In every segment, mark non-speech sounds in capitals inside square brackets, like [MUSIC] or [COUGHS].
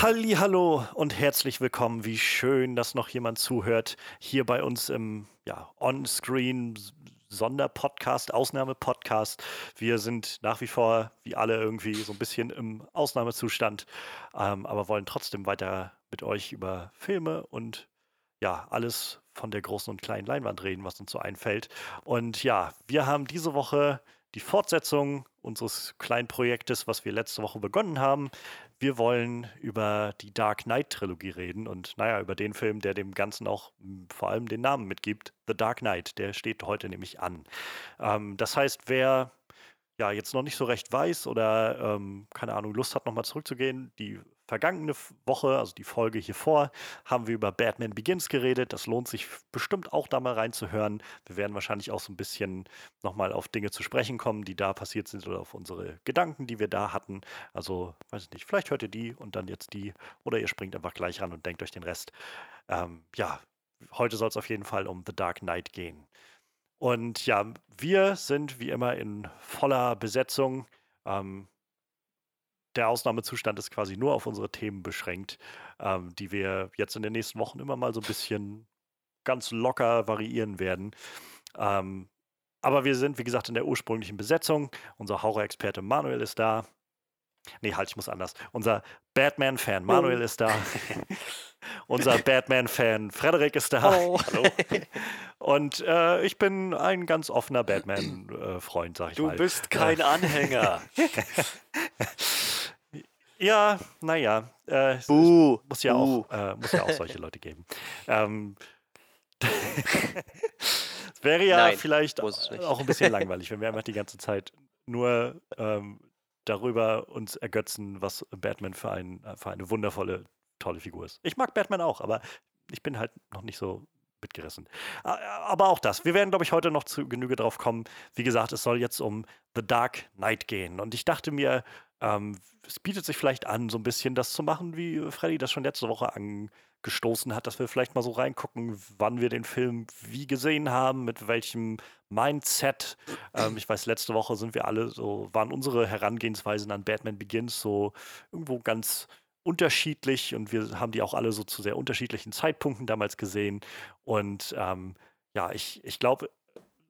Hallo und herzlich willkommen. Wie schön, dass noch jemand zuhört hier bei uns im ja, On-Screen Sonderpodcast, Ausnahmepodcast. Wir sind nach wie vor, wie alle, irgendwie so ein bisschen im Ausnahmezustand, ähm, aber wollen trotzdem weiter mit euch über Filme und ja, alles von der großen und kleinen Leinwand reden, was uns so einfällt. Und ja, wir haben diese Woche die Fortsetzung unseres kleinen Projektes, was wir letzte Woche begonnen haben. Wir wollen über die Dark Knight-Trilogie reden und naja, über den Film, der dem Ganzen auch hm, vor allem den Namen mitgibt, The Dark Knight. Der steht heute nämlich an. Ähm, das heißt, wer ja jetzt noch nicht so recht weiß oder ähm, keine Ahnung, Lust hat, nochmal zurückzugehen, die vergangene Woche, also die Folge hier vor, haben wir über Batman Begins geredet. Das lohnt sich bestimmt auch da mal reinzuhören. Wir werden wahrscheinlich auch so ein bisschen nochmal auf Dinge zu sprechen kommen, die da passiert sind oder auf unsere Gedanken, die wir da hatten. Also, weiß ich nicht, vielleicht hört ihr die und dann jetzt die oder ihr springt einfach gleich ran und denkt euch den Rest. Ähm, ja, heute soll es auf jeden Fall um The Dark Knight gehen. Und ja, wir sind wie immer in voller Besetzung. Ähm, der Ausnahmezustand ist quasi nur auf unsere Themen beschränkt, ähm, die wir jetzt in den nächsten Wochen immer mal so ein bisschen ganz locker variieren werden. Ähm, aber wir sind, wie gesagt, in der ursprünglichen Besetzung. Unser Horror-Experte Manuel ist da. Nee, halt, ich muss anders. Unser Batman-Fan Manuel oh. ist da. [LAUGHS] Unser Batman-Fan Frederik ist da. Oh. [LAUGHS] Hallo. Und äh, ich bin ein ganz offener [CLEARS THROAT] Batman-Freund, sag ich du mal. Du bist kein Anhänger. [LAUGHS] Ja, naja. Äh, uh, muss, ja uh. auch, äh, muss ja auch solche Leute geben. Ähm, [LAUGHS] es wäre ja Nein, vielleicht auch ein bisschen langweilig, wenn wir einfach die ganze Zeit nur ähm, darüber uns ergötzen, was Batman für, ein, für eine wundervolle, tolle Figur ist. Ich mag Batman auch, aber ich bin halt noch nicht so mitgerissen. Aber auch das. Wir werden, glaube ich, heute noch zu Genüge drauf kommen. Wie gesagt, es soll jetzt um The Dark Knight gehen. Und ich dachte mir, ähm, es bietet sich vielleicht an, so ein bisschen das zu machen, wie Freddy das schon letzte Woche angestoßen hat, dass wir vielleicht mal so reingucken, wann wir den Film wie gesehen haben, mit welchem Mindset. Ähm, ich weiß, letzte Woche sind wir alle so, waren unsere Herangehensweisen an Batman Begins so irgendwo ganz unterschiedlich und wir haben die auch alle so zu sehr unterschiedlichen Zeitpunkten damals gesehen. Und ähm, ja, ich, ich glaube,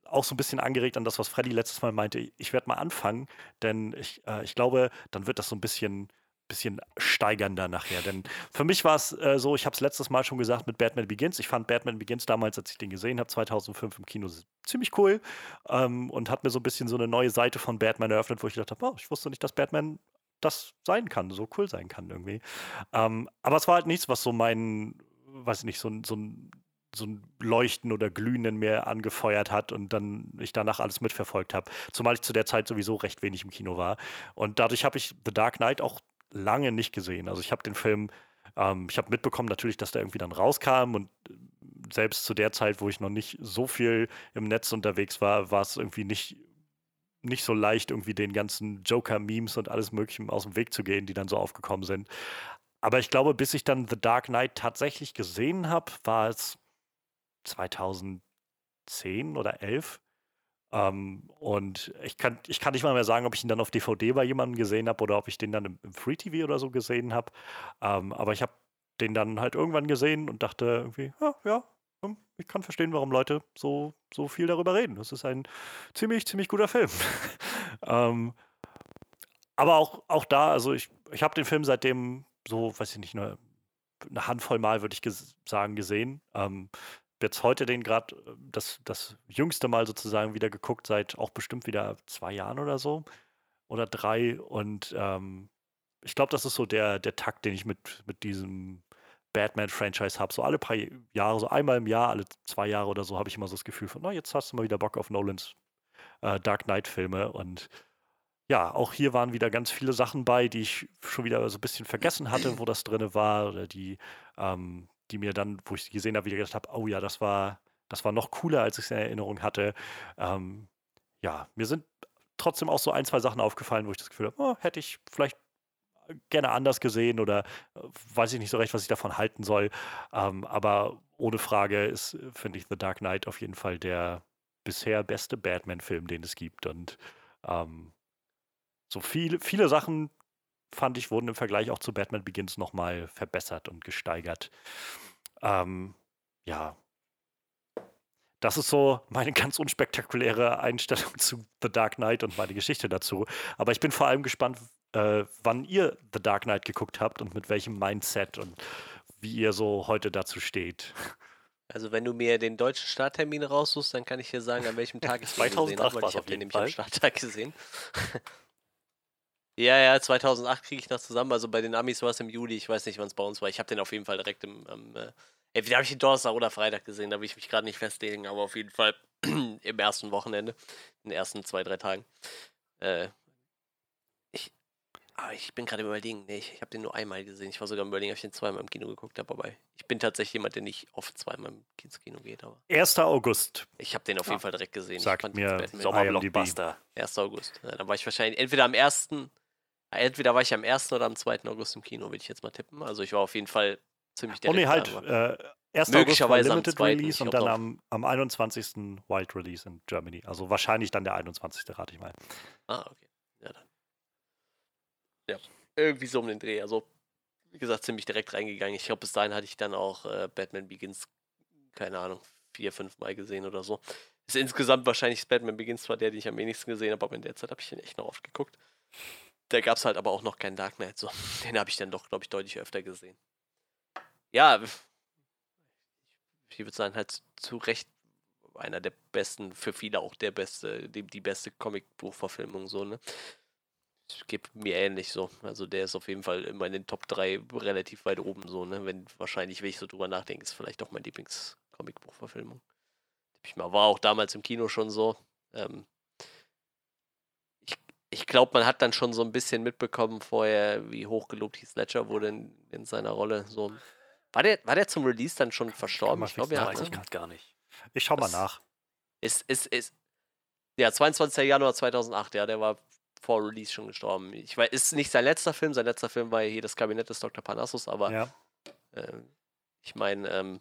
auch so ein bisschen angeregt an das, was Freddy letztes Mal meinte. Ich werde mal anfangen, denn ich, äh, ich glaube, dann wird das so ein bisschen, bisschen steigernder nachher. Denn für mich war es äh, so, ich habe es letztes Mal schon gesagt mit Batman Begins. Ich fand Batman Begins damals, als ich den gesehen habe, 2005 im Kino, ziemlich cool ähm, und hat mir so ein bisschen so eine neue Seite von Batman eröffnet, wo ich gedacht habe, oh, ich wusste nicht, dass Batman das sein kann, so cool sein kann irgendwie. Ähm, aber es war halt nichts, was so mein, weiß ich nicht, so, so ein so ein Leuchten oder Glühen in mir angefeuert hat und dann ich danach alles mitverfolgt habe. Zumal ich zu der Zeit sowieso recht wenig im Kino war. Und dadurch habe ich The Dark Knight auch lange nicht gesehen. Also ich habe den Film, ähm, ich habe mitbekommen natürlich, dass der irgendwie dann rauskam und selbst zu der Zeit, wo ich noch nicht so viel im Netz unterwegs war, war es irgendwie nicht nicht so leicht, irgendwie den ganzen Joker-Memes und alles Mögliche aus dem Weg zu gehen, die dann so aufgekommen sind. Aber ich glaube, bis ich dann The Dark Knight tatsächlich gesehen habe, war es 2010 oder 11. Ähm, und ich kann, ich kann nicht mal mehr sagen, ob ich ihn dann auf DVD bei jemandem gesehen habe oder ob ich den dann im, im Free TV oder so gesehen habe. Ähm, aber ich habe den dann halt irgendwann gesehen und dachte irgendwie, ja, ja, hm, ich kann verstehen, warum Leute so, so viel darüber reden. Das ist ein ziemlich, ziemlich guter Film. [LAUGHS] ähm, aber auch, auch da, also ich, ich habe den Film seitdem so, weiß ich nicht, eine, eine Handvoll Mal, würde ich ges sagen, gesehen. Ähm, jetzt heute den gerade äh, das, das jüngste Mal sozusagen wieder geguckt, seit auch bestimmt wieder zwei Jahren oder so. Oder drei. Und ähm, ich glaube, das ist so der, der Takt, den ich mit, mit diesem Batman-Franchise habe. So alle paar Jahre, so einmal im Jahr, alle zwei Jahre oder so, habe ich immer so das Gefühl von, na, jetzt hast du mal wieder Bock auf Nolans äh, Dark Knight-Filme. Und ja, auch hier waren wieder ganz viele Sachen bei, die ich schon wieder so ein bisschen vergessen hatte, wo das drin war, oder die, ähm, die mir dann, wo ich sie gesehen habe, wieder gedacht habe, oh ja, das war, das war noch cooler, als ich es in Erinnerung hatte. Ähm, ja, mir sind trotzdem auch so ein, zwei Sachen aufgefallen, wo ich das Gefühl habe, oh, hätte ich vielleicht gerne anders gesehen oder äh, weiß ich nicht so recht, was ich davon halten soll. Ähm, aber ohne Frage ist, finde ich, The Dark Knight auf jeden Fall der bisher beste Batman-Film, den es gibt. Und ähm, so viele, viele Sachen, fand ich, wurden im Vergleich auch zu Batman Begins nochmal verbessert und gesteigert. Ähm, ja. Das ist so meine ganz unspektakuläre Einstellung zu The Dark Knight und meine Geschichte dazu. Aber ich bin vor allem gespannt, äh, wann ihr The Dark Knight geguckt habt und mit welchem Mindset und wie ihr so heute dazu steht. Also wenn du mir den deutschen Starttermin raussuchst, dann kann ich dir sagen, an welchem [LAUGHS] Tag ich den gesehen habe, weil ich habe den nämlich Fall. am Starttag gesehen. [LAUGHS] ja, ja, 2008 kriege ich das zusammen. Also bei den Amis war es im Juli. Ich weiß nicht, wann es bei uns war. Ich habe den auf jeden Fall direkt im, am, äh, entweder habe ich den Donnerstag oder Freitag gesehen. Da will ich mich gerade nicht festlegen, aber auf jeden Fall [CLEARS THROAT] im ersten Wochenende, in den ersten zwei, drei Tagen. Äh, aber ich bin gerade überlegen, nee, ich, ich habe den nur einmal gesehen. Ich war sogar überlegen, ob ich den zweimal im Kino geguckt habe, aber ich bin tatsächlich jemand, der nicht oft zweimal ins Kino geht. Aber 1. August. Ich habe den auf jeden Fall direkt gesehen. Sagt mir Sommerblockbuster. 1. August. Ja, dann war ich wahrscheinlich entweder am 1. Entweder war ich am 1. oder am 2. August im Kino, würde ich jetzt mal tippen. Also ich war auf jeden Fall ziemlich direkt. Oh nee, halt. Äh, 1. Möglicherweise August Limited Release und dann am, am 21. Wild Release in Germany. Also wahrscheinlich dann der 21. rate ich mal. Ah, okay. Ja, dann. Ja. Irgendwie so um den Dreh. Also, wie gesagt, ziemlich direkt reingegangen. Ich glaube, bis dahin hatte ich dann auch äh, Batman Begins, keine Ahnung, vier, fünf Mal gesehen oder so. Ist insgesamt wahrscheinlich Batman Begins zwar der, den ich am wenigsten gesehen habe, aber in der Zeit habe ich den echt noch oft geguckt. Da gab es halt aber auch noch keinen Dark Knight. So. [LAUGHS] Den habe ich dann doch, glaube ich, deutlich öfter gesehen. Ja, ich würde sagen, halt zu Recht einer der besten, für viele auch der beste, die, die beste Comicbuchverfilmung, so, ne? geht mir ähnlich so. Also der ist auf jeden Fall immer in den Top 3 relativ weit oben so, ne? Wenn wahrscheinlich, wenn ich so drüber nachdenke, ist vielleicht auch mein Lieblings-Comicbuchverfilmung. Ich mal, war auch damals im Kino schon so. Ähm, ich glaube, man hat dann schon so ein bisschen mitbekommen vorher, wie hochgelobt Heath Ledger wurde in, in seiner Rolle. So. War der, war der zum Release dann schon verstorben? Ich glaube, ja. Weiß ich gerade gar nicht. Ich schau mal nach. Ist, ist, ist, ja, 22. Januar 2008, ja, der war vor Release schon gestorben. Ich weiß, ist nicht sein letzter Film. Sein letzter Film war hier das Kabinett des Dr. Parnassus, aber ja. äh, ich meine, ähm,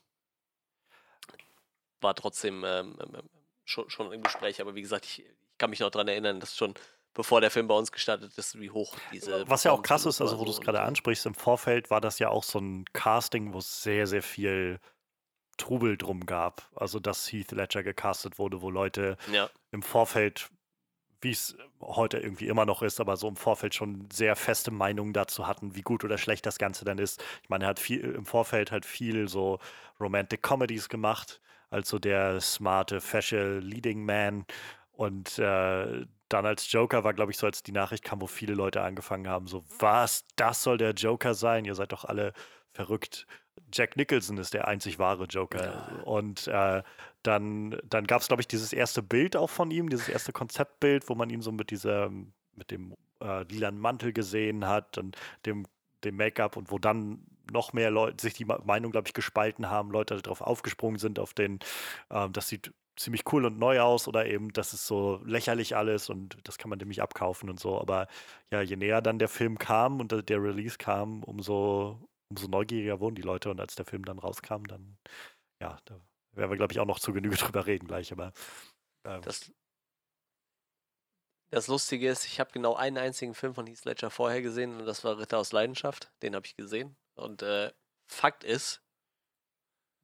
war trotzdem ähm, ähm, ähm, schon, schon im Gespräch. Aber wie gesagt, ich, ich kann mich noch daran erinnern, dass schon bevor der Film bei uns gestartet ist, wie hoch diese. Was ja auch krass ist, also wo du es gerade ansprichst, im Vorfeld war das ja auch so ein Casting, wo es sehr, sehr viel Trubel drum gab. Also, dass Heath Ledger gecastet wurde, wo Leute ja. im Vorfeld wie es heute irgendwie immer noch ist, aber so im Vorfeld schon sehr feste Meinungen dazu hatten, wie gut oder schlecht das Ganze dann ist. Ich meine, er hat viel im Vorfeld halt viel so Romantic Comedies gemacht, also der smarte, fesche Leading Man. Und äh, dann als Joker war, glaube ich, so, als die Nachricht kam, wo viele Leute angefangen haben, so, was, das soll der Joker sein? Ihr seid doch alle verrückt. Jack Nicholson ist der einzig wahre Joker. Ja. Und äh, dann, dann gab es, glaube ich, dieses erste Bild auch von ihm, dieses erste Konzeptbild, wo man ihn so mit dieser, mit dem äh, lilanen Mantel gesehen hat und dem, dem Make-up und wo dann noch mehr Leute sich die Meinung, glaube ich, gespalten haben, Leute darauf aufgesprungen sind, auf den, äh, das sieht ziemlich cool und neu aus oder eben, das ist so lächerlich alles und das kann man nämlich abkaufen und so. Aber ja, je näher dann der Film kam und der Release kam, umso, umso neugieriger wurden die Leute und als der Film dann rauskam, dann ja, da werden wir, glaube ich, auch noch zu Genüge [LAUGHS] drüber reden gleich, aber. Ähm. Das, das Lustige ist, ich habe genau einen einzigen Film von Heath Ledger vorher gesehen und das war Ritter aus Leidenschaft. Den habe ich gesehen. Und äh, Fakt ist,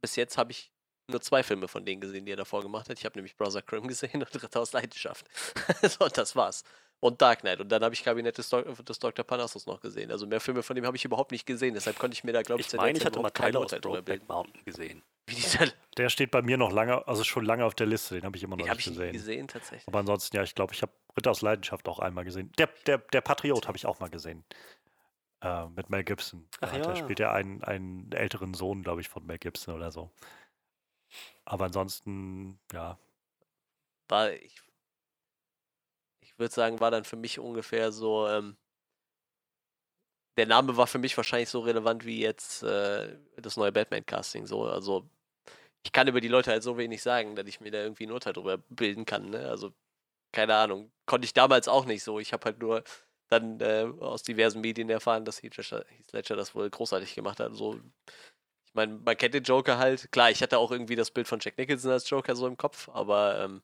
bis jetzt habe ich nur zwei Filme von denen gesehen, die er davor gemacht hat. Ich habe nämlich Brother Grimm [LAUGHS] gesehen und Ritter aus Leidenschaft. [LAUGHS] so, und das war's und Dark Knight. Und dann habe ich Kabinett des, Do des Dr. Panassus noch gesehen. Also mehr Filme von dem habe ich überhaupt nicht gesehen. Deshalb konnte ich mir da, glaube ich, ich meine, ich hatte mal Teile aus Brokeback Mountain gesehen. Wie dieser der steht bei mir noch lange, also schon lange auf der Liste. Den habe ich immer noch den nicht gesehen. Ich gesehen tatsächlich. Aber ansonsten, ja, ich glaube, ich habe Ritter aus Leidenschaft auch einmal gesehen. Der, der, der Patriot habe ich auch mal gesehen. Äh, mit Mel Gibson. Ach, da ja. spielt er einen, einen älteren Sohn, glaube ich, von Mel Gibson oder so. Aber ansonsten, ja. War, ich ich würde sagen, war dann für mich ungefähr so, ähm, der Name war für mich wahrscheinlich so relevant wie jetzt äh, das neue Batman-Casting. So, also ich kann über die Leute halt so wenig sagen, dass ich mir da irgendwie ein Urteil drüber bilden kann. Ne? Also keine Ahnung, konnte ich damals auch nicht so. Ich habe halt nur dann äh, aus diversen Medien erfahren, dass Heath Ledger, Heath Ledger das wohl großartig gemacht hat. So, ich meine, man kennt den Joker halt. Klar, ich hatte auch irgendwie das Bild von Jack Nicholson als Joker so im Kopf, aber ähm,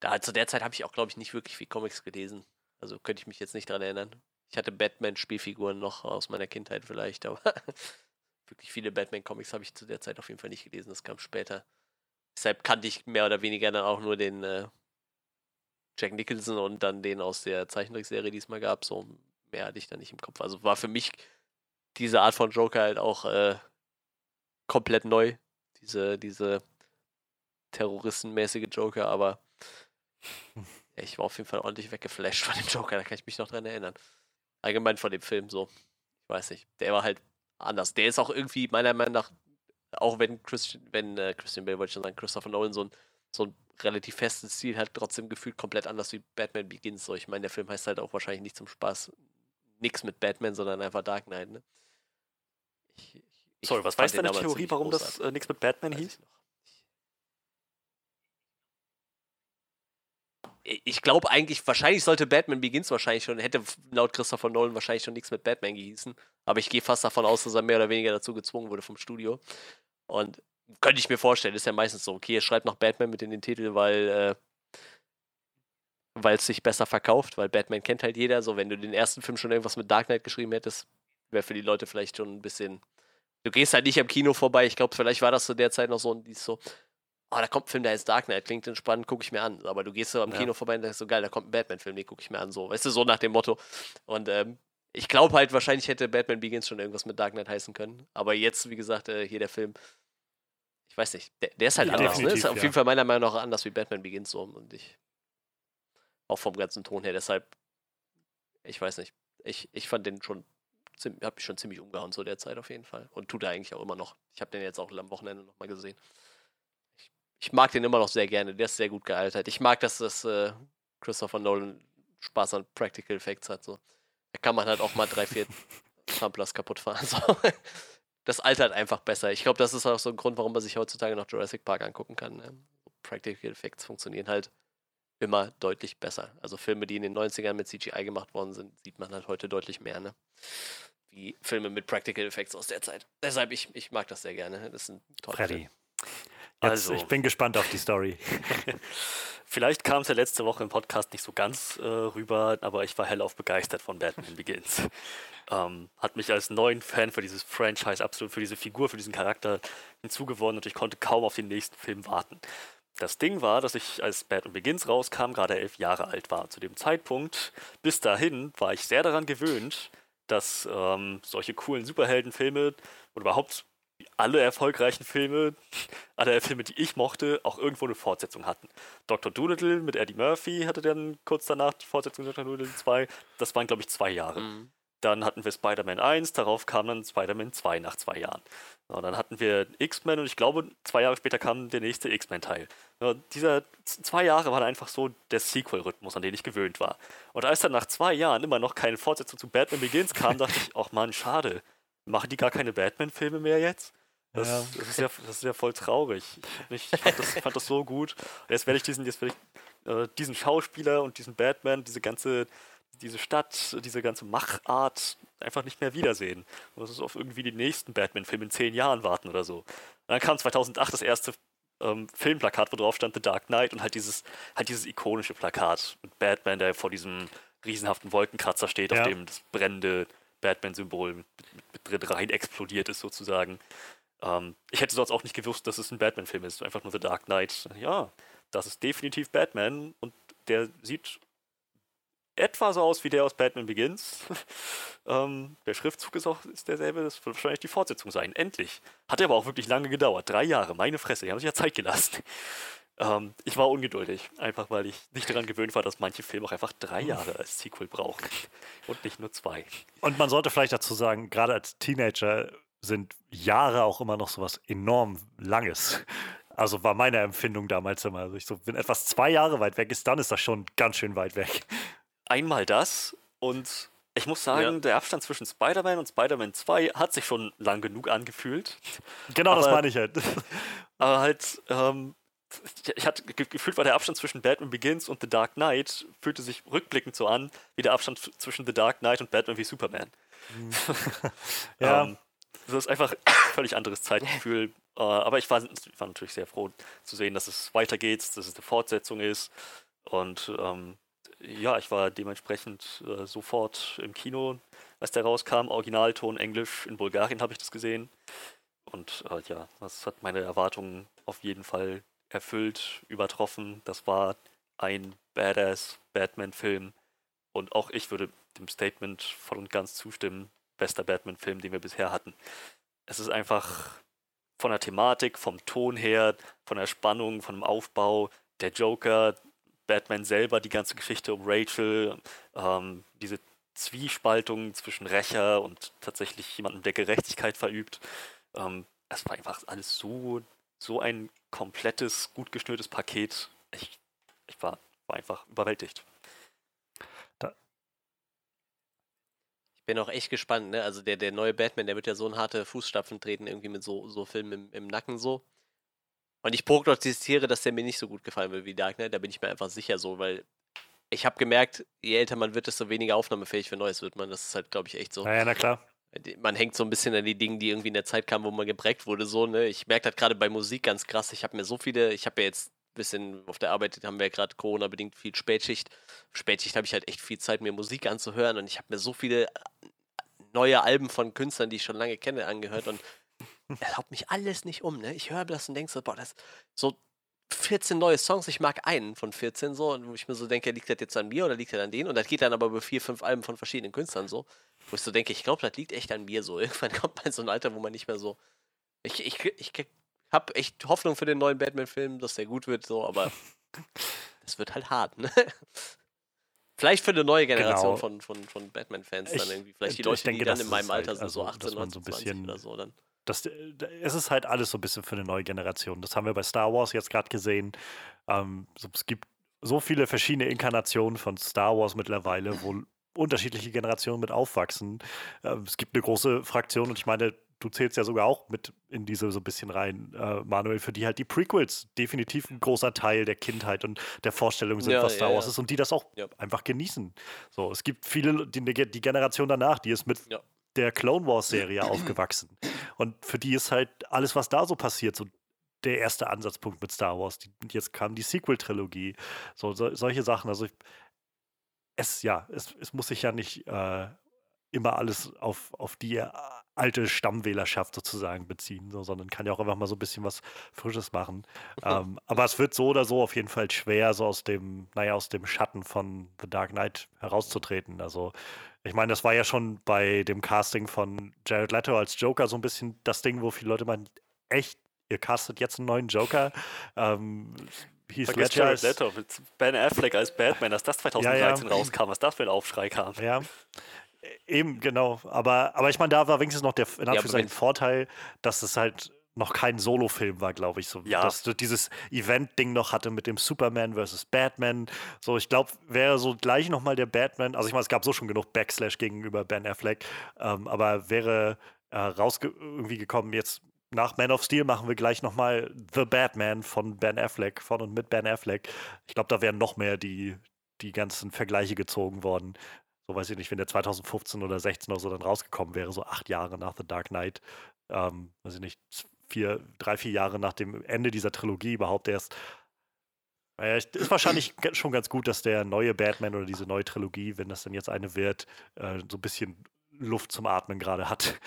da, zu der Zeit habe ich auch, glaube ich, nicht wirklich viel Comics gelesen. Also könnte ich mich jetzt nicht dran erinnern. Ich hatte Batman-Spielfiguren noch aus meiner Kindheit vielleicht, aber [LAUGHS] wirklich viele Batman-Comics habe ich zu der Zeit auf jeden Fall nicht gelesen. Das kam später. Deshalb kannte ich mehr oder weniger dann auch nur den äh, Jack Nicholson und dann den aus der Zeichentrickserie, die es mal gab. So mehr hatte ich da nicht im Kopf. Also war für mich diese Art von Joker halt auch äh, komplett neu. Diese, diese terroristenmäßige Joker, aber [LAUGHS] ich war auf jeden Fall ordentlich weggeflasht von dem Joker, da kann ich mich noch dran erinnern. Allgemein von dem Film so. Ich weiß nicht. Der war halt anders. Der ist auch irgendwie, meiner Meinung nach, auch wenn Christian, wenn äh, Christian Bale wollte ich schon sagen, Christopher Nolan so ein, so ein relativ festes Ziel hat, trotzdem gefühlt komplett anders wie Batman Begins. So, ich meine, der Film heißt halt auch wahrscheinlich nicht zum Spaß nichts mit Batman, sondern einfach Dark Knight, ne? Ich, ich Sorry, was weißt du deine Theorie, warum großartig. das äh, nichts mit Batman hieß? ich glaube eigentlich, wahrscheinlich sollte Batman Begins wahrscheinlich schon, hätte laut Christopher Nolan wahrscheinlich schon nichts mit Batman gehießen. Aber ich gehe fast davon aus, dass er mehr oder weniger dazu gezwungen wurde vom Studio. Und könnte ich mir vorstellen, ist ja meistens so, okay, er schreibt noch Batman mit in den Titel, weil äh, weil es sich besser verkauft, weil Batman kennt halt jeder. So, wenn du den ersten Film schon irgendwas mit Dark Knight geschrieben hättest, wäre für die Leute vielleicht schon ein bisschen. Du gehst halt nicht am Kino vorbei. Ich glaube, vielleicht war das zu der Zeit noch so, die so, oh, da kommt ein Film, der heißt Dark Knight, klingt entspannt, gucke ich mir an. Aber du gehst so am ja. Kino vorbei und denkst so, geil, da kommt ein Batman-Film, den gucke ich mir an. So, weißt du, so nach dem Motto. Und ähm, ich glaube halt, wahrscheinlich hätte Batman Begins schon irgendwas mit Dark Knight heißen können. Aber jetzt, wie gesagt, äh, hier der Film, ich weiß nicht, der, der ist halt ja, anders. Ne? Ist auf ja. jeden Fall meiner Meinung nach anders wie Batman Begins so. Und ich, auch vom ganzen Ton her, deshalb, ich weiß nicht, ich, ich fand den schon, hab mich schon ziemlich umgehauen zu der Zeit auf jeden Fall. Und tut er eigentlich auch immer noch. Ich habe den jetzt auch am Wochenende nochmal gesehen ich mag den immer noch sehr gerne. Der ist sehr gut gealtert. Ich mag, dass das äh, Christopher Nolan Spaß an Practical Effects hat. So. Da kann man halt auch mal drei, vier [LAUGHS] Tumblers kaputt fahren. So. [LAUGHS] Das altert einfach besser. Ich glaube, das ist auch so ein Grund, warum man sich heutzutage noch Jurassic Park angucken kann. Ne? Practical Effects funktionieren halt immer deutlich besser. Also Filme, die in den 90ern mit CGI gemacht worden sind, sieht man halt heute deutlich mehr, ne? Wie Filme mit Practical Effects aus der Zeit. Deshalb, ich, ich mag das sehr gerne. Das ist ein toller Freddy. Film. Also, ich bin gespannt auf die Story. [LAUGHS] Vielleicht kam es ja letzte Woche im Podcast nicht so ganz äh, rüber, aber ich war hellauf begeistert von Batman Begins. [LAUGHS] Ähm, hat mich als neuen Fan für dieses Franchise absolut, für diese Figur, für diesen Charakter hinzugewonnen und ich konnte kaum auf den nächsten Film warten. Das Ding war, dass ich, als Batman Begins rauskam, gerade elf Jahre alt war. Zu dem Zeitpunkt, bis dahin, war ich sehr daran gewöhnt, dass ähm, solche coolen Superheldenfilme oder überhaupt alle erfolgreichen Filme, [LAUGHS] alle Filme, die ich mochte, auch irgendwo eine Fortsetzung hatten. Dr. Doolittle mit Eddie Murphy hatte dann kurz danach die Fortsetzung Dr. Doolittle 2. Das waren, glaube ich, zwei Jahre. Mhm. Dann hatten wir Spider-Man 1, darauf kam dann Spider-Man 2 nach zwei Jahren. Und dann hatten wir X-Men und ich glaube, zwei Jahre später kam der nächste X-Men-Teil. Dieser zwei Jahre waren einfach so der Sequel-Rhythmus, an den ich gewöhnt war. Und als dann nach zwei Jahren immer noch keine Fortsetzung zu Batman Begins kam, dachte ich, ach man, schade. Machen die gar keine Batman-Filme mehr jetzt? Das, ja. das, ist ja, das ist ja voll traurig. Ich, ich fand, das, fand, das, so gut. Jetzt werde ich diesen, jetzt werde ich äh, diesen Schauspieler und diesen Batman, diese ganze, diese Stadt, diese ganze Machart einfach nicht mehr wiedersehen. Und das ist auf irgendwie die nächsten Batman-Filme in zehn Jahren warten oder so. Und dann kam 2008 das erste ähm, Filmplakat, wo drauf stand The Dark Knight und halt dieses, halt dieses ikonische Plakat mit Batman, der vor diesem riesenhaften Wolkenkratzer steht, ja. auf dem das brennende Batman-Symbol mit, mit, mit rein explodiert ist sozusagen. Ähm, ich hätte sonst auch nicht gewusst, dass es ein Batman-Film ist, einfach nur The Dark Knight. Ja, das ist definitiv Batman und der sieht etwa so aus wie der aus Batman Begins. [LAUGHS] ähm, der Schriftzug ist auch ist derselbe, das wird wahrscheinlich die Fortsetzung sein. Endlich. Hat aber auch wirklich lange gedauert. Drei Jahre, meine Fresse, die haben sich ja Zeit gelassen. [LAUGHS] Ähm, ich war ungeduldig, einfach weil ich nicht daran gewöhnt war, dass manche Filme auch einfach drei Jahre als Sequel brauchen und nicht nur zwei. Und man sollte vielleicht dazu sagen, gerade als Teenager sind Jahre auch immer noch so was enorm Langes. Also war meine Empfindung damals immer. Also ich so, wenn etwas zwei Jahre weit weg ist, dann ist das schon ganz schön weit weg. Einmal das und ich muss sagen, ja. der Abstand zwischen Spider-Man und Spider-Man 2 hat sich schon lang genug angefühlt. Genau, aber, das meine ich halt. [LAUGHS] Aber halt, ähm, ich hatte gefühlt war der Abstand zwischen Batman Begins und The Dark Knight fühlte sich rückblickend so an wie der Abstand zwischen The Dark Knight und Batman wie Superman. [LAUGHS] ja. ähm, das ist einfach ein [COUGHS] völlig anderes Zeitgefühl. Äh, aber ich war, war, natürlich sehr froh zu sehen, dass es weitergeht, dass es eine Fortsetzung ist. Und ähm, ja, ich war dementsprechend äh, sofort im Kino, als der rauskam. Originalton Englisch, in Bulgarien habe ich das gesehen. Und äh, ja, das hat meine Erwartungen auf jeden Fall erfüllt, übertroffen. Das war ein badass Batman-Film. Und auch ich würde dem Statement voll und ganz zustimmen. Bester Batman-Film, den wir bisher hatten. Es ist einfach von der Thematik, vom Ton her, von der Spannung, von dem Aufbau, der Joker, Batman selber, die ganze Geschichte um Rachel, ähm, diese Zwiespaltung zwischen Rächer und tatsächlich jemandem, der Gerechtigkeit verübt. Ähm, es war einfach alles so, so ein komplettes, gut geschnürtes Paket. Ich, ich war, war einfach überwältigt. Ich bin auch echt gespannt, ne? Also der, der neue Batman, der wird ja so in harte Fußstapfen treten, irgendwie mit so, so Filmen im, im Nacken so. Und ich prognostiziere, dass der mir nicht so gut gefallen will wie Dark Knight. Da bin ich mir einfach sicher so, weil ich habe gemerkt, je älter man wird, desto weniger aufnahmefähig für Neues wird man. Das ist halt, glaube ich, echt so. Ja, ja, na klar. Man hängt so ein bisschen an die Dinge, die irgendwie in der Zeit kamen, wo man geprägt wurde. So, ne? Ich merke das gerade bei Musik ganz krass. Ich habe mir so viele, ich habe ja jetzt ein bisschen auf der Arbeit, haben wir ja gerade Corona-bedingt viel Spätschicht. Spätschicht habe ich halt echt viel Zeit, mir Musik anzuhören und ich habe mir so viele neue Alben von Künstlern, die ich schon lange kenne, angehört und er haut mich alles nicht um, ne? Ich höre das und denke so, boah, das so 14 neue Songs, ich mag einen von 14 so, und wo ich mir so denke, liegt das jetzt an mir oder liegt das an denen? Und das geht dann aber über vier, fünf Alben von verschiedenen Künstlern so, wo ich so denke, ich glaube, das liegt echt an mir so. [LAUGHS] Irgendwann kommt man in so ein Alter, wo man nicht mehr so. Ich, ich, ich, habe echt Hoffnung für den neuen Batman-Film, dass der gut wird, so, aber [LAUGHS] das wird halt hart, ne? [LAUGHS] Vielleicht für eine neue Generation genau. von, von, von Batman-Fans dann irgendwie. Vielleicht die Leute, denke, die dann in meinem Alter halt, sind, so 18 oder so 20 oder so dann. Das, es ist halt alles so ein bisschen für eine neue Generation. Das haben wir bei Star Wars jetzt gerade gesehen. Ähm, es gibt so viele verschiedene Inkarnationen von Star Wars mittlerweile, wo unterschiedliche Generationen mit aufwachsen. Ähm, es gibt eine große Fraktion und ich meine, du zählst ja sogar auch mit in diese so ein bisschen rein, äh, Manuel, für die halt die Prequels definitiv ein großer Teil der Kindheit und der Vorstellung sind, ja, was Star ja, Wars ja. ist und die das auch einfach genießen. So, es gibt viele, die, die Generation danach, die ist mit der Clone Wars Serie aufgewachsen und für die ist halt alles, was da so passiert, so der erste Ansatzpunkt mit Star Wars. Die, jetzt kam die Sequel-Trilogie, so, so, solche Sachen. Also ich, es, ja, es, es muss sich ja nicht äh, immer alles auf, auf die äh, alte Stammwählerschaft sozusagen beziehen, so, sondern kann ja auch einfach mal so ein bisschen was Frisches machen. ähm, [LAUGHS] aber es wird so oder so auf jeden Fall schwer, so aus dem, naja, aus dem Schatten von The Dark Knight herauszutreten. Also ich meine, das war ja schon bei dem Casting von Jared Leto als Joker so ein bisschen das Ding, wo viele Leute meinen, echt, ihr castet jetzt einen neuen Joker. Ähm, Heath Ledger Jared Leto mit Ben Affleck als Batman, dass das 2013 ja, ja. rauskam, was das für ein Aufschrei kam. Ja, Eben, genau. Aber, aber ich meine, da war wenigstens noch der in ja, Vorteil, dass es halt noch kein Solo-Film war, glaube ich. So, ja. Dass du dieses Event-Ding noch hatte mit dem Superman versus Batman. So, ich glaube, wäre so gleich nochmal der Batman, also ich meine, es gab so schon genug Backslash gegenüber Ben Affleck, ähm, aber wäre äh, raus irgendwie gekommen, jetzt nach Man of Steel machen wir gleich nochmal The Batman von Ben Affleck, von und mit Ben Affleck. Ich glaube, da wären noch mehr die, die ganzen Vergleiche gezogen worden so weiß ich nicht, wenn der 2015 oder 16 oder so dann rausgekommen wäre, so acht Jahre nach The Dark Knight, ähm, weiß ich nicht, vier, drei, vier Jahre nach dem Ende dieser Trilogie überhaupt erst. Naja, ist wahrscheinlich [CLEARS THROAT] schon ganz gut, dass der neue Batman oder diese neue Trilogie, wenn das dann jetzt eine wird, äh, so ein bisschen Luft zum Atmen gerade hat.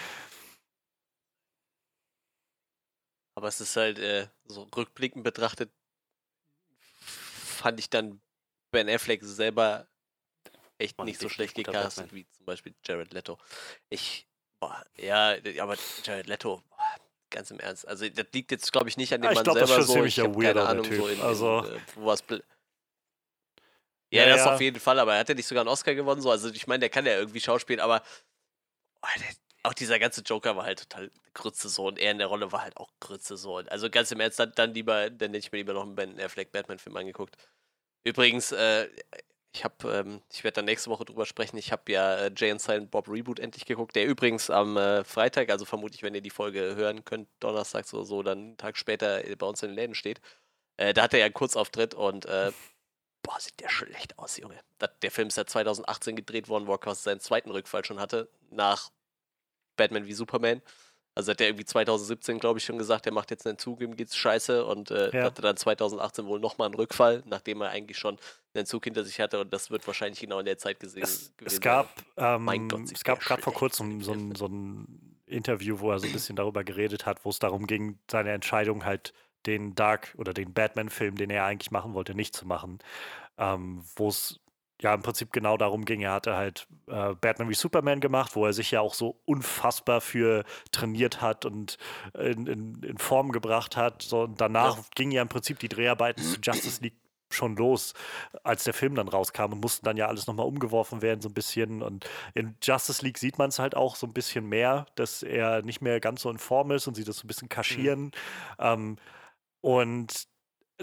Aber es ist halt äh, so rückblickend betrachtet, fand ich dann Ben Affleck selber echt nicht so schlecht gecastet wie zum Beispiel Jared Leto. Ich, boah, ja, aber Jared Leto, boah, ganz im Ernst. Also das liegt jetzt, glaube ich, nicht an dem ja, Mann glaub, selber so. Ich habe keine Ahnung, so in, also, in, äh, was ja, ja, das ja. auf jeden Fall, aber er hat ja nicht sogar einen Oscar gewonnen, so. Also ich meine, der kann ja irgendwie schauspielen, aber boah, der, auch dieser ganze Joker war halt total Grütze so und er in der Rolle war halt auch Grütze so. Also ganz im Ernst, dann, dann lieber, dann hätte ich mir lieber noch einen Ben Affleck Batman-Film angeguckt. Übrigens, äh, ich habe, ähm, ich werde dann nächste Woche drüber sprechen. Ich habe ja äh, Jay and Silent Bob Reboot endlich geguckt, der übrigens am äh, Freitag, also vermutlich, wenn ihr die Folge hören könnt, donnerstags oder so, dann einen Tag später äh, bei uns in den Läden steht. Äh, da hat er ja einen Kurzauftritt und äh, boah, sieht der schlecht aus, Junge. Das, der Film ist ja 2018 gedreht worden, wo er quasi seinen zweiten Rückfall schon hatte, nach Batman wie Superman. Also hat er irgendwie 2017, glaube ich, schon gesagt, er macht jetzt einen Entzug, ihm geht's scheiße und äh, ja. hatte dann 2018 wohl nochmal einen Rückfall, nachdem er eigentlich schon einen Entzug hinter sich hatte und das wird wahrscheinlich genau in der Zeit gesehen. Es, es gab, ähm, Gott, es gab gerade vor kurzem so ein, so ein Interview, wo er so ein bisschen darüber geredet hat, wo es darum ging, seine Entscheidung halt den Dark oder den Batman-Film, den er eigentlich machen wollte, nicht zu machen. Ähm, wo es ja im Prinzip genau darum ging. Er hatte halt äh, Batman wie Superman gemacht, wo er sich ja auch so unfassbar für trainiert hat und in, in, in Form gebracht hat. So, und danach ja. gingen ja im Prinzip die Dreharbeiten zu Justice League schon los, als der Film dann rauskam und mussten dann ja alles nochmal umgeworfen werden, so ein bisschen. Und in Justice League sieht man es halt auch so ein bisschen mehr, dass er nicht mehr ganz so in Form ist und sie das so ein bisschen kaschieren. Mhm. Ähm, und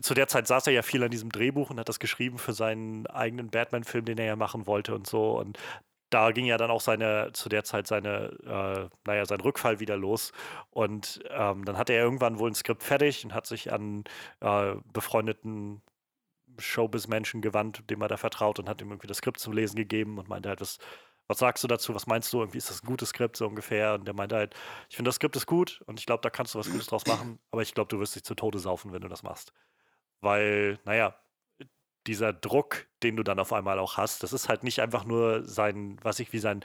zu der Zeit saß er ja viel an diesem Drehbuch und hat das geschrieben für seinen eigenen Batman-Film, den er ja machen wollte und so. Und da ging ja dann auch seine, zu der Zeit seine, äh, naja, sein Rückfall wieder los. Und ähm, dann hatte er irgendwann wohl ein Skript fertig und hat sich an äh, befreundeten Showbiz-Menschen gewandt, dem er da vertraut und hat ihm irgendwie das Skript zum Lesen gegeben und meinte halt, was, was sagst du dazu, was meinst du, irgendwie ist das ein gutes Skript so ungefähr? Und der meinte halt, ich finde das Skript ist gut und ich glaube, da kannst du was Gutes draus machen, aber ich glaube, du wirst dich zu Tode saufen, wenn du das machst weil, naja, dieser Druck, den du dann auf einmal auch hast, das ist halt nicht einfach nur sein, was ich, wie sein,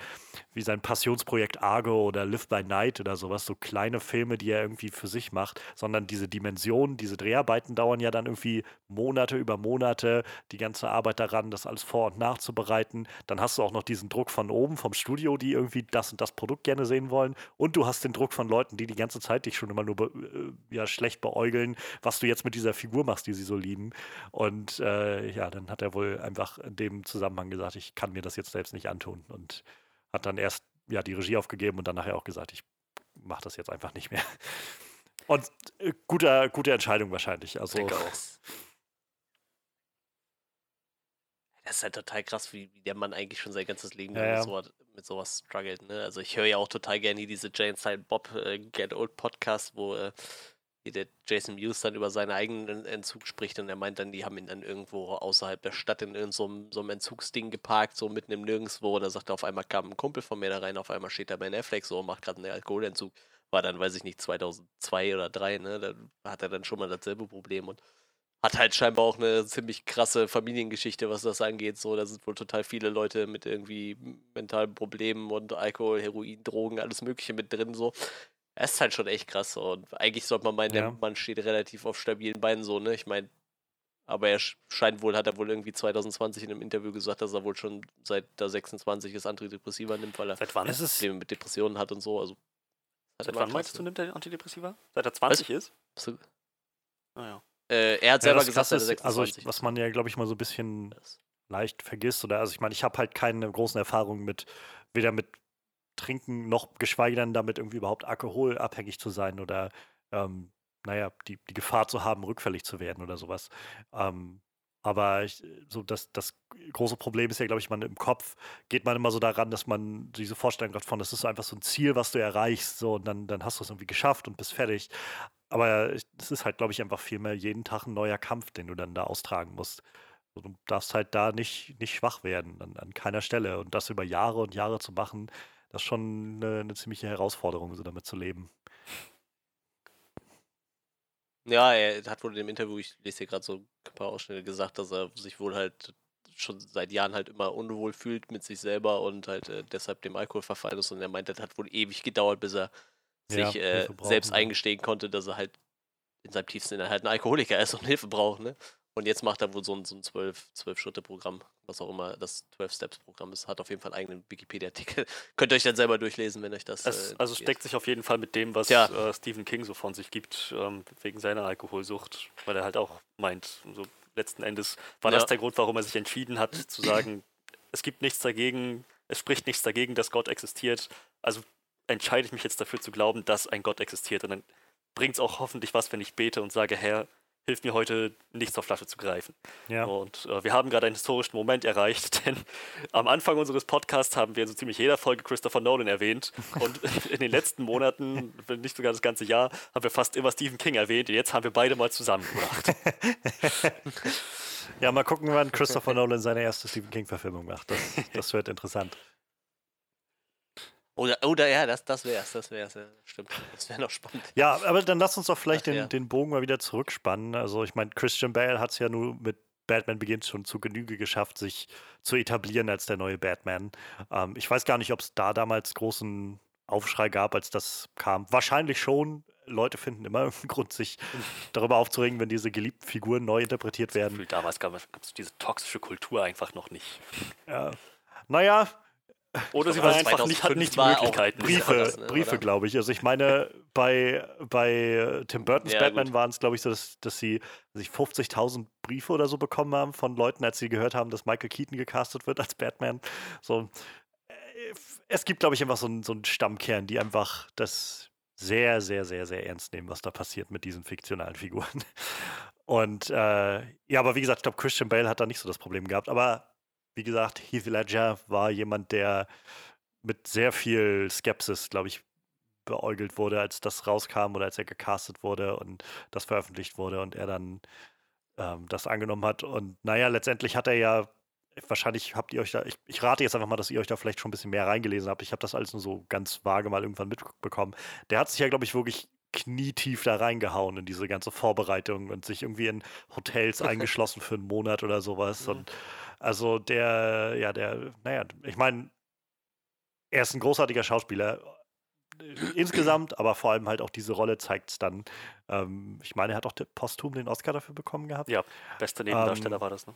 wie sein Passionsprojekt Argo oder Live by Night oder sowas, so kleine Filme, die er irgendwie für sich macht, sondern diese Dimensionen, diese Dreharbeiten dauern ja dann irgendwie Monate über Monate, die ganze Arbeit daran, das alles vor- und nachzubereiten. Dann hast du auch noch diesen Druck von oben, vom Studio, die irgendwie das und das Produkt gerne sehen wollen. Und du hast den Druck von Leuten, die die ganze Zeit dich schon immer nur äh, ja, schlecht beäugeln, was du jetzt mit dieser Figur machst, die sie so lieben. Und äh, ja, dann hat er wohl einfach in dem Zusammenhang gesagt, ich kann mir das jetzt selbst nicht antun und hat dann erst ja die Regie aufgegeben und dann nachher auch gesagt, ich mache das jetzt einfach nicht mehr. [LAUGHS] Und äh, guter, gute Entscheidung wahrscheinlich. Also, denke auch. Das ist halt total krass, wie, wie der Mann eigentlich schon sein ganzes Leben ja, mit, sowas, mit sowas struggelt. Ne? Also ich höre ja auch total gerne diese Jane Silent Bob äh, Get Old Podcast, wo äh, der Jason Mewes dann über seinen eigenen Entzug spricht und er meint dann, die haben ihn dann irgendwo außerhalb der Stadt in irgendeinem so einem Entzugsding geparkt, so mitten im Nirgendwo. Und da sagt er, auf einmal kam ein Kumpel von mir da rein, auf einmal steht da Ben Affleck so und macht gerade einen Alkoholentzug. War dann, weiß ich nicht, 2002 oder 2003, ne? Da hat er dann schon mal dasselbe Problem und hat halt scheinbar auch eine ziemlich krasse Familiengeschichte, was das angeht. So, da sind wohl total viele Leute mit irgendwie mentalen Problemen und Alkohol, Heroin, Drogen, alles Mögliche mit drin. So, es ist halt schon echt krass. Und eigentlich sollte man meinen, ja. der Mann steht relativ auf stabilen Beinen so, ne? Ich meine, aber er scheint wohl, hat er wohl irgendwie 2020 in einem Interview gesagt, dass er wohl schon seit der 26 das Antidepressiva nimmt, weil er seit wann? Probleme mit Depressionen hat und so. Also, seit wann meinst du, nimmt er Antidepressiva? Seit er 20 was? ist? So. Naja. Ah, äh, er hat selber ja, gesagt, dass er 26 Also, ich, was man ja, glaube ich, mal so ein bisschen leicht vergisst, oder also ich meine, ich habe halt keine großen Erfahrungen mit, weder mit trinken, noch geschweige denn damit irgendwie überhaupt alkoholabhängig zu sein oder ähm, naja, die, die Gefahr zu haben, rückfällig zu werden oder sowas. Ähm, aber ich, so das, das große Problem ist ja, glaube ich, man im Kopf geht man immer so daran, dass man diese Vorstellung hat von, das ist einfach so ein Ziel, was du erreichst, so und dann, dann hast du es irgendwie geschafft und bist fertig. Aber es ist halt, glaube ich, einfach vielmehr jeden Tag ein neuer Kampf, den du dann da austragen musst. Du darfst halt da nicht, nicht schwach werden, an, an keiner Stelle. Und das über Jahre und Jahre zu machen, das ist schon eine, eine ziemliche Herausforderung, so damit zu leben. Ja, er hat wohl in dem Interview, ich lese hier gerade so ein paar Ausschnitte, gesagt, dass er sich wohl halt schon seit Jahren halt immer unwohl fühlt mit sich selber und halt äh, deshalb dem Alkohol verfallen ist. Und er meint, das hat wohl ewig gedauert, bis er sich ja, äh, selbst eingestehen konnte, dass er halt in seinem tiefsten Inneren halt ein Alkoholiker ist und Hilfe braucht. Ne? Und jetzt macht er wohl so ein, so ein 12-Schritte-Programm, was auch immer das 12-Steps-Programm ist. Hat auf jeden Fall einen eigenen Wikipedia-Artikel. [LAUGHS] Könnt ihr euch dann selber durchlesen, wenn euch das. Es, äh, also es deckt sich auf jeden Fall mit dem, was ja. äh, Stephen King so von sich gibt, ähm, wegen seiner Alkoholsucht, weil er halt auch meint, so letzten Endes war ja. das der Grund, warum er sich entschieden hat, zu sagen, [CLEARS THROAT] es gibt nichts dagegen, es spricht nichts dagegen, dass Gott existiert. Also entscheide ich mich jetzt dafür zu glauben, dass ein Gott existiert. Und dann bringt es auch hoffentlich was, wenn ich bete und sage, Herr, hilft mir heute nicht zur Flasche zu greifen. Ja. Und äh, wir haben gerade einen historischen Moment erreicht, [LAUGHS] denn am Anfang unseres Podcasts haben wir in so ziemlich jeder Folge Christopher Nolan erwähnt [LAUGHS] und in den letzten Monaten, wenn nicht sogar das ganze Jahr, haben wir fast immer Stephen King erwähnt und jetzt haben wir beide mal zusammengebracht. [LAUGHS] ja, mal gucken, wann Christopher Nolan seine erste Stephen King-Verfilmung macht. Das, das wird interessant. Oder, oder ja, das, das wär's, das wär's, ja, stimmt. Das wäre noch spannend. Ja, aber dann lass uns doch vielleicht den, den Bogen mal wieder zurückspannen. Also ich meine, Christian Bale hat es ja nur mit Batman Begins schon zu Genüge geschafft, sich zu etablieren als der neue Batman. Ähm, ich weiß gar nicht, ob es da damals großen Aufschrei gab, als das kam. Wahrscheinlich schon. Leute finden immer [LAUGHS] irgendeinen Grund, sich darüber aufzuregen, wenn diese geliebten Figuren neu interpretiert werden. Damals gab es diese toxische Kultur einfach noch nicht. Ja. Naja, oder sie waren einfach nicht, hatten nicht die Möglichkeiten. Briefe, ne, Briefe glaube ich. Also ich meine, bei, bei Tim Burtons ja, Batman waren es, glaube ich, so, dass, dass sie 50.000 Briefe oder so bekommen haben von Leuten, als sie gehört haben, dass Michael Keaton gecastet wird als Batman. So, äh, es gibt, glaube ich, einfach so einen, so einen Stammkern, die einfach das sehr, sehr, sehr, sehr ernst nehmen, was da passiert mit diesen fiktionalen Figuren. [LAUGHS] Und äh, ja, aber wie gesagt, ich glaube, Christian Bale hat da nicht so das Problem gehabt. Aber wie gesagt, Heath Ledger war jemand, der mit sehr viel Skepsis, glaube ich, beäugelt wurde, als das rauskam oder als er gecastet wurde und das veröffentlicht wurde und er dann ähm, das angenommen hat. Und naja, letztendlich hat er ja, wahrscheinlich habt ihr euch da, ich, ich, rate jetzt einfach mal, dass ihr euch da vielleicht schon ein bisschen mehr reingelesen habt. Ich habe das alles nur so ganz vage mal irgendwann mitbekommen. Der hat sich ja, glaube ich, wirklich knietief da reingehauen in diese ganze Vorbereitung und sich irgendwie in Hotels [LAUGHS] eingeschlossen für einen Monat oder sowas. Mhm. Und also der, ja, der, naja, ich meine, er ist ein großartiger Schauspieler äh, insgesamt, aber vor allem halt auch diese Rolle zeigt es dann. Ähm, ich meine, er hat auch posthum den Oscar dafür bekommen gehabt. Ja, bester Nebendarsteller ähm, war das, ne?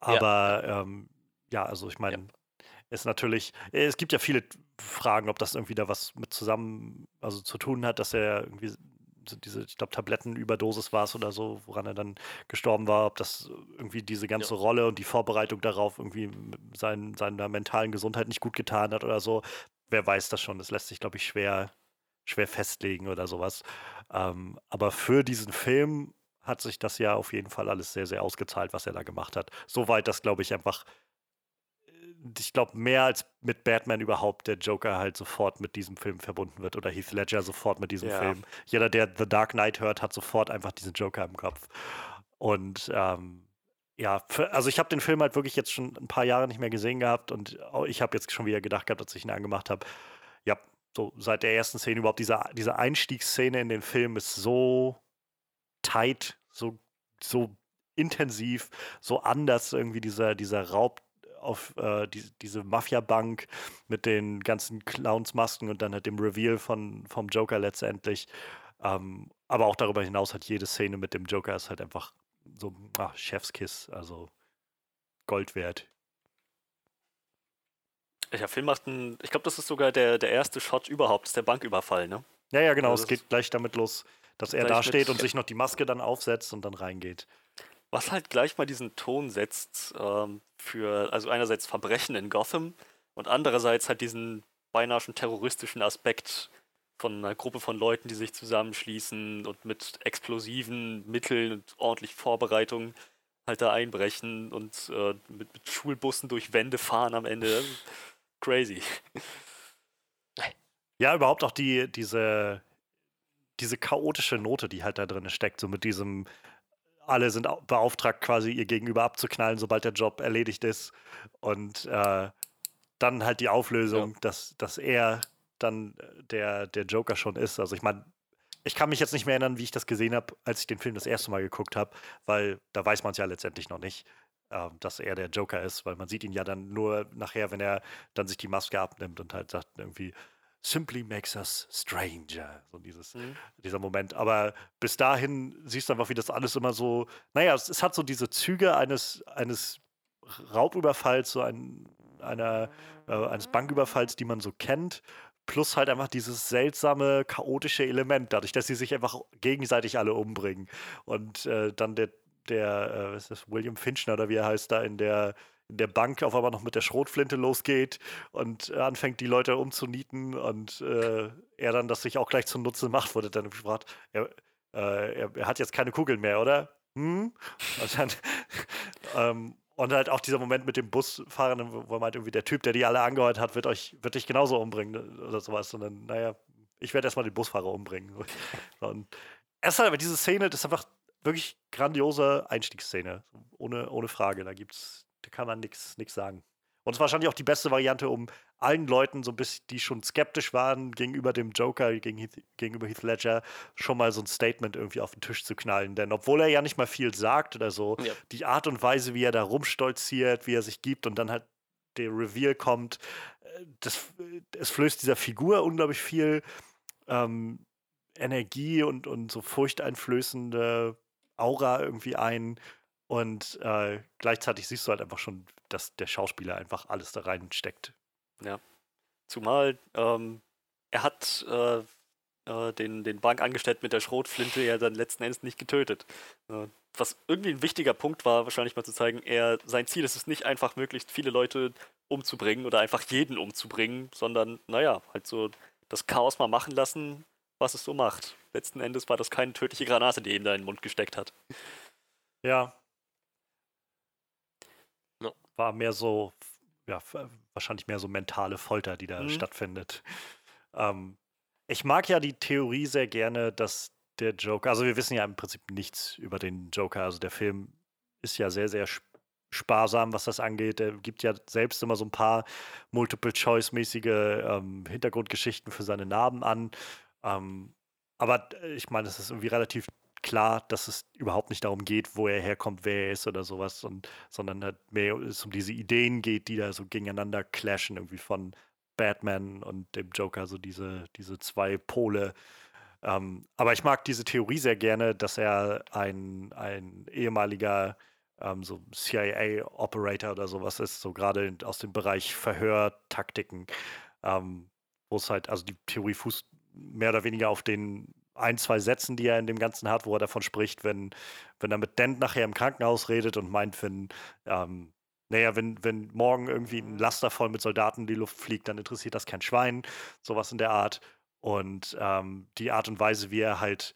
Aber ja, ähm, ja also ich meine, ja. ist natürlich, es gibt ja viele Fragen, ob das irgendwie da was mit zusammen, also zu tun hat, dass er irgendwie diese, ich glaube, Tablettenüberdosis war es oder so, woran er dann gestorben war, ob das irgendwie diese ganze ja. Rolle und die Vorbereitung darauf irgendwie sein, seiner mentalen Gesundheit nicht gut getan hat oder so. Wer weiß das schon? Das lässt sich, glaube ich, schwer, schwer festlegen oder sowas. Ähm, aber für diesen Film hat sich das ja auf jeden Fall alles sehr, sehr ausgezahlt, was er da gemacht hat. Soweit, dass, glaube ich, einfach ich glaube, mehr als mit Batman überhaupt der Joker halt sofort mit diesem Film verbunden wird oder Heath Ledger sofort mit diesem ja. Film. Jeder, der The Dark Knight hört, hat sofort einfach diesen Joker im Kopf. Und ähm, ja, für, also ich habe den Film halt wirklich jetzt schon ein paar Jahre nicht mehr gesehen gehabt und ich habe jetzt schon wieder gedacht gehabt, als ich ihn angemacht habe, ja, so seit der ersten Szene überhaupt, diese, diese Einstiegsszene in den Film ist so tight, so, so intensiv, so anders irgendwie dieser, dieser Raub auf äh, die, diese Mafia-Bank mit den ganzen Clowns-Masken und dann halt dem Reveal von, vom Joker letztendlich. Ähm, aber auch darüber hinaus hat jede Szene mit dem Joker ist halt einfach so ach, Chefskiss, also Gold wert. Ja, Film macht ein, ich glaube, das ist sogar der, der erste Shot überhaupt, ist der Banküberfall, ne? Ja, ja, genau, also es geht gleich damit los, dass er da steht und sich noch die Maske dann aufsetzt und dann reingeht. Was halt gleich mal diesen Ton setzt ähm, für, also einerseits Verbrechen in Gotham und andererseits halt diesen beinahe schon terroristischen Aspekt von einer Gruppe von Leuten, die sich zusammenschließen und mit explosiven Mitteln und ordentlich Vorbereitungen halt da einbrechen und äh, mit, mit, Schulbussen durch Wände fahren am Ende. Crazy. Ja, überhaupt auch die, diese, diese chaotische Note, die halt da drin steckt, so mit diesem alle sind beauftragt, quasi ihr Gegenüber abzuknallen, sobald der Job erledigt ist. Und äh, dann halt die Auflösung, ja. dass, dass er dann äh, der, der Joker schon ist. Also ich meine, ich kann mich jetzt nicht mehr erinnern, wie ich das gesehen habe, als ich den Film das erste Mal geguckt habe, weil da weiß man es ja letztendlich noch nicht, äh, dass er der Joker ist, weil man sieht ihn ja dann nur nachher, wenn er dann sich die Maske abnimmt und halt sagt irgendwie, simply makes us stranger. So dieses, mhm. dieser Moment. Aber bis dahin siehst du einfach, wie das alles immer so, naja, es, es hat so diese Züge eines, eines Raubüberfalls, so ein, einer, äh, eines Banküberfalls, die man so kennt. Plus halt einfach dieses seltsame, chaotische Element, dadurch, dass sie sich einfach gegenseitig alle umbringen. Und äh, dann der, der, äh, was ist das, William Finchner oder wie er heißt, da in der in der Bank auf einmal noch mit der Schrotflinte losgeht und anfängt, die Leute umzunieten und äh, er dann das sich auch gleich zunutze macht, wurde dann gefragt, er, äh, er, er, hat jetzt keine Kugeln mehr, oder? Hm? Und dann, [LAUGHS] ähm, und halt auch dieser Moment mit dem Busfahrer, wo er meint, irgendwie der Typ, der die alle angeheuert hat, wird euch, wird dich genauso umbringen oder sowas. Dann, naja, ich werde erstmal den Busfahrer umbringen. [LAUGHS] Und erst aber diese Szene, das ist einfach wirklich grandiose Einstiegsszene. Ohne, ohne Frage. Da gibt es da kann man nichts sagen. Und es war wahrscheinlich auch die beste Variante, um allen Leuten, so ein bisschen, die schon skeptisch waren gegenüber dem Joker, gegen Heath, gegenüber Heath Ledger, schon mal so ein Statement irgendwie auf den Tisch zu knallen. Denn obwohl er ja nicht mal viel sagt oder so, ja. die Art und Weise, wie er da rumstolziert, wie er sich gibt und dann halt der Reveal kommt, äh, das, es flößt dieser Figur unglaublich viel ähm, Energie und, und so furchteinflößende Aura irgendwie ein. Und äh, gleichzeitig siehst du halt einfach schon, dass der Schauspieler einfach alles da reinsteckt. Ja. Zumal ähm, er hat äh, äh, den, den Bankangestellten mit der Schrotflinte ja dann letzten Endes nicht getötet. Äh, was irgendwie ein wichtiger Punkt war, wahrscheinlich mal zu zeigen, er, sein Ziel ist es nicht einfach, möglichst viele Leute umzubringen oder einfach jeden umzubringen, sondern, naja, halt so das Chaos mal machen lassen, was es so macht. Letzten Endes war das keine tödliche Granate, die ihm da in den Mund gesteckt hat. Ja, war mehr so, ja, wahrscheinlich mehr so mentale Folter, die da mhm. stattfindet. Ähm, ich mag ja die Theorie sehr gerne, dass der Joker, also wir wissen ja im Prinzip nichts über den Joker, also der Film ist ja sehr, sehr sparsam, was das angeht. Er gibt ja selbst immer so ein paar Multiple-Choice-mäßige ähm, Hintergrundgeschichten für seine Narben an. Ähm, aber ich meine, es ist irgendwie relativ klar, dass es überhaupt nicht darum geht, wo er herkommt, wer er ist oder sowas, und, sondern halt mehr es um diese Ideen geht, die da so gegeneinander clashen, irgendwie von Batman und dem Joker, so diese, diese zwei Pole. Ähm, aber ich mag diese Theorie sehr gerne, dass er ein, ein ehemaliger ähm, so CIA-Operator oder sowas ist, so gerade aus dem Bereich Verhörtaktiken, ähm, wo es halt, also die Theorie fußt mehr oder weniger auf den ein, zwei Sätzen, die er in dem Ganzen hat, wo er davon spricht, wenn, wenn er mit Dent nachher im Krankenhaus redet und meint, wenn, ähm, naja, wenn, wenn morgen irgendwie ein Laster voll mit Soldaten in die Luft fliegt, dann interessiert das kein Schwein, sowas in der Art. Und ähm, die Art und Weise, wie er halt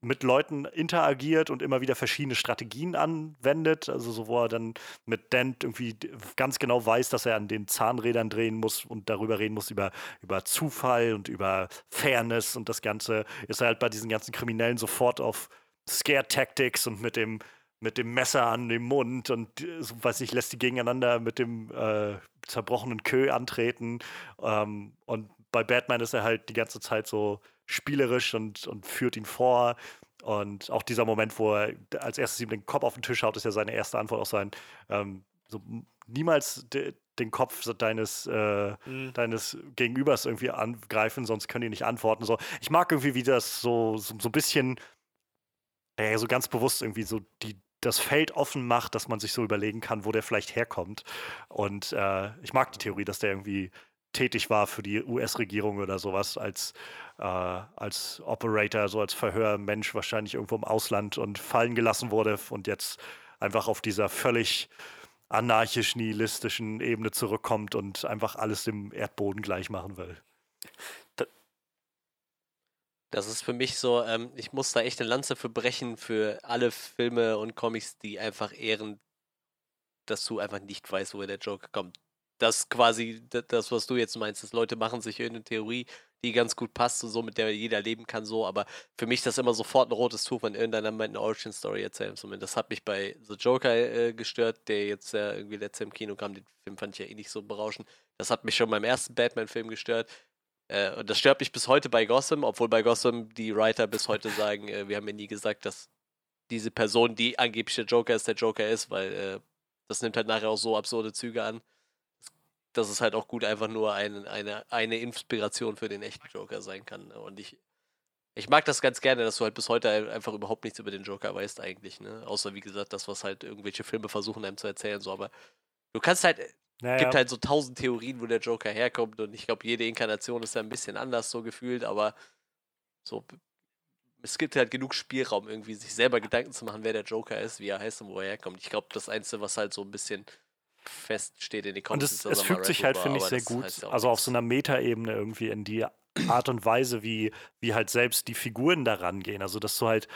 mit Leuten interagiert und immer wieder verschiedene Strategien anwendet. Also so, wo er dann mit Dent irgendwie ganz genau weiß, dass er an den Zahnrädern drehen muss und darüber reden muss, über, über Zufall und über Fairness und das Ganze, ist er halt bei diesen ganzen Kriminellen sofort auf Scare Tactics und mit dem mit dem Messer an dem Mund und so, weiß ich, lässt die gegeneinander mit dem äh, zerbrochenen Kö antreten. Ähm, und bei Batman ist er halt die ganze Zeit so spielerisch und, und führt ihn vor. Und auch dieser Moment, wo er als erstes ihm den Kopf auf den Tisch haut, ist ja seine erste Antwort auch sein, ähm, so niemals de, den Kopf deines, äh, mhm. deines Gegenübers irgendwie angreifen, sonst können die nicht antworten. So, ich mag irgendwie, wie das so, so, so ein bisschen, äh, so ganz bewusst irgendwie so die, das Feld offen macht, dass man sich so überlegen kann, wo der vielleicht herkommt. Und äh, ich mag die Theorie, dass der irgendwie tätig war für die US-Regierung oder sowas als, äh, als Operator, so als Verhörmensch wahrscheinlich irgendwo im Ausland und fallen gelassen wurde und jetzt einfach auf dieser völlig anarchisch-nihilistischen Ebene zurückkommt und einfach alles dem Erdboden gleich machen will. Das ist für mich so, ähm, ich muss da echt eine Lanze für brechen für alle Filme und Comics, die einfach ehren, dass du einfach nicht weißt, woher der Joker kommt das quasi das, was du jetzt meinst, dass Leute machen sich irgendeine Theorie, die ganz gut passt und so, mit der jeder leben kann, so, aber für mich ist das immer sofort ein rotes Tuch, wenn irgendeiner meint, eine Origin-Story erzählen zumindest. Das hat mich bei The Joker äh, gestört, der jetzt äh, irgendwie letztes im Kino kam, den Film fand ich ja eh nicht so berauschend. Das hat mich schon beim ersten Batman-Film gestört. Äh, und das stört mich bis heute bei Gotham, obwohl bei Gotham die Writer bis heute sagen, äh, wir haben ja nie gesagt, dass diese Person, die angeblich der Joker ist, der Joker ist, weil äh, das nimmt halt nachher auch so absurde Züge an dass es halt auch gut einfach nur ein, eine, eine Inspiration für den echten Joker sein kann. Ne? Und ich, ich mag das ganz gerne, dass du halt bis heute einfach überhaupt nichts über den Joker weißt eigentlich, ne? Außer wie gesagt, das, was halt irgendwelche Filme versuchen einem zu erzählen, so, aber du kannst halt, naja. gibt halt so tausend Theorien, wo der Joker herkommt und ich glaube, jede Inkarnation ist ja ein bisschen anders so gefühlt, aber so, es gibt halt genug Spielraum, irgendwie sich selber Gedanken zu machen, wer der Joker ist, wie er heißt und wo er herkommt. Ich glaube, das Einzige, was halt so ein bisschen feststeht in den Comics. Und es, es fügt sich halt, finde ich, sehr gut, also auf so einer Metaebene irgendwie in die Art und Weise, wie, wie halt selbst die Figuren daran gehen. Also, dass du halt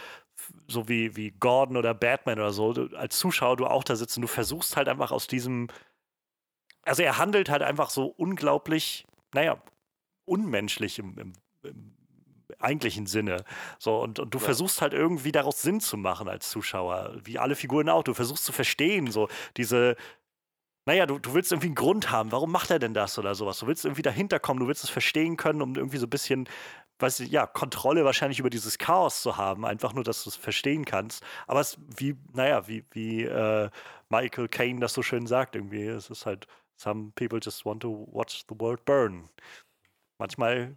so wie, wie Gordon oder Batman oder so, du, als Zuschauer du auch da sitzt und du versuchst halt einfach aus diesem, also er handelt halt einfach so unglaublich, naja, unmenschlich im, im, im eigentlichen Sinne. So, und, und du ja. versuchst halt irgendwie daraus Sinn zu machen als Zuschauer, wie alle Figuren auch. Du versuchst zu verstehen, so diese, naja, du, du willst irgendwie einen Grund haben, warum macht er denn das oder sowas? Du willst irgendwie dahinter kommen, du willst es verstehen können, um irgendwie so ein bisschen, weiß ich, ja, Kontrolle wahrscheinlich über dieses Chaos zu haben, einfach nur, dass du es verstehen kannst. Aber es wie, naja, wie, wie äh, Michael Caine das so schön sagt, irgendwie, es ist halt, some people just want to watch the world burn. Manchmal.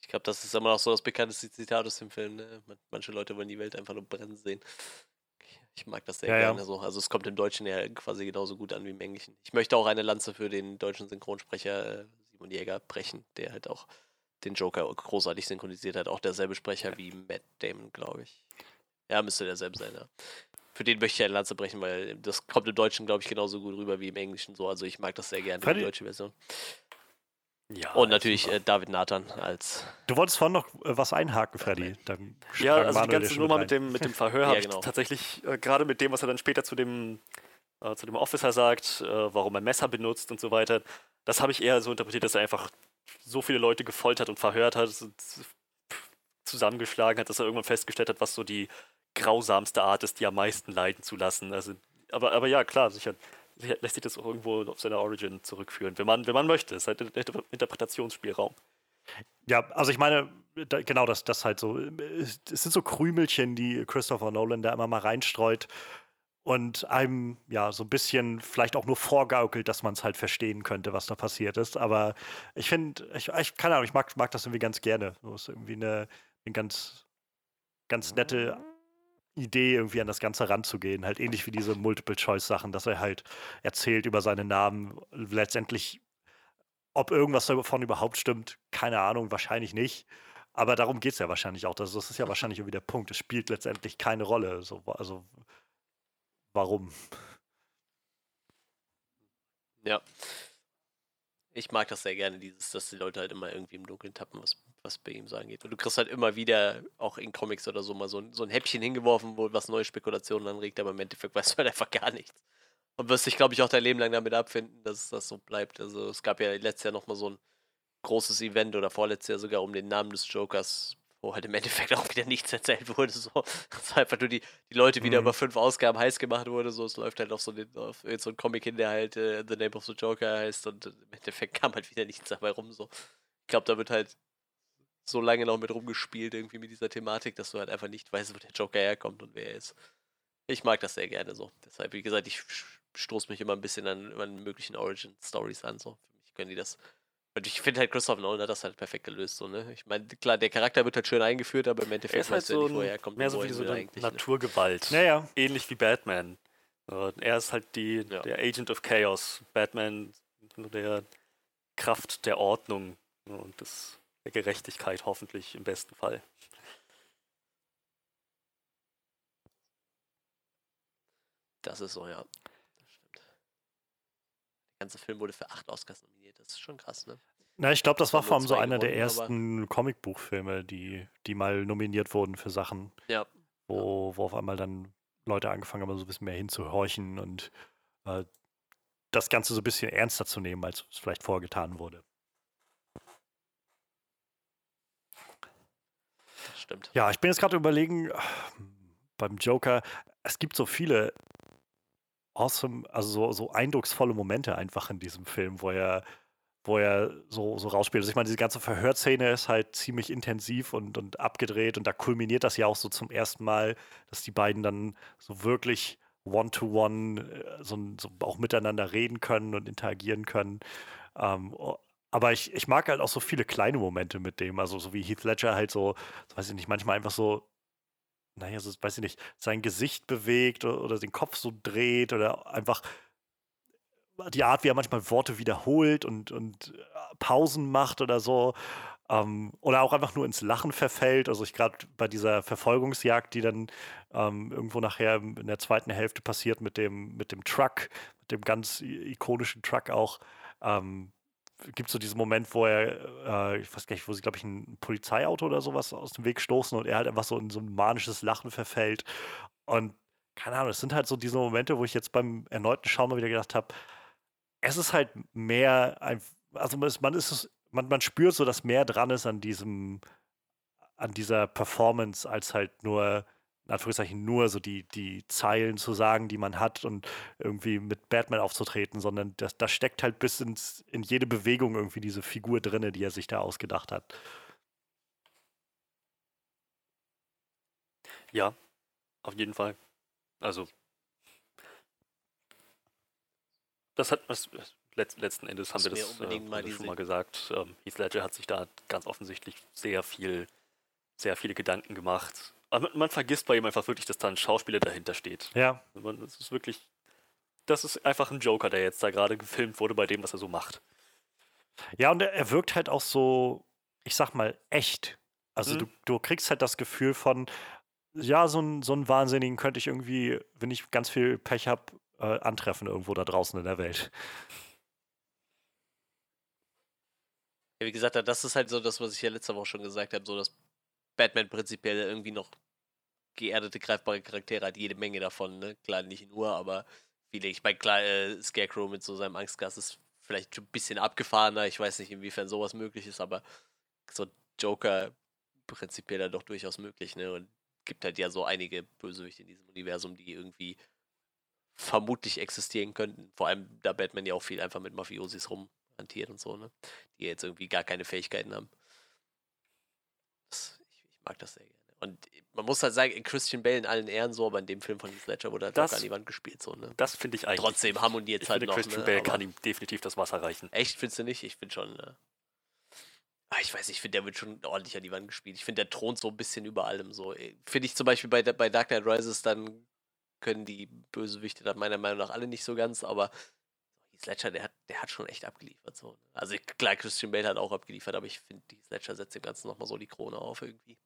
Ich glaube, das ist immer noch so das bekannteste Zitat aus dem Film. Ne? Manche Leute wollen die Welt einfach nur brennen sehen. Ich mag das sehr ja, gerne ja. so. Also es kommt im Deutschen ja quasi genauso gut an wie im Englischen. Ich möchte auch eine Lanze für den deutschen Synchronsprecher äh, Simon Jäger brechen, der halt auch den Joker großartig synchronisiert hat. Auch derselbe Sprecher wie Matt Damon, glaube ich. Ja, müsste derselbe sein, ja. Für den möchte ich eine Lanze brechen, weil das kommt im Deutschen, glaube ich, genauso gut rüber wie im Englischen so. Also ich mag das sehr gerne, die deutsche Version. Ja, und natürlich äh, David Nathan als. Du wolltest vorhin noch äh, was einhaken, Freddy. Dann ja, also die ganze Nummer mit dem, mit dem Verhör [LAUGHS] ja, habe genau. ich tatsächlich, äh, gerade mit dem, was er dann später zu dem, äh, zu dem Officer sagt, äh, warum er Messer benutzt und so weiter, das habe ich eher so interpretiert, dass er einfach so viele Leute gefoltert und verhört hat, zusammengeschlagen hat, dass er irgendwann festgestellt hat, was so die grausamste Art ist, die am meisten leiden zu lassen. Also, aber, aber ja, klar, sicher lässt sich das auch irgendwo auf seine Origin zurückführen, wenn man, wenn man möchte. Es ist halt ein Interpretationsspielraum. Ja, also ich meine, da, genau das, das halt so. Es sind so Krümelchen, die Christopher Nolan da immer mal reinstreut und einem ja so ein bisschen vielleicht auch nur vorgaukelt, dass man es halt verstehen könnte, was da passiert ist. Aber ich finde, ich, ich keine Ahnung, ich mag, mag das irgendwie ganz gerne. So ist irgendwie eine, eine ganz, ganz nette Idee, irgendwie an das Ganze ranzugehen. Halt ähnlich wie diese Multiple-Choice-Sachen, dass er halt erzählt über seine Namen. Letztendlich, ob irgendwas davon überhaupt stimmt, keine Ahnung, wahrscheinlich nicht. Aber darum geht es ja wahrscheinlich auch. Das, das ist ja wahrscheinlich irgendwie der Punkt. Es spielt letztendlich keine Rolle. So, also, warum? Ja. Ich mag das sehr gerne, dieses, dass die Leute halt immer irgendwie im Dunkeln tappen, was was bei ihm so angeht. Und du kriegst halt immer wieder, auch in Comics oder so, mal so, so ein Häppchen hingeworfen, wo was neue Spekulationen anregt, aber im Endeffekt weißt du halt einfach gar nichts. Und wirst dich, glaube ich, auch dein Leben lang damit abfinden, dass das so bleibt. Also es gab ja letztes Jahr nochmal so ein großes Event oder vorletztes Jahr sogar um den Namen des Jokers, wo halt im Endeffekt auch wieder nichts erzählt wurde. So. [LAUGHS] Dass einfach nur die, die Leute wieder mhm. über fünf Ausgaben heiß gemacht wurde. So, es läuft halt auf so, den, auf so ein Comic hin, der halt äh, The Name of the Joker heißt und im Endeffekt kam halt wieder nichts dabei rum. So. Ich glaube, da wird halt so lange noch mit rumgespielt, irgendwie mit dieser Thematik, dass du halt einfach nicht weißt, wo der Joker herkommt und wer er ist. Ich mag das sehr gerne so. Deshalb, wie gesagt, ich stoße mich immer ein bisschen an, an möglichen Origin-Stories an. So. Für mich können die das. Und ich finde halt, Christopher Nolan hat das halt perfekt gelöst. So, ne? Ich meine, klar, der Charakter wird halt schön eingeführt, aber im Endeffekt ist halt so nicht, woher er kommt. Mehr so wie so eine ne? Naturgewalt. Ne? Ja, Ähnlich wie Batman. Er ist halt die, ja. der Agent of Chaos. Batman nur der Kraft der Ordnung. Und das der Gerechtigkeit hoffentlich im besten Fall. Das ist so, ja. Das stimmt. Der ganze Film wurde für acht Oscars nominiert. Das ist schon krass, ne? Na, ich glaube, das war vor allem so einer der ersten Comicbuchfilme, die, die mal nominiert wurden für Sachen. Ja. Wo, wo auf einmal dann Leute angefangen haben, so ein bisschen mehr hinzuhorchen und äh, das Ganze so ein bisschen ernster zu nehmen, als es vielleicht vorgetan wurde. stimmt. Ja, ich bin jetzt gerade überlegen, beim Joker, es gibt so viele awesome, also so, so eindrucksvolle Momente einfach in diesem Film, wo er, wo er so, so rausspielt. Also ich meine, diese ganze Verhörszene ist halt ziemlich intensiv und, und abgedreht und da kulminiert das ja auch so zum ersten Mal, dass die beiden dann so wirklich one-to-one -one, äh, so, so, auch miteinander reden können und interagieren können. Ähm, aber ich, ich mag halt auch so viele kleine Momente mit dem. Also so wie Heath Ledger halt so, so weiß ich nicht, manchmal einfach so, naja, so, weiß ich nicht, sein Gesicht bewegt oder, oder den Kopf so dreht oder einfach die Art, wie er manchmal Worte wiederholt und, und äh, Pausen macht oder so. Ähm, oder auch einfach nur ins Lachen verfällt. Also ich gerade bei dieser Verfolgungsjagd, die dann ähm, irgendwo nachher in der zweiten Hälfte passiert mit dem, mit dem Truck, mit dem ganz ikonischen Truck auch. Ähm, gibt es so diesen Moment, wo er, äh, ich weiß gar nicht, wo sie, glaube ich, ein Polizeiauto oder sowas aus dem Weg stoßen und er halt einfach so in so ein manisches Lachen verfällt. Und keine Ahnung, es sind halt so diese Momente, wo ich jetzt beim erneuten Schauen mal wieder gedacht habe, es ist halt mehr, ein, also man ist man, man spürt so, dass mehr dran ist an diesem, an dieser Performance, als halt nur in Anführungszeichen nur so die, die Zeilen zu sagen, die man hat und irgendwie mit Batman aufzutreten, sondern da steckt halt bis ins, in jede Bewegung irgendwie diese Figur drinne, die er sich da ausgedacht hat. Ja, auf jeden Fall. Also, das hat was. Letzten Endes haben wir das äh, mal schon mal gesagt. Ähm, Heath Ledger hat sich da ganz offensichtlich sehr viel, sehr viele Gedanken gemacht. Aber man, man vergisst bei ihm einfach wirklich, dass da ein Schauspieler dahinter steht. Ja. Das ist wirklich, das ist einfach ein Joker, der jetzt da gerade gefilmt wurde bei dem, was er so macht. Ja, und er, er wirkt halt auch so, ich sag mal, echt. Also mhm. du, du kriegst halt das Gefühl von, ja, so einen so einen Wahnsinnigen könnte ich irgendwie, wenn ich ganz viel Pech habe, äh, antreffen irgendwo da draußen in der Welt. Ja, wie gesagt, das ist halt so das, was ich ja letzte Woche schon gesagt habe, so dass Batman prinzipiell irgendwie noch geerdete, greifbare Charaktere hat, jede Menge davon, ne? Klar, nicht nur, aber viele. Ich meine, klar, äh, Scarecrow mit so seinem Angstgas ist vielleicht ein bisschen abgefahrener. Ich weiß nicht, inwiefern sowas möglich ist, aber so Joker prinzipiell dann doch durchaus möglich, ne? Und gibt halt ja so einige Bösewichte in diesem Universum, die irgendwie vermutlich existieren könnten. Vor allem, da Batman ja auch viel einfach mit Mafiosis rumhantiert und so, ne? Die jetzt irgendwie gar keine Fähigkeiten haben. Das, ich, ich, mag das sehr gerne. Und man muss halt sagen, Christian Bale in allen Ehren so, aber in dem Film von Heath Ledger wurde halt das, an die Wand gespielt, so, ne? Das finde ich eigentlich. Trotzdem harmoniert es halt finde, noch. Christian ne? Bale kann ihm definitiv das Wasser reichen. Echt, findest du nicht? Ich finde schon, ne? Ich weiß nicht, ich finde, der wird schon ordentlich an die Wand gespielt. Ich finde, der thront so ein bisschen über allem. So. Äh, finde ich zum Beispiel bei, bei Dark Knight Rises, dann können die Bösewichte dann meiner Meinung nach alle nicht so ganz, aber Heath Ledger, der hat, der hat schon echt abgeliefert. So. Ne? Also klar, Christian Bale hat auch abgeliefert, aber ich finde, Heath Ledger setzt dem Ganzen nochmal so die Krone auf irgendwie.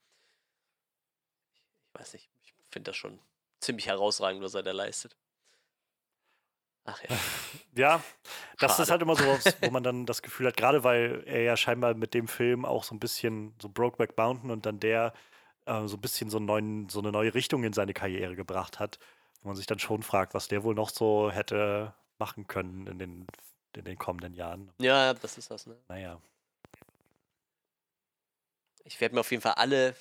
Ich, ich weiß nicht, ich finde das schon ziemlich herausragend, was er da leistet. Ach ja. [LAUGHS] ja, das Schade. ist halt immer so, wo man [LAUGHS] dann das Gefühl hat, gerade weil er ja scheinbar mit dem Film auch so ein bisschen so Brokeback Mountain und dann der äh, so ein bisschen so, neuen, so eine neue Richtung in seine Karriere gebracht hat, wo man sich dann schon fragt, was der wohl noch so hätte machen können in den, in den kommenden Jahren. Ja, das ist das, ne? Naja. Ich werde mir auf jeden Fall alle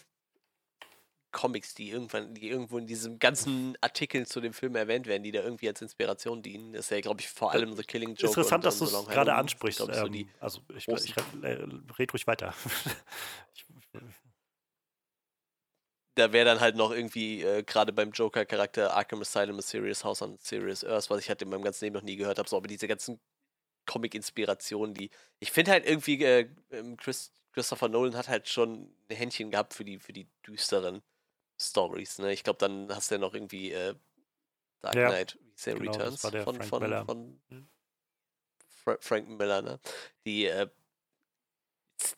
Comics, die irgendwann, die irgendwo in diesem ganzen Artikel zu dem Film erwähnt werden, die da irgendwie als Inspiration dienen. Das ist ja, glaube ich, vor allem The Killing Joke. Interessant, dass du es gerade ansprichst. Ich, ähm, so also ich, ich, ich red ruhig weiter. [LAUGHS] da wäre dann halt noch irgendwie äh, gerade beim Joker-Charakter Arkham Asylum, A Serious House on Serious Earth, was ich halt in meinem ganzen Leben noch nie gehört habe. So, aber diese ganzen Comic-Inspirationen, die ich finde halt irgendwie äh, ähm, Chris, Christopher Nolan hat halt schon ein Händchen gehabt für die für die düsteren Stories. Ne? Ich glaube, dann hast du ja noch irgendwie äh, Dark ja, Knight genau, Returns von, Frank von, Miller. von. Fra Frank Miller, ne? Die, äh,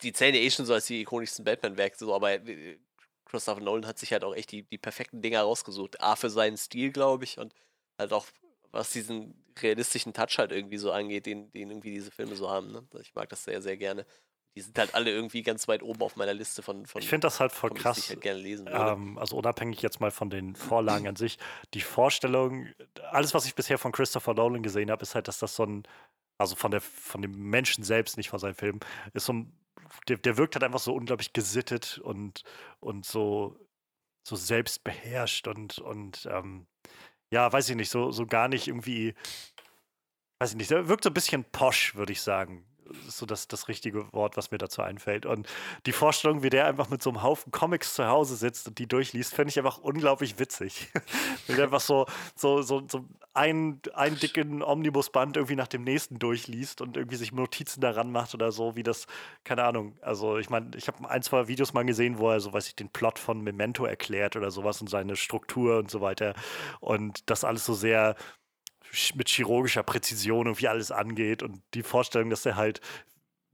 die zählen ja eh schon so als die ikonischsten Batman-Werke, so, aber äh, Christopher Nolan hat sich halt auch echt die, die perfekten Dinger rausgesucht. A für seinen Stil, glaube ich, und halt auch was diesen realistischen Touch halt irgendwie so angeht, den, den irgendwie diese Filme so haben. Ne? Ich mag das sehr, sehr gerne die sind halt alle irgendwie ganz weit oben auf meiner Liste von. von ich finde das halt voll krass. Ich halt gerne lesen ähm, also unabhängig jetzt mal von den Vorlagen an sich, die Vorstellung, alles, was ich bisher von Christopher Nolan gesehen habe, ist halt, dass das so ein, also von der von dem Menschen selbst, nicht von seinem Film, ist so ein, der, der wirkt halt einfach so unglaublich gesittet und, und so, so selbstbeherrscht und, und ähm, ja, weiß ich nicht, so, so gar nicht irgendwie, weiß ich nicht, der wirkt so ein bisschen posch, würde ich sagen ist so das, das richtige Wort, was mir dazu einfällt. Und die Vorstellung, wie der einfach mit so einem Haufen Comics zu Hause sitzt und die durchliest, finde ich einfach unglaublich witzig. [LAUGHS] wie der einfach so, so, so, so einen, einen dicken Omnibusband irgendwie nach dem nächsten durchliest und irgendwie sich Notizen daran macht oder so, wie das, keine Ahnung. Also ich meine, ich habe ein, zwei Videos mal gesehen, wo er so, weiß ich, den Plot von Memento erklärt oder sowas und seine Struktur und so weiter. Und das alles so sehr mit chirurgischer Präzision irgendwie alles angeht und die Vorstellung, dass er halt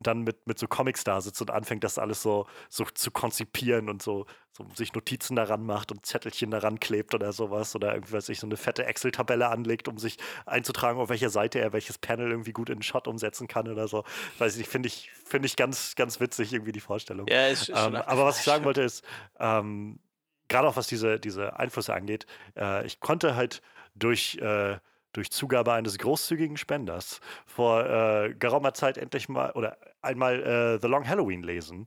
dann mit, mit so Comics da sitzt und anfängt, das alles so, so zu konzipieren und so, so sich Notizen daran macht und Zettelchen daran klebt oder sowas oder irgendwie, sich so eine fette Excel-Tabelle anlegt, um sich einzutragen, auf welcher Seite er welches Panel irgendwie gut in den Shot umsetzen kann oder so. Weiß ich, finde ich, finde ich ganz, ganz witzig irgendwie die Vorstellung. Ja, ist, ist ähm, aber was ich sagen wollte ist, ähm, gerade auch was diese, diese Einflüsse angeht, äh, ich konnte halt durch äh, durch Zugabe eines großzügigen Spenders vor äh, geraumer Zeit endlich mal oder einmal äh, The Long Halloween lesen.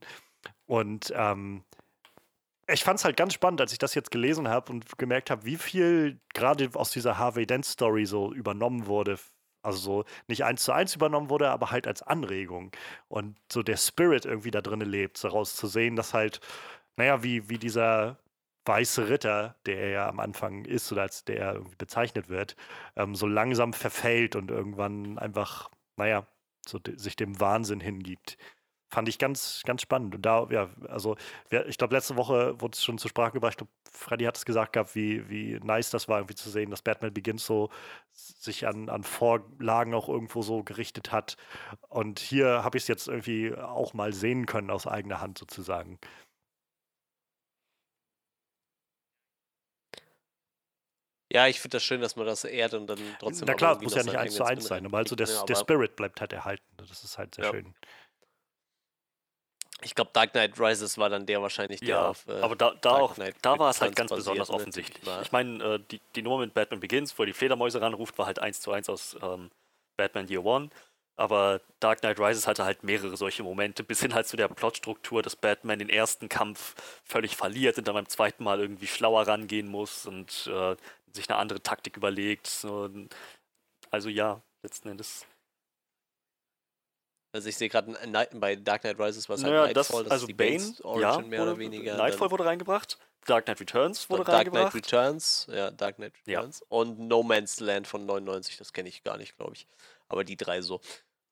Und ähm, ich fand es halt ganz spannend, als ich das jetzt gelesen habe und gemerkt habe, wie viel gerade aus dieser Harvey Dent Story so übernommen wurde. Also so nicht eins zu eins übernommen wurde, aber halt als Anregung. Und so der Spirit irgendwie da drin lebt, daraus zu sehen, dass halt, naja, wie, wie dieser weiße Ritter, der er ja am Anfang ist oder als der er irgendwie bezeichnet wird, ähm, so langsam verfällt und irgendwann einfach, naja, so sich dem Wahnsinn hingibt fand ich ganz, ganz spannend. Und da, ja, also ich glaube, letzte Woche wurde es schon zur Sprache gebracht. Ich glaube, Freddy hat es gesagt gehabt, wie, wie nice das war, irgendwie zu sehen, dass Batman Begins so sich an, an Vorlagen auch irgendwo so gerichtet hat. Und hier habe ich es jetzt irgendwie auch mal sehen können aus eigener Hand sozusagen. Ja, ich finde das schön, dass man das ehrt und dann trotzdem. Na klar, muss ja nicht eins zu eins sein, aber also das, ja, der Spirit bleibt halt erhalten. Das ist halt sehr ja. schön. Ich glaube, Dark Knight Rises war dann der wahrscheinlich, der ja, auf. Äh, aber da, da, auch, da war es halt ganz besonders ne? offensichtlich. Ich meine, äh, die, die Nummer mit Batman Begins, wo er die Fledermäuse ranruft, war halt eins zu eins aus ähm, Batman Year One. Aber Dark Knight Rises hatte halt mehrere solche Momente, bis hin halt zu der Plotstruktur, dass Batman den ersten Kampf völlig verliert und dann beim zweiten Mal irgendwie schlauer rangehen muss und äh, sich eine andere Taktik überlegt. Also ja, letzten Endes also ich sehe gerade bei Dark Knight Rises was halt naja, Nightfall, das, das also ist die Bane, Origin ja, mehr oder weniger. Nightfall wurde reingebracht, Dark Knight Returns wurde Dark reingebracht. Dark Knight Returns, ja, Dark Knight Returns. Ja. Und No Man's Land von 99, das kenne ich gar nicht, glaube ich. Aber die drei so.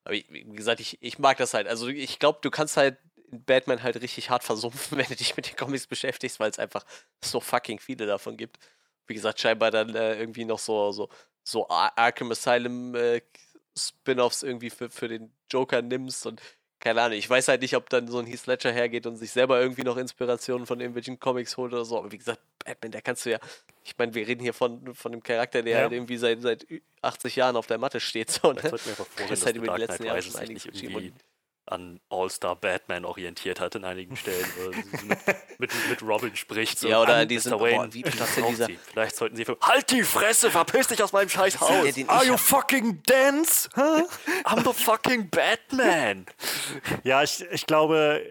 Aber ich, wie gesagt, ich, ich mag das halt. Also ich glaube, du kannst halt Batman halt richtig hart versumpfen, [LAUGHS] wenn du dich mit den Comics beschäftigst, weil es einfach so fucking viele davon gibt. Wie gesagt, scheinbar dann äh, irgendwie noch so, so, so Arkham Asylum äh, Spin-offs irgendwie für, für den Joker nimmst und keine Ahnung, ich weiß halt nicht, ob dann so ein Heath Ledger hergeht und sich selber irgendwie noch Inspirationen von irgendwelchen Comics holt oder so. Aber wie gesagt, Batman, der kannst du ja, ich meine, wir reden hier von, von einem Charakter, der ja. halt irgendwie seit, seit 80 Jahren auf der Matte steht. So, ne? Das, das ist halt über die letzten Jahre schon einiges irgendwie an All-Star Batman orientiert hat in einigen Stellen, mit, [LAUGHS] mit, mit, Robin spricht. So ja, oder an diesen, Wayne, oh, wie dieser... Vielleicht sollten sie für, Halt die Fresse, verpiss dich aus meinem scheiß Haus. Are you fucking dance? Huh? I'm the fucking Batman. [LAUGHS] ja, ich, ich glaube,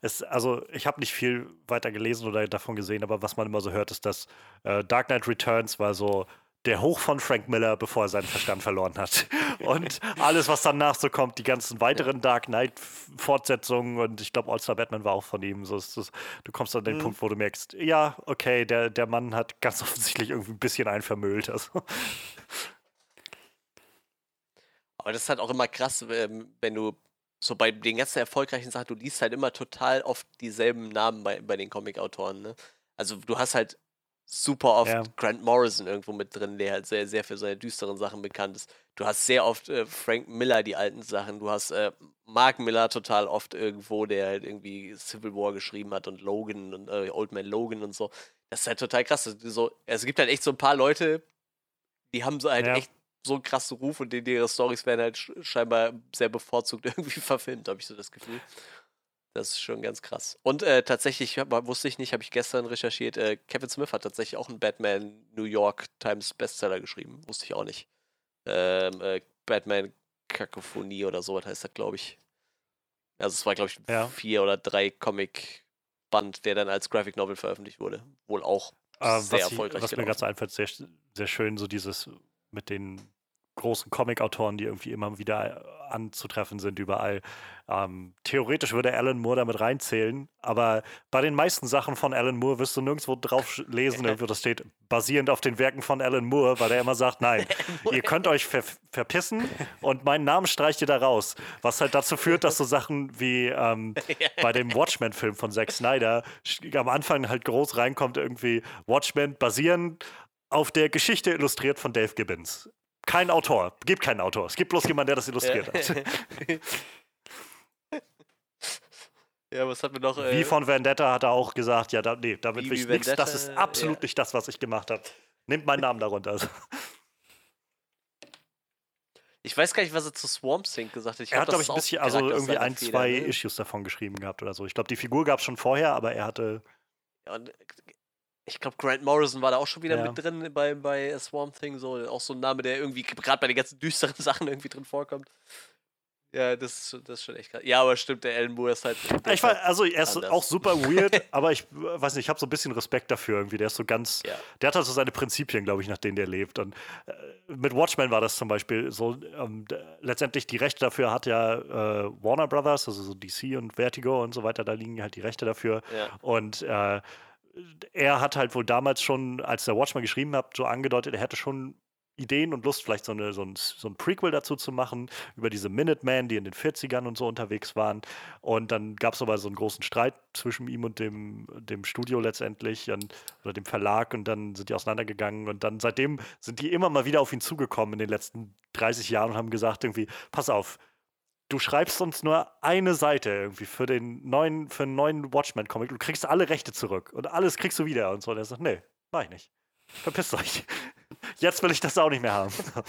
es, also ich habe nicht viel weiter gelesen oder davon gesehen, aber was man immer so hört, ist, dass äh, Dark Knight Returns war so der Hoch von Frank Miller, bevor er seinen Verstand verloren hat. Und alles, was danach so kommt, die ganzen weiteren Dark Knight-Fortsetzungen und ich glaube, All-Star Batman war auch von ihm. So ist das, du kommst an den mhm. Punkt, wo du merkst, ja, okay, der, der Mann hat ganz [LAUGHS] offensichtlich irgendwie ein bisschen einen vermüllt. Also. Aber das ist halt auch immer krass, ähm, wenn du so bei den ganzen erfolgreichen Sachen, du liest halt immer total oft dieselben Namen bei, bei den Comic-Autoren. Ne? Also du hast halt super oft ja. Grant Morrison irgendwo mit drin, der halt sehr, sehr für seine düsteren Sachen bekannt ist. Du hast sehr oft äh, Frank Miller, die alten Sachen. Du hast äh, Mark Miller total oft irgendwo, der halt irgendwie Civil War geschrieben hat und Logan und äh, Old Man Logan und so. Das ist halt total krass. So, es gibt halt echt so ein paar Leute, die haben so halt ja. echt so einen krassen Ruf und die, ihre Stories werden halt scheinbar sehr bevorzugt [LAUGHS] irgendwie verfilmt, habe ich so das Gefühl. Das ist schon ganz krass. Und äh, tatsächlich, wusste ich nicht, habe ich gestern recherchiert, äh, Kevin Smith hat tatsächlich auch einen Batman New York Times Bestseller geschrieben. Wusste ich auch nicht. Ähm, äh, Batman Kakophonie oder so, was heißt das, glaube ich. Also es war, glaube ich, ja. vier oder drei Comic-Band, der dann als Graphic Novel veröffentlicht wurde. Wohl auch äh, sehr erfolgreich. Ich, was gelaufen. mir gerade so einfällt, sehr, sehr schön, so dieses mit den großen Comic-Autoren, die irgendwie immer wieder anzutreffen sind überall. Ähm, theoretisch würde Alan Moore damit reinzählen, aber bei den meisten Sachen von Alan Moore wirst du nirgendwo drauf lesen, wo das steht, basierend auf den Werken von Alan Moore, weil er immer sagt, nein, [LAUGHS] ihr könnt euch ver verpissen und meinen Namen streicht ihr da raus. Was halt dazu führt, dass so Sachen wie ähm, [LAUGHS] bei dem Watchmen-Film von Zack Snyder am Anfang halt groß reinkommt, irgendwie Watchmen basierend auf der Geschichte illustriert von Dave Gibbons. Kein Autor. Gibt keinen Autor. Es gibt bloß jemanden, der das illustriert hat. [LAUGHS] Ja, was hat mir noch. Äh, Wie von Vendetta hat er auch gesagt, ja, da, nee, damit will ich nichts. Das ist absolut ja. nicht das, was ich gemacht habe. Nehmt meinen Namen darunter. Ich weiß gar nicht, was er zu Swamp Thing gesagt hat. Ich er hat, glaube ich, ein bisschen, also irgendwie ein, zwei ne? Issues davon geschrieben gehabt oder so. Ich glaube, die Figur gab es schon vorher, aber er hatte. Ja, und ich glaube, Grant Morrison war da auch schon wieder ja. mit drin bei, bei Swamp Thing, so auch so ein Name, der irgendwie gerade bei den ganzen düsteren [LAUGHS] Sachen irgendwie drin vorkommt. Ja, das ist, das ist schon echt krass. Ja, aber stimmt, der Alan Moore ist halt. Ich war, also, er ist anders. auch super weird, [LAUGHS] aber ich weiß nicht, ich habe so ein bisschen Respekt dafür irgendwie. Der ist so ganz. Ja. Der hat halt so seine Prinzipien, glaube ich, nach denen der lebt. Und äh, mit Watchmen war das zum Beispiel so. Ähm, letztendlich die Rechte dafür hat ja äh, Warner Brothers, also so DC und Vertigo und so weiter, da liegen halt die Rechte dafür. Ja. Und äh, er hat halt wohl damals schon, als der Watchman geschrieben hat, so angedeutet, er hätte schon Ideen und Lust, vielleicht so, eine, so, ein, so ein Prequel dazu zu machen, über diese Minutemen, die in den 40ern und so unterwegs waren. Und dann gab es aber so einen großen Streit zwischen ihm und dem, dem Studio letztendlich und, oder dem Verlag und dann sind die auseinandergegangen und dann seitdem sind die immer mal wieder auf ihn zugekommen in den letzten 30 Jahren und haben gesagt, irgendwie, pass auf, du schreibst uns nur eine Seite irgendwie für den neuen, für einen neuen Watchmen-Comic, du kriegst alle Rechte zurück und alles kriegst du wieder und so. Und er sagt, nee, mach ich nicht. Verpisst euch. [LAUGHS] Jetzt will ich das auch nicht mehr haben. [LAUGHS]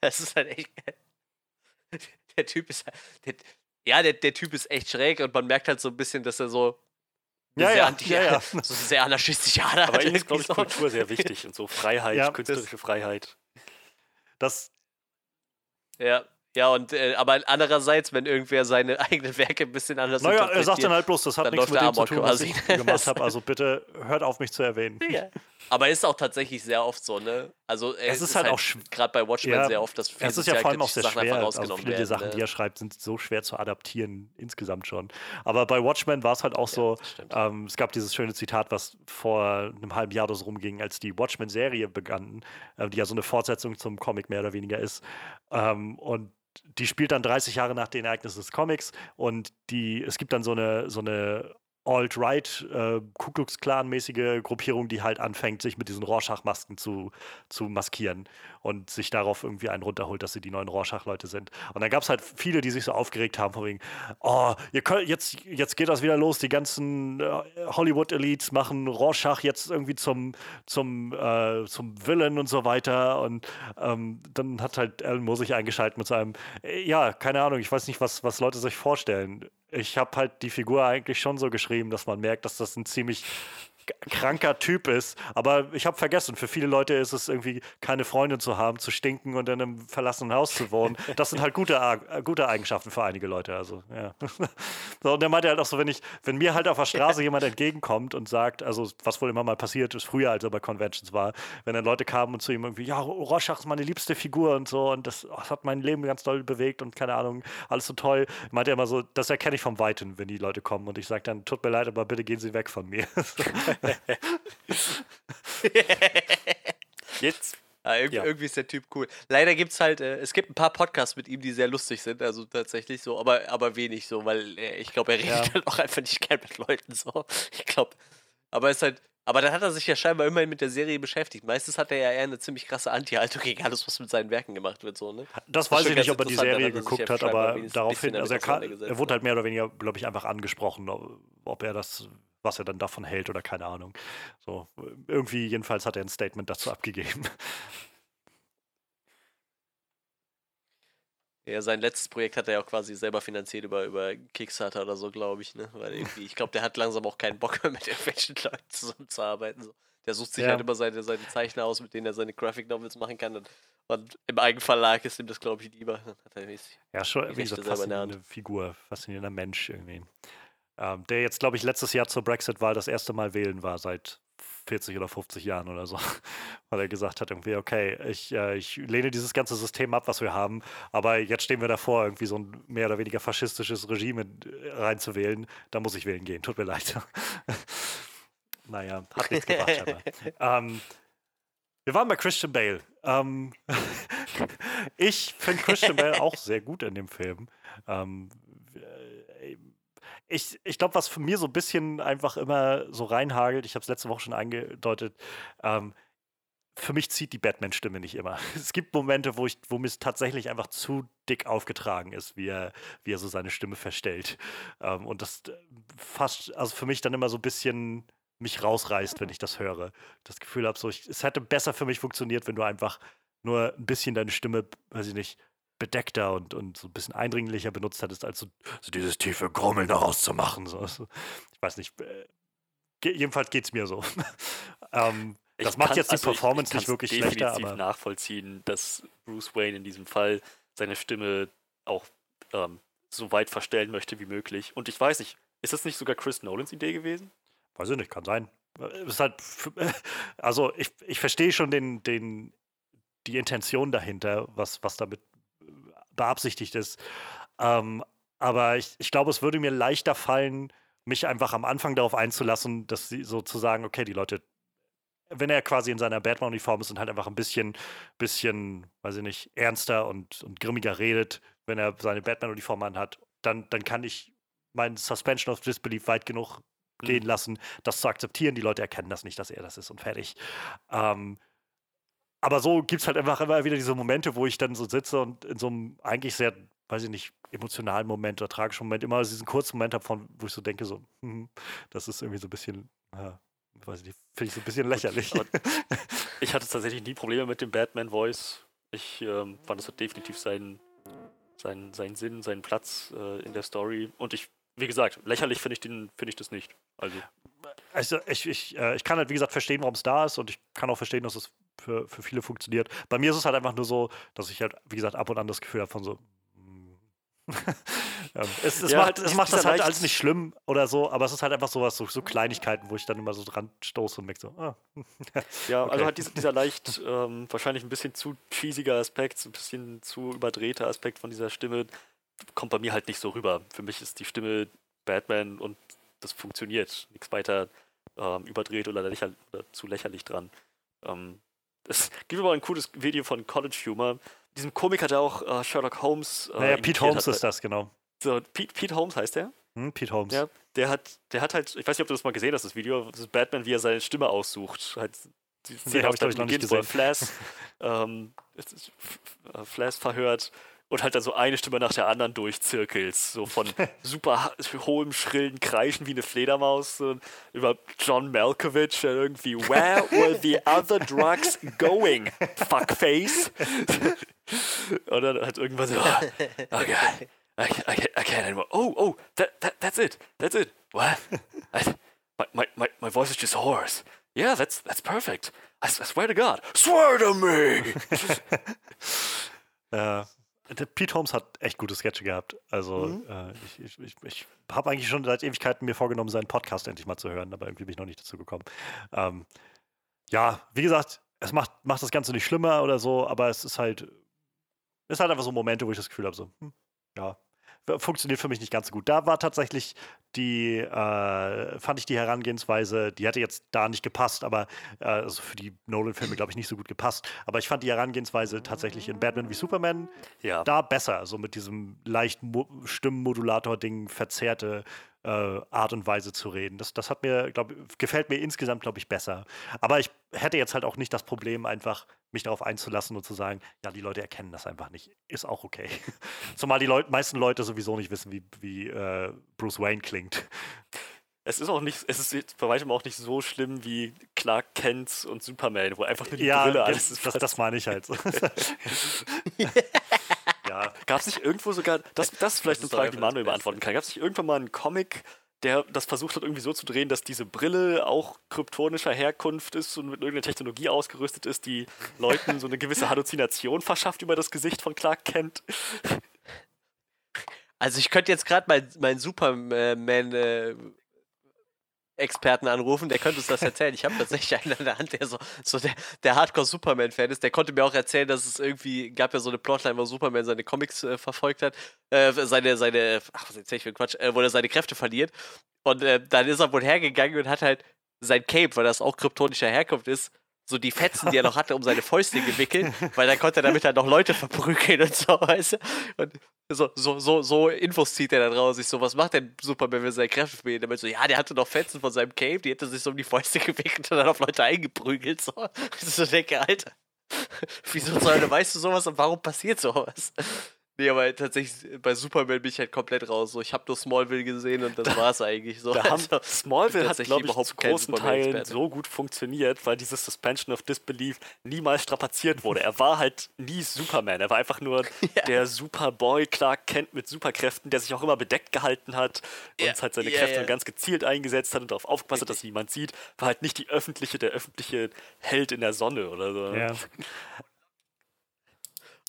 Das ist halt echt. [LAUGHS] Der Typ ist. Der, ja, der, der Typ ist echt schräg und man merkt halt so ein bisschen, dass er so. Ja, sehr ja, anti, ja, ja. So sehr anarchistisch hat. Aber ihm ist, glaube ich, so. Kultur sehr wichtig und so Freiheit, ja, künstlerische Freiheit. Das. Ja, ja, und äh, aber andererseits, wenn irgendwer seine [LAUGHS] eigenen Werke ein bisschen anders Naja, er sagt dann halt bloß, das hat nichts mit dem zu tun, was ich gemacht habe. [LAUGHS] Also bitte hört auf, mich zu erwähnen. Ja. Aber ist auch tatsächlich sehr oft so, ne? Also es, es ist, halt, halt auch gerade bei Watchmen ja, sehr oft, dass viele es ist ja vor allem auch sehr Sachen schwer. Also viele Sachen, ne? die er schreibt, sind so schwer zu adaptieren insgesamt schon. Aber bei Watchmen war es halt auch ja, so. Ähm, es gab dieses schöne Zitat, was vor einem halben Jahr oder so rumging, als die Watchmen-Serie begann, äh, die ja so eine Fortsetzung zum Comic mehr oder weniger ist. Ähm, und die spielt dann 30 Jahre nach den Ereignissen des Comics und die, es gibt dann so eine, so eine Alt-Right, äh, Ku Klux Klan-mäßige Gruppierung, die halt anfängt, sich mit diesen Rorschach-Masken zu, zu maskieren und sich darauf irgendwie einen runterholt, dass sie die neuen Rorschach-Leute sind. Und dann gab es halt viele, die sich so aufgeregt haben, von wegen, oh, könnt, jetzt, jetzt geht das wieder los, die ganzen äh, Hollywood-Elites machen Rorschach jetzt irgendwie zum, zum, äh, zum Villain und so weiter. Und ähm, dann hat halt Alan Moore sich eingeschaltet mit seinem, äh, ja, keine Ahnung, ich weiß nicht, was, was Leute sich vorstellen ich habe halt die Figur eigentlich schon so geschrieben, dass man merkt, dass das ein ziemlich kranker Typ ist. Aber ich habe vergessen, für viele Leute ist es irgendwie, keine Freundin zu haben, zu stinken und in einem verlassenen Haus zu wohnen. [LAUGHS] Das sind halt gute, gute Eigenschaften für einige Leute. Also, ja. [LAUGHS] so, und er meinte halt auch so, wenn ich, wenn mir halt auf der Straße [LAUGHS] jemand entgegenkommt und sagt, also was wohl immer mal passiert ist, früher als er bei Conventions war, wenn dann Leute kamen und zu ihm irgendwie, ja, Rorschach ist meine liebste Figur und so und das, das hat mein Leben ganz doll bewegt und keine Ahnung, alles so toll. Meinte er immer so, das erkenne ich vom Weiten, wenn die Leute kommen und ich sage dann, tut mir leid, aber bitte gehen Sie weg von mir. [LAUGHS] Jetzt. Ja, irgendwie, ja. irgendwie, ist der Typ cool. Leider gibt es halt, äh, es gibt ein paar Podcasts mit ihm, die sehr lustig sind, also tatsächlich so, aber, aber wenig so, weil äh, ich glaube, er redet ja. halt auch einfach nicht gern mit Leuten so. [LAUGHS] Ich glaube. Aber ist halt, aber dann hat er sich ja scheinbar immerhin mit der Serie beschäftigt. Meistens hat er ja eher eine ziemlich krasse Anti-Haltung [LAUGHS] gegen alles, was mit seinen Werken gemacht wird. So, ne? Das, das weiß ich nicht, ob er die Serie geguckt hat, aber daraufhin, also er, kann, er wurde halt mehr oder weniger, glaube ich, einfach angesprochen, ob er das was er dann davon hält oder keine Ahnung. So, irgendwie jedenfalls hat er ein Statement dazu abgegeben. [LAUGHS] Ja, sein letztes Projekt hat er ja auch quasi selber finanziert über, über Kickstarter oder so, glaube ich, ne? Weil irgendwie, ich glaube, der hat langsam auch keinen Bock mehr mit irgendwelchen Leuten zusammenzuarbeiten. So. Der sucht sich ja. halt immer seine, seine Zeichner aus, mit denen er seine Graphic Novels machen kann. Und, und im Eigenverlag ist ihm das, glaube ich, lieber. ja, schon, wie gesagt, faszinierende Figur, faszinierender Mensch irgendwie ähm, der jetzt, glaube ich, letztes Jahr zur Brexit-Wahl das erste Mal wählen war seit 40 oder 50 Jahren oder so, [LAUGHS] weil er gesagt hat, irgendwie, okay, ich, äh, ich lehne dieses ganze System ab, was wir haben, aber jetzt stehen wir davor, irgendwie so ein mehr oder weniger faschistisches Regime äh, reinzuwählen, da muss ich wählen gehen, tut mir leid. [LAUGHS] naja, hat nichts gebracht, aber. [LAUGHS] ähm, wir waren bei Christian Bale. Ähm, ich finde Christian Bale auch sehr gut in dem Film. Ähm, ich, ich glaube, was für mir so ein bisschen einfach immer so reinhagelt, ich habe es letzte Woche schon angedeutet, ähm, für mich zieht die Batman-Stimme nicht immer. [LAUGHS] Es gibt Momente, wo, wo mir es tatsächlich einfach zu dick aufgetragen ist, wie er, wie er so seine Stimme verstellt. Ähm, und das äh, fast, also für mich dann immer so ein bisschen mich rausreißt, wenn ich das höre. Das Gefühl habe, so, es hätte besser für mich funktioniert, wenn du einfach nur ein bisschen deine Stimme, weiß ich nicht, bedeckter und, und so ein bisschen eindringlicher benutzt hattest, als so, so dieses tiefe Grummeln daraus zu machen. So. Ich weiß nicht, äh, jedenfalls geht es mir so. [LAUGHS] ähm, das macht kann, jetzt die also Performance ich, ich nicht wirklich schlechter. Ich kann nachvollziehen, dass Bruce Wayne in diesem Fall seine Stimme auch ähm, so weit verstellen möchte wie möglich. Und ich weiß nicht, ist das nicht sogar Chris Nolans Idee gewesen? Weiß ich nicht, kann sein. ist halt, also ich, ich verstehe schon den, den, die Intention dahinter, was, was damit beabsichtigt ist. Ähm, aber ich, ich glaube, es würde mir leichter fallen, mich einfach am Anfang darauf einzulassen, dass sie sozusagen, okay, die Leute, wenn er quasi in seiner Batman-Uniform ist und halt einfach ein bisschen, bisschen, weiß ich nicht, ernster und, und grimmiger redet, wenn er seine Batman-Uniform anhat, dann, dann kann ich meinen Suspension of Disbelief weit genug mhm. gehen lassen, das zu akzeptieren. Die Leute erkennen das nicht, dass er das ist und fertig. Ähm, aber so gibt es halt einfach immer wieder diese Momente, wo ich dann so sitze und in so einem eigentlich sehr, weiß ich nicht, emotionalen Moment oder tragischen Moment immer diesen kurzen Moment habe, wo ich so denke, so, hm, das ist irgendwie so ein bisschen, ja, weiß ich nicht, finde ich so ein bisschen lächerlich. [LAUGHS] ich hatte tatsächlich nie Probleme mit dem Batman-Voice. Ich ähm, fand, das hat definitiv seinen, seinen, seinen Sinn, seinen Platz äh, in der Story. Und ich, wie gesagt, lächerlich finde ich, find ich das nicht. Also. Also ich, ich, äh, ich kann halt, wie gesagt, verstehen, warum es da ist und ich kann auch verstehen, dass es für, für viele funktioniert. Bei mir ist es halt einfach nur so, dass ich halt, wie gesagt, ab und an das Gefühl habe von so, [LAUGHS] ähm, es, es, ja, macht, es macht das halt alles nicht schlimm oder so, aber es ist halt einfach sowas, so, so Kleinigkeiten, wo ich dann immer so dran stoße und merke so, ah. [LAUGHS] ja, also okay. also hat dieser, dieser leicht, ähm, wahrscheinlich ein bisschen zu cheesiger Aspekt, ein bisschen zu überdrehter Aspekt von dieser Stimme, kommt bei mir halt nicht so rüber. Für mich ist die Stimme Batman und das funktioniert. Nichts weiter ähm, überdreht oder, lächer oder, zu lächerlich dran. Ähm, es gibt aber ein cooles Video von College Humor, diesem Komiker, der auch äh, Sherlock Holmes. Äh, naja, Pete Holmes hat. ist das, genau. So, Pete, Pete Holmes heißt der? Hm, Pete Holmes. Ja, der hat, der hat halt, ich weiß nicht, ob du das mal gesehen hast, das Video, das ist Batman, wie er seine Stimme aussucht. Halt, die Szene nee, aus ich, noch nicht gesehen. Flash, [LAUGHS] ähm, Flash verhört und halt dann so eine Stimme nach der anderen durchzirkelt. So von [LAUGHS] super hohem, schrillen Kreischen wie eine Fledermaus so, über John Malkovich, der irgendwie, where were the other drugs going? Fuckface. und dann halt irgendwann so, oh, okay, I, I, I can't anymore. Oh, oh, that, that, that's it, that's it. What? I, my, my, my voice is just hoarse. Yeah, that's, that's perfect. I, I swear to God. Swear to me! [LAUGHS] ja. Pete Holmes hat echt gute Sketche gehabt. Also mhm. äh, ich, ich, ich, habe eigentlich schon seit Ewigkeiten mir vorgenommen, seinen Podcast endlich mal zu hören, aber irgendwie bin ich noch nicht dazu gekommen. Ähm, ja, wie gesagt, es macht, macht das Ganze nicht schlimmer oder so, aber es ist halt, es halt einfach so Momente, wo ich das Gefühl habe, so, hm, ja, funktioniert für mich nicht ganz so gut. Da war tatsächlich die, äh, fand ich die Herangehensweise, die hätte jetzt da nicht gepasst, aber äh, also für die Nolan-Filme, glaube ich, nicht so gut gepasst. Aber ich fand die Herangehensweise tatsächlich in Batman wie Superman ja. da besser, so mit diesem leichten Stimmenmodulator-Ding verzerrte äh, Art und Weise zu reden. Das, das hat mir, glaub, gefällt mir insgesamt, glaube ich, besser. Aber ich hätte jetzt halt auch nicht das Problem, einfach mich darauf einzulassen und zu sagen, ja, die Leute erkennen das einfach nicht. Ist auch okay. [LAUGHS] Zumal die Leut meisten Leute sowieso nicht wissen, wie, wie äh, Bruce Wayne klingt. Es ist auch nicht, es ist bei weitem auch nicht so schlimm wie Clark Kent und Superman, wo einfach nur die ja, Brille alles ist. Das, das meine ich halt. [LAUGHS] [LAUGHS] Gab es nicht irgendwo sogar, das, das ist vielleicht das eine Frage, die Manuel beantworten kann. Gab es nicht irgendwann mal einen Comic, der das versucht hat, irgendwie so zu drehen, dass diese Brille auch kryptonischer Herkunft ist und mit irgendeiner Technologie ausgerüstet ist, die Leuten so eine gewisse Halluzination verschafft über das Gesicht von Clark Kent? Also ich könnte jetzt gerade mal meinen Superman äh, Experten anrufen, der könnte uns das erzählen. Ich habe tatsächlich einen an der Hand, der so, so der, der Hardcore-Superman-Fan ist. Der konnte mir auch erzählen, dass es irgendwie gab ja so eine Plotline, wo Superman seine Comics äh, verfolgt hat, äh, seine, seine, ach, was erzähl ich für Quatsch, äh, wo er seine Kräfte verliert. Und äh, dann ist er wohl hergegangen und hat halt sein Cape, weil das auch kryptonischer Herkunft ist, so die Fetzen, die er noch hatte, um seine Fäuste gewickelt, weil dann konnte er damit halt noch Leute verprügeln und so, weißt du? Und so, so, so, so Infos zieht er dann raus. Ich so, was macht denn Superman, wenn seine Kräfte spielt? Damit so, ja, der hatte noch Fetzen von seinem Cape, die hätte sich so um die Fäuste gewickelt und dann auf Leute eingeprügelt. So. Ich so denke, Alter, wieso soll, weißt du sowas und warum passiert sowas? Nee, aber tatsächlich bei Superman bin ich halt komplett raus. So, ich habe nur Smallville gesehen und das da, war's eigentlich so. Da also, Smallville hat, glaube ich, überhaupt zu großen Teilen so gut funktioniert, weil dieses Suspension of Disbelief niemals strapaziert wurde. Er war halt nie Superman. Er war einfach nur [LAUGHS] ja. der Superboy Clark Kent mit Superkräften, der sich auch immer bedeckt gehalten hat und ja. halt seine ja, Kräfte ganz gezielt eingesetzt hat und darauf aufgepasst hat, dass niemand sieht. War halt nicht die öffentliche, der öffentliche Held in der Sonne oder so. Ja. [LAUGHS]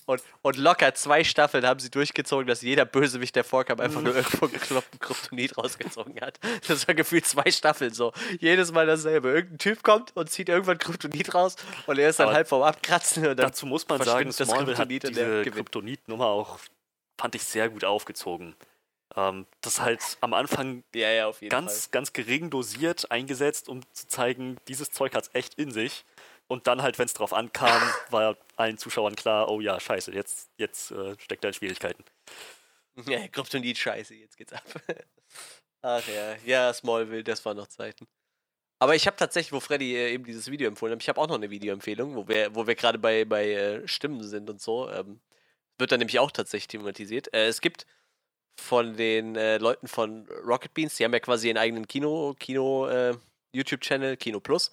Und, und locker zwei Staffeln haben sie durchgezogen, dass jeder Bösewicht, der vorkam, einfach nur irgendwo gekloppten Kryptonit rausgezogen hat. Das war gefühlt zwei Staffeln so. Jedes Mal dasselbe. Irgendein Typ kommt und zieht irgendwann Kryptonit raus und er ist dann Aber halb vorm Abkratzen. Und dazu muss man sagen, das Smallville hat diese Kryptonit-Nummer auch, fand ich, sehr gut aufgezogen. Ähm, das halt am Anfang [LAUGHS] ja, ja, ganz, Fall. ganz gering dosiert eingesetzt, um zu zeigen, dieses Zeug hat es echt in sich. Und dann halt, wenn es drauf ankam, war allen Zuschauern klar, oh ja, scheiße, jetzt, jetzt äh, steckt er in Schwierigkeiten. [LAUGHS] Ja, Kryptonit, scheiße, jetzt geht's ab. [LAUGHS] Ach ja, ja, Smallville, das waren noch Zeiten. Aber ich habe tatsächlich, wo Freddy äh, eben dieses Video empfohlen hat, ich habe auch noch eine Videoempfehlung, wo wir, wo wir gerade bei, bei äh, Stimmen sind und so. Ähm, wird dann nämlich auch tatsächlich thematisiert. Äh, es gibt von den äh, Leuten von Rocket Beans, die haben ja quasi ihren eigenen Kino, Kino, äh, YouTube-Channel, Kino Plus.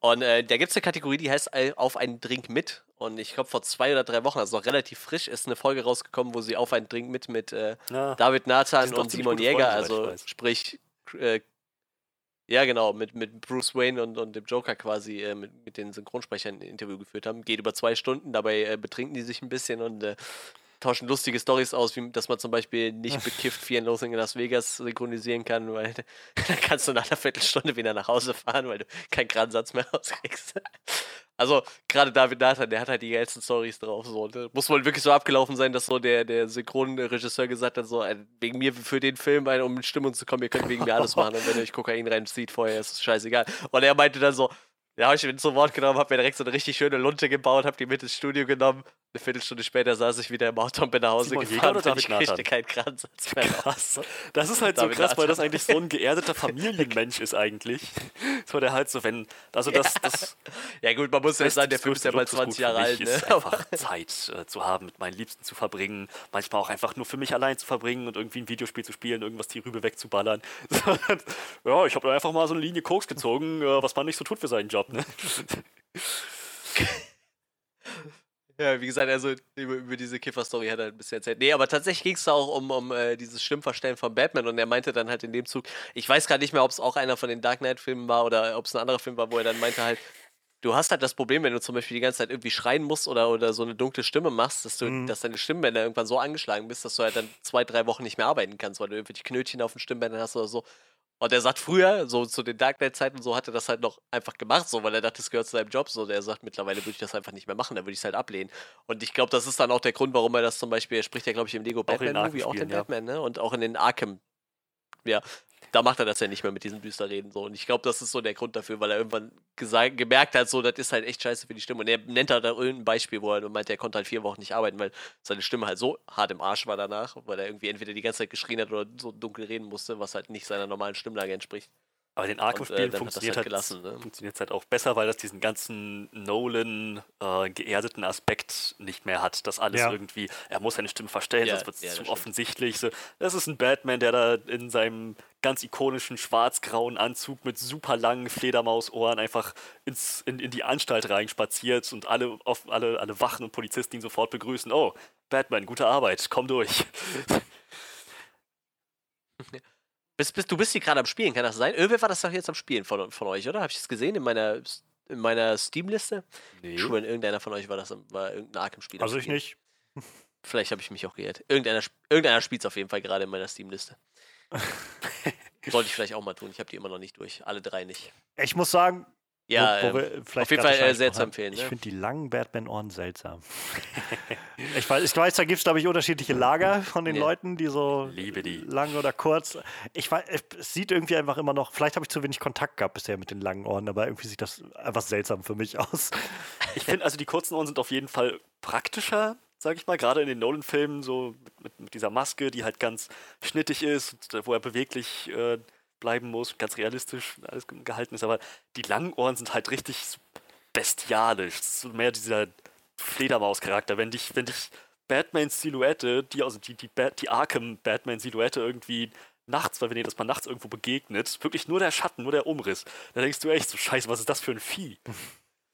Und äh, da gibt es eine Kategorie, die heißt Auf einen Drink mit. Und ich glaube, vor zwei oder drei Wochen, also noch relativ frisch, ist eine Folge rausgekommen, wo sie auf einen Drink mit mit äh, ja. David Nathan und Simon Jäger, also sprich, äh, ja genau, mit, mit Bruce Wayne und, und dem Joker quasi, äh, mit, mit den Synchronsprechern ein Interview geführt haben. Geht über zwei Stunden, dabei äh, betrinken die sich ein bisschen und äh, tauschen lustige Stories aus, wie dass man zum Beispiel nicht bekifft Fear and Loathing in Las Vegas synchronisieren kann, weil [LAUGHS] dann kannst du nach einer Viertelstunde wieder nach Hause fahren, weil du keinen Gransatz mehr [LAUGHS] rauskriegst. Also, gerade David Nathan, der hat halt die geilsten Stories drauf. So. Muss wohl wirklich so abgelaufen sein, dass so der, der Synchronregisseur gesagt hat, so, äh, wegen mir für den Film, um in Stimmung zu kommen, ihr könnt wegen mir alles machen. Und wenn ihr euch Kokain reinzieht vorher, ist es scheißegal. Und er meinte dann so, ja, habe ich mir zu Wort genommen, habe mir direkt so eine richtig schöne Lunte gebaut, habe die mit ins Studio genommen. Eine Viertelstunde später saß ich wieder im Auto und bin nach Hause Simon gefahren oder und ich kriegte keinen Kransatz mehr. Krass. Das ist halt David so krass, Nathan. weil das eigentlich so ein geerdeter [LAUGHS] Familienmensch ist eigentlich. So der halt so, wenn, also das, das Ja gut, man muss ja sagen, der Film ist ja bald 20 Jahre alt. Ne? Ist [LAUGHS] einfach Zeit äh, zu haben, mit meinen Liebsten zu verbringen, manchmal auch einfach nur für mich allein zu verbringen und irgendwie ein Videospiel zu spielen, irgendwas die Rübe wegzuballern. [LAUGHS] ja, ich habe einfach mal so eine Linie Koks gezogen, äh, was man nicht so tut für seinen Job, ne? Ja, wie gesagt, also über, über diese Kiffer-Story hat er ein bisschen erzählt. Nee, aber tatsächlich ging es da auch um, um äh, dieses Stimmverstellen von Batman und er meinte dann halt in dem Zug, ich weiß gar nicht mehr, ob es auch einer von den Dark Knight-Filmen war oder ob es ein anderer Film war, wo er dann meinte halt, du hast halt das Problem, wenn du zum Beispiel die ganze Zeit irgendwie schreien musst oder, oder so eine dunkle Stimme machst, dass, du, mhm. dass deine Stimmbänder irgendwann so angeschlagen bist, dass du halt dann zwei, drei Wochen nicht mehr arbeiten kannst, weil du irgendwelche Knötchen auf den Stimmbändern hast oder so. Und er sagt früher, so zu den Dark Knight-Zeiten, so hat er das halt noch einfach gemacht, so, weil er dachte, das gehört zu seinem Job. So, der sagt, mittlerweile würde ich das einfach nicht mehr machen, dann würde ich es halt ablehnen. Und ich glaube, das ist dann auch der Grund, warum er das zum Beispiel, er spricht ja, glaube ich, im Lego Batman-Movie auch den ja. Batman, ne? Und auch in den Arkham ja, da macht er das ja nicht mehr mit diesen Düsterreden so. Und ich glaube, das ist so der Grund dafür, weil er irgendwann gesagt, gemerkt hat, so, das ist halt echt scheiße für die Stimme. Und er nennt halt da irgendein Beispiel, wo er meint, er konnte halt vier Wochen nicht arbeiten, weil seine Stimme halt so hart im Arsch war danach, weil er irgendwie entweder die ganze Zeit geschrien hat oder so dunkel reden musste, was halt nicht seiner normalen Stimmlage entspricht. Aber den Arkham-Spielen äh, funktioniert, halt, gelassen, ne? funktioniert halt auch besser, weil das diesen ganzen Nolan äh, geerdeten Aspekt nicht mehr hat. Dass alles ja. irgendwie, er muss seine Stimme verstellen, ja, sonst wird es ja, zu stimmt. offensichtlich. So, das ist ein Batman, der da in seinem ganz ikonischen schwarz-grauen Anzug mit super langen Fledermausohren einfach ins, in, in die Anstalt reinspaziert und alle, auf, alle, alle Wachen und Polizisten ihn sofort begrüßen. Oh, Batman, gute Arbeit, komm durch. [LAUGHS] Bist, bist, du bist hier gerade am Spielen, kann das sein? Irgendwer war das doch jetzt am Spielen von, von euch, oder? Habe ich das gesehen in meiner, in meiner Steam-Liste? Nee. Schwöre, irgendeiner von euch war das war irgendein Arkham-Spiel. Also ich nicht. [LAUGHS] Vielleicht habe ich mich auch geirrt. Irgendeiner, irgendeiner spielt es auf jeden Fall gerade in meiner Steam-Liste. [LAUGHS] Sollte ich vielleicht auch mal tun. Ich habe die immer noch nicht durch. Alle drei nicht. Ich muss sagen, ja, wo, wo ähm, auf jeden Fall äh, sehr zu empfehlen. Ich ne? finde die langen Batman-Ohren seltsam. [LAUGHS] ich, weiß, ich weiß, da gibt es, glaube ich, unterschiedliche Lager von den ja. Leuten, die so Liebe die. lang oder kurz. Ich weiß, es sieht irgendwie einfach immer noch, vielleicht habe ich zu wenig Kontakt gehabt bisher mit den langen Ohren, aber irgendwie sieht das einfach seltsam für mich aus. [LAUGHS] Ich finde, also die kurzen Ohren sind auf jeden Fall praktischer, sag ich mal, gerade in den Nolan-Filmen, so mit, mit, dieser Maske, die halt ganz schnittig ist, wo er beweglich. Äh, bleiben muss, ganz realistisch alles gehalten ist, aber die langen Ohren sind halt richtig bestialisch. So mehr dieser Fledermaus-Charakter. Wenn dich, wenn dich Batmans Silhouette, die, also die, die, die Arkham-Batman-Silhouette irgendwie nachts, weil wenn ihr das mal nachts irgendwo begegnet, wirklich nur der Schatten, nur der Umriss, da denkst du echt so, scheiße, was ist das für ein Vieh?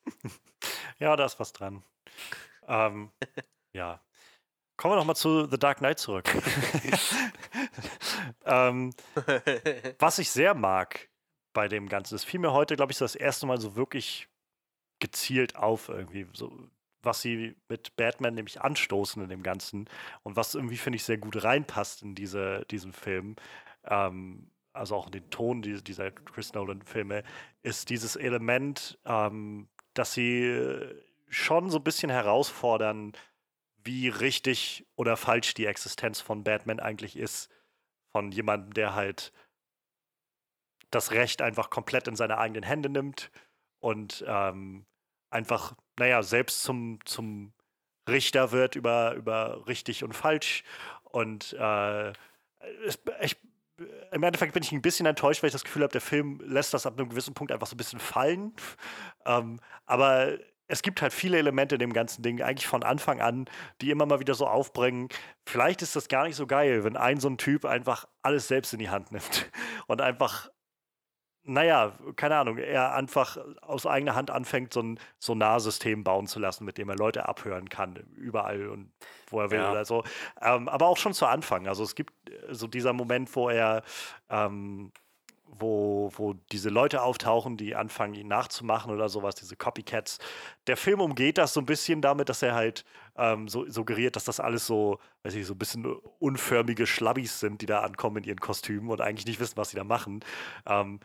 [LAUGHS] ja, da ist was dran. Ähm, ja. Kommen wir nochmal zu The Dark Knight zurück. [LAUGHS] ähm, [LAUGHS] was ich sehr mag bei dem Ganzen, das fiel mir heute, glaube ich, das erste Mal so wirklich gezielt auf irgendwie. So, was sie mit Batman nämlich anstoßen in dem Ganzen und was irgendwie, finde ich, sehr gut reinpasst in diese, diesen Film, ähm, also auch in den Ton dieser, Chris Nolan-Filme, ist dieses Element, ähm, dass sie schon so ein bisschen herausfordern, wie richtig oder falsch die Existenz von Batman eigentlich ist. Von jemandem, der halt das Recht einfach komplett in seine eigenen Hände nimmt und ähm, einfach, naja, selbst zum, zum Richter wird über, über richtig und falsch. Und äh, ich, im Endeffekt bin ich ein bisschen enttäuscht, weil ich das Gefühl habe, der Film lässt das ab einem gewissen Punkt einfach so ein bisschen fallen. Ähm, aber es gibt halt viele Elemente in dem ganzen Ding, eigentlich von Anfang an, die immer mal wieder so aufbringen. Vielleicht ist das gar nicht so geil, wenn ein so ein Typ einfach alles selbst in die Hand nimmt [LAUGHS] und einfach naja, keine Ahnung, er einfach aus eigener Hand anfängt, so ein Sonarsystem bauen zu lassen, mit dem er Leute abhören kann, überall und wo er will ja. oder so. Ähm, aber auch schon zu Anfang. Also es gibt äh, so dieser Moment, wo er, ähm, wo, wo diese Leute auftauchen, die anfangen, ihn nachzumachen oder sowas, diese Copycats. Der Film umgeht das so ein bisschen damit, dass er halt ähm, so suggeriert, dass das alles so, weiß ich, so ein bisschen unförmige Schlabbis sind, die da ankommen in ihren Kostümen und eigentlich nicht wissen, was sie da machen. Ähm,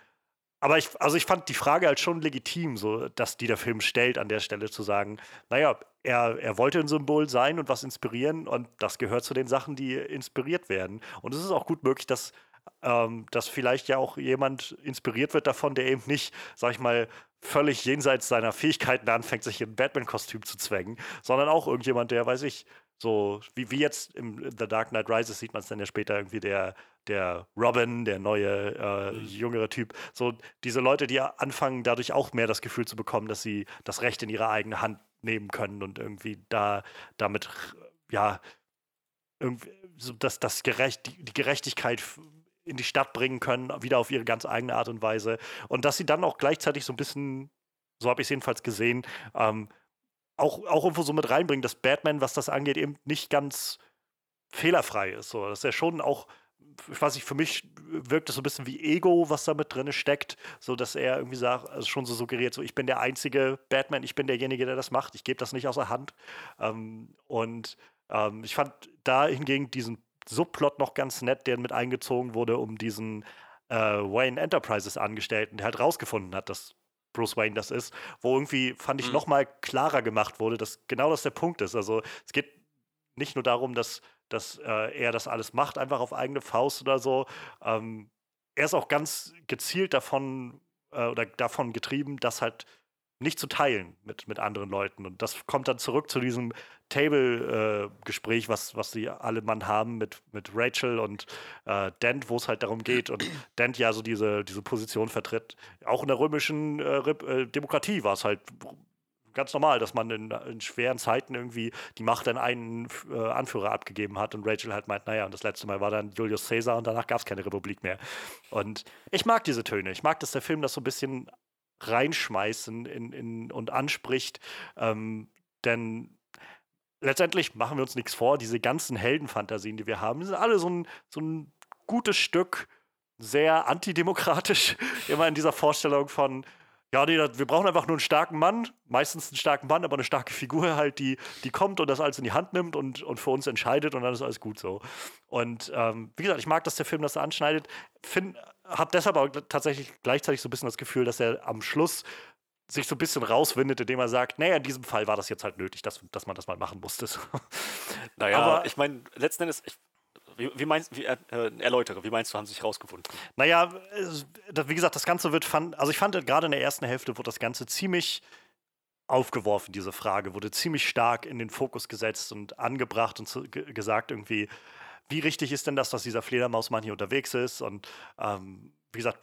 aber ich, also ich fand die Frage halt schon legitim, so dass die der Film stellt, an der Stelle zu sagen, naja, er, er wollte ein Symbol sein und was inspirieren und das gehört zu den Sachen, die inspiriert werden. Und es ist auch gut möglich, dass, ähm, dass vielleicht ja auch jemand inspiriert wird davon, der eben nicht, sag ich mal, völlig jenseits seiner Fähigkeiten anfängt, sich in ein Batman-Kostüm zu zwängen, sondern auch irgendjemand, der, weiß ich, so wie, wie jetzt im The Dark Knight Rises sieht man es dann ja später irgendwie der, der Robin, der neue, äh, mhm. jüngere Typ. So diese Leute, die anfangen, dadurch auch mehr das Gefühl zu bekommen, dass sie das Recht in ihre eigene Hand nehmen können und irgendwie da damit, ja, irgendwie, so dass das gerecht, die, die Gerechtigkeit in die Stadt bringen können, wieder auf ihre ganz eigene Art und Weise. Und dass sie dann auch gleichzeitig so ein bisschen, so habe ich es jedenfalls gesehen, ähm, auch, auch irgendwo so mit reinbringen, dass Batman, was das angeht, eben nicht ganz fehlerfrei ist. So, dass er schon auch, ich weiß nicht, für mich wirkt es so ein bisschen wie Ego, was da mit drin steckt, so dass er irgendwie sagt, also schon so suggeriert, so ich bin der einzige Batman, ich bin derjenige, der das macht, ich gebe das nicht außer Hand. Ähm, und ähm, ich fand da hingegen diesen Subplot noch ganz nett, der mit eingezogen wurde, um diesen äh, Wayne Enterprises Angestellten, der halt rausgefunden hat, dass Bruce Wayne das ist, wo irgendwie, fand ich, mhm. nochmal klarer gemacht wurde, dass genau das der Punkt ist. Also es geht nicht nur darum, dass, dass äh, er das alles macht, einfach auf eigene Faust oder so. Ähm, er ist auch ganz gezielt davon äh, oder davon getrieben, das halt nicht zu teilen mit, mit anderen Leuten. Und das kommt dann zurück zu diesem Table-Gespräch, äh, was, was sie alle Mann haben mit, mit Rachel und äh, Dent, wo es halt darum geht. Und [CLEARS THROAT] Dent ja so diese, diese Position vertritt. Auch in der römischen äh, äh Demokratie war es halt ganz normal, dass man in, in, schweren Zeiten irgendwie die Macht an einen äh, Anführer abgegeben hat und Rachel halt meint, naja, und das letzte Mal war dann Julius Caesar und danach gab es keine Republik mehr. Und ich mag diese Töne. Ich mag, dass der Film das so ein bisschen reinschmeißen in, in, und anspricht. Ähm, denn letztendlich machen wir uns nichts vor, diese ganzen Heldenfantasien, die wir haben, sind alle so ein, so ein gutes Stück, sehr antidemokratisch, [LAUGHS] immer in dieser Vorstellung von, ja, nee, wir brauchen einfach nur einen starken Mann, meistens einen starken Mann, aber eine starke Figur halt, die, die kommt und das alles in die Hand nimmt und, und für uns entscheidet und dann ist alles gut so. Und ähm, wie gesagt, ich mag, dass der Film das anschneidet. Finde habe deshalb auch tatsächlich gleichzeitig so ein bisschen das Gefühl, dass er am Schluss sich so ein bisschen rauswindet, indem er sagt, naja, in diesem Fall war das jetzt halt nötig, dass, dass man das mal machen musste. [LAUGHS] Naja, aber ich meine, letzten Endes, ich, wie, wie, meinst wie, äh, erläutere, wie meinst du, haben sie sich rausgefunden? Naja, wie gesagt, das Ganze wird, fand, also ich fand gerade in der ersten Hälfte wurde das Ganze ziemlich aufgeworfen, diese Frage, wurde ziemlich stark in den Fokus gesetzt und angebracht und zu, gesagt irgendwie, wie richtig ist denn das, dass dieser Fledermausmann hier unterwegs ist? Und ähm, wie gesagt,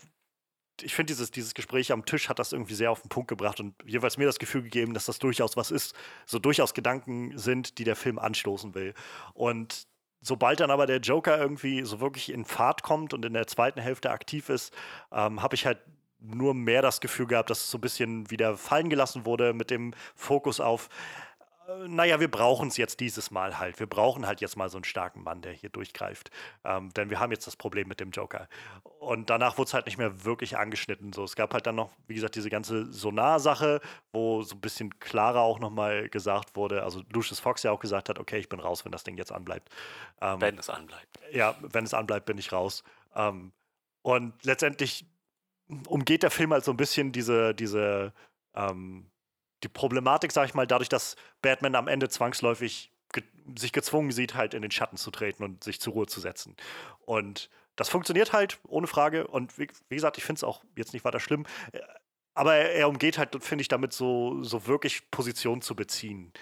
ich finde, dieses, dieses Gespräch am Tisch hat das irgendwie sehr auf den Punkt gebracht und jeweils mir das Gefühl gegeben, dass das durchaus was ist, so durchaus Gedanken sind, die der Film anstoßen will. Und sobald dann aber der Joker irgendwie so wirklich in Fahrt kommt und in der zweiten Hälfte aktiv ist, ähm, habe ich halt nur mehr das Gefühl gehabt, dass es so ein bisschen wieder fallen gelassen wurde mit dem Fokus auf, naja, wir brauchen es jetzt dieses Mal halt. Wir brauchen halt jetzt mal so einen starken Mann, der hier durchgreift. Ähm, denn wir haben jetzt das Problem mit dem Joker. Und danach wurde es halt nicht mehr wirklich angeschnitten. So, es gab halt dann noch, wie gesagt, diese ganze Sonar-Sache, wo so ein bisschen klarer auch nochmal gesagt wurde, also Lucius Fox ja auch gesagt hat, okay, ich bin raus, wenn das Ding jetzt anbleibt. Ähm, wenn es anbleibt. Ja, wenn es anbleibt, bin ich raus. Ähm, und letztendlich umgeht der Film halt so ein bisschen diese, diese ähm, die Problematik, sag ich mal, dadurch, dass Batman am Ende zwangsläufig ge sich gezwungen sieht, halt in den Schatten zu treten und sich zur Ruhe zu setzen. Und das funktioniert halt, ohne Frage. Und wie, wie gesagt, ich finde es auch jetzt nicht weiter schlimm. Äh, aber er, er umgeht halt, finde ich, damit so, so wirklich Position zu beziehen.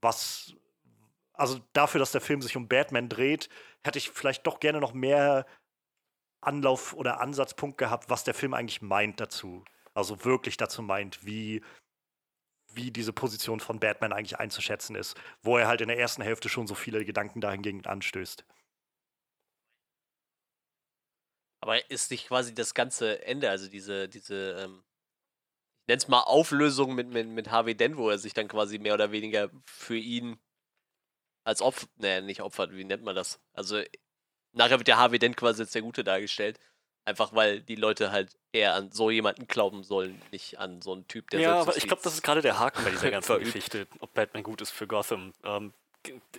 Was, also dafür, dass der Film sich um Batman dreht, hätte ich vielleicht doch gerne noch mehr Anlauf oder Ansatzpunkt gehabt, was der Film eigentlich meint dazu. Also wirklich dazu meint, wie wie diese Position von Batman eigentlich einzuschätzen ist, wo er halt in der ersten Hälfte schon so viele Gedanken dahingehend anstößt. Aber ist nicht quasi das ganze Ende, also diese, diese, ähm, ich nenne es mal Auflösung mit, mit, mit Harvey Dent, wo er sich dann quasi mehr oder weniger für ihn als Opfer, ne, nicht opfert, wie nennt man das? Also nachher wird der Harvey Dent quasi als der Gute dargestellt. Einfach weil die Leute halt eher an so jemanden glauben sollen, nicht an so einen Typ, der Ja, aber ich glaube, das ist gerade der Haken bei dieser [LAUGHS] ganzen Geschichte, ob Batman gut ist für Gotham. Ähm,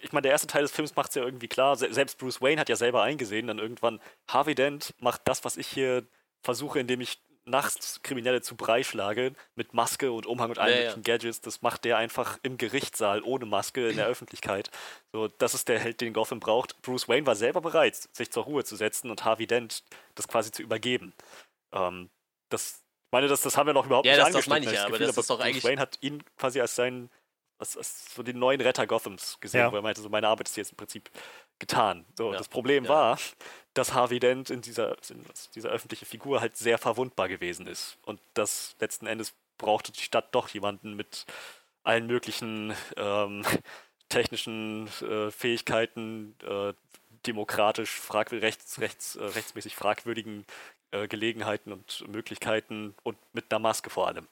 ich meine, der erste Teil des Films macht es ja irgendwie klar. Selbst Bruce Wayne hat ja selber eingesehen, dann irgendwann, Harvey Dent macht das, was ich hier versuche, indem ich nachts Kriminelle zu Brei schlage, mit Maske und Umhang und allen ja, möglichen ja. Gadgets, das macht der einfach im Gerichtssaal ohne Maske in der [CLEARS THROAT] Öffentlichkeit. So, das ist der Held, den Gotham braucht. Bruce Wayne war selber bereit, sich zur Ruhe zu setzen und Harvey Dent das quasi zu übergeben. Ähm, das, meine, das, das haben wir noch überhaupt ja, nicht das, das meine ich ja, aber das ist doch Bruce eigentlich... Wayne hat ihn quasi als seinen, als, als so den neuen Retter Gothams gesehen, ja. wo er meinte, so meine Arbeit ist jetzt im Prinzip getan. So, ja. das Problem war, dass Harvey Dent in dieser, in dieser öffentlichen Figur halt sehr verwundbar gewesen ist. Und das letzten Endes brauchte die Stadt doch jemanden mit allen möglichen ähm, [LAUGHS] technischen äh, Fähigkeiten, äh, demokratisch, frag rechts, rechts, äh, rechtsmäßig fragwürdigen äh, Gelegenheiten und Möglichkeiten und mit einer Maske vor allem.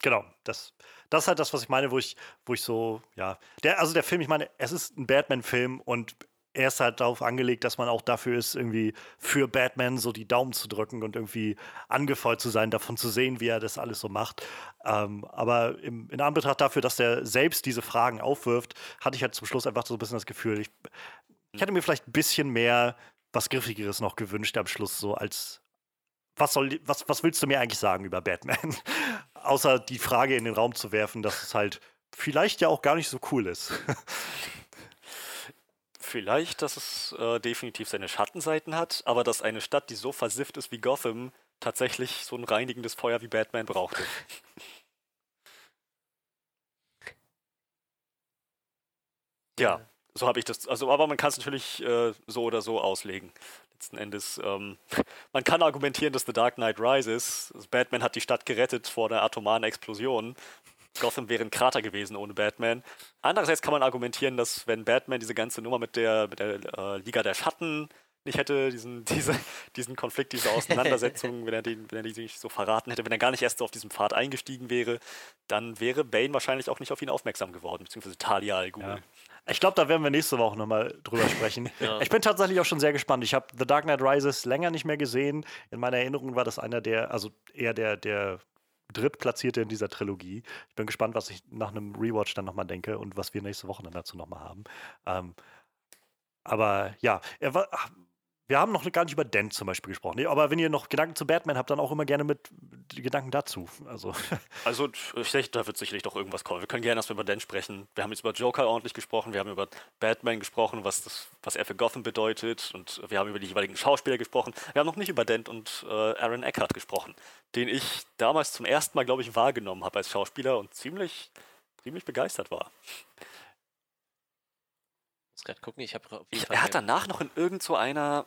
Genau, das, das ist halt das, was ich meine, wo ich, wo ich so, ja. Der, also der Film, ich meine, es ist ein Batman-Film und er ist halt darauf angelegt, dass man auch dafür ist, irgendwie für Batman so die Daumen zu drücken und irgendwie angefreut zu sein, davon zu sehen, wie er das alles so macht. Ähm, aber im, in Anbetracht dafür, dass er selbst diese Fragen aufwirft, hatte ich halt zum Schluss einfach so ein bisschen das Gefühl, ich, ich hätte mir vielleicht ein bisschen mehr was Griffigeres noch gewünscht am Schluss, so als, was, soll, was, was willst du mir eigentlich sagen über Batman? [LAUGHS] Außer die Frage in den Raum zu werfen, dass es halt vielleicht ja auch gar nicht so cool ist. [LAUGHS] vielleicht, dass es äh, definitiv seine Schattenseiten hat, aber dass eine Stadt, die so versifft ist wie Gotham, tatsächlich so ein reinigendes Feuer wie Batman brauchte. [LAUGHS] ja, so habe ich das. Also, aber man kann es natürlich äh, so oder so auslegen letzten Endes, ähm, [LAUGHS] man kann argumentieren, dass The Dark Knight Rises, Batman hat die Stadt gerettet vor der atomaren Explosion. Gotham wäre ein Krater gewesen ohne Batman. Andererseits kann man argumentieren, dass wenn Batman diese ganze Nummer mit der, mit der äh, Liga der Schatten nicht hätte, diesen, [LAUGHS] diese, diesen Konflikt, diese Auseinandersetzung, wenn er, den, wenn er die nicht so verraten hätte, wenn er gar nicht erst so auf diesen Pfad eingestiegen wäre, dann wäre Bane wahrscheinlich auch nicht auf ihn aufmerksam geworden, beziehungsweise Talia al Ghul. Ja. Ich glaube, da werden wir nächste Woche nochmal drüber sprechen. [LAUGHS] ja. Ich bin tatsächlich auch schon sehr gespannt. Ich habe The Dark Knight Rises länger nicht mehr gesehen. In meiner Erinnerung war das einer der, also eher der, der drittplatzierte in dieser Trilogie. Ich bin gespannt, was ich nach einem Rewatch dann nochmal denke und was wir nächste Woche dann dazu nochmal haben. Ähm, aber ja, er war, wir haben noch gar nicht über Dent zum Beispiel gesprochen. Aber wenn ihr noch Gedanken zu Batman habt, dann auch immer gerne mit Gedanken dazu. Also, [LAUGHS] also ich denke, da wird sicherlich doch irgendwas kommen. Wir können gerne erstmal über Dent sprechen. Wir haben jetzt über Joker ordentlich gesprochen, wir haben über Batman gesprochen, was, das, was er für Gotham bedeutet. Und wir haben über die jeweiligen Schauspieler gesprochen. Wir haben noch nicht über Dent und äh, Aaron Eckhart gesprochen, den ich damals zum ersten Mal, glaube ich, wahrgenommen habe als Schauspieler und ziemlich, ziemlich begeistert war. Ich muss gerade gucken, ich habe Er hat danach noch in irgend so einer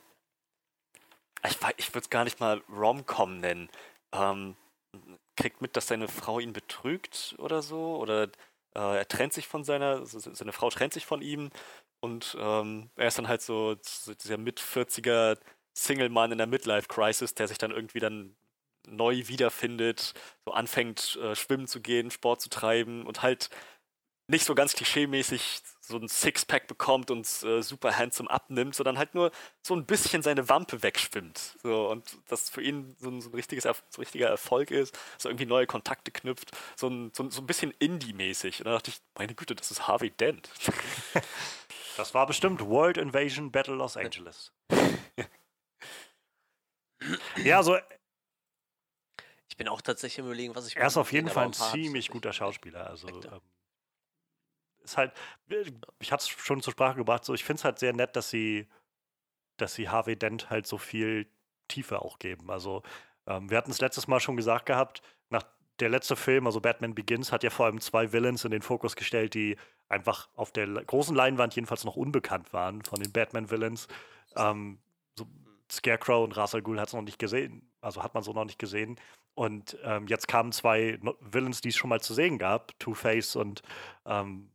ich, ich würde es gar nicht mal Rom-Com nennen. Ähm, kriegt mit, dass seine Frau ihn betrügt oder so. Oder äh, er trennt sich von seiner, seine Frau trennt sich von ihm. Und ähm, er ist dann halt so, so dieser mit-40er Single-Mann in der Midlife-Crisis, der sich dann irgendwie dann neu wiederfindet, so anfängt, äh, schwimmen zu gehen, Sport zu treiben und halt nicht so ganz klischeemäßig so ein Sixpack bekommt und äh, super handsome abnimmt, sondern halt nur so ein bisschen seine Wampe wegschwimmt. So, und das für ihn so ein, so ein richtiges, so ein richtiger Erfolg ist, so irgendwie neue Kontakte knüpft, so ein, so, so ein bisschen Indie-mäßig. Und da dachte ich, meine Güte, das ist Harvey Dent. [LAUGHS] Das war bestimmt World Invasion Battle Los Angeles. [LAUGHS] ja, so. Ich bin auch tatsächlich im Überlegen, was ich. Er ist auf jeden Fall ein ziemlich guter Schauspieler. Also. Ähm, ist halt, ich hatte es schon zur Sprache gebracht, so ich finde es halt sehr nett, dass sie, dass sie Harvey Dent halt so viel Tiefe auch geben. Also ähm, wir hatten es letztes Mal schon gesagt gehabt, nach der letzte Film, also Batman Begins, hat ja vor allem zwei Villains in den Fokus gestellt, die einfach auf der großen Leinwand jedenfalls noch unbekannt waren von den Batman-Villains. Ähm, so Scarecrow und Ra's al Ghul hat es noch nicht gesehen, also hat man so noch nicht gesehen. Und ähm, jetzt kamen zwei Villains, die es schon mal zu sehen gab, Two-Face und ähm,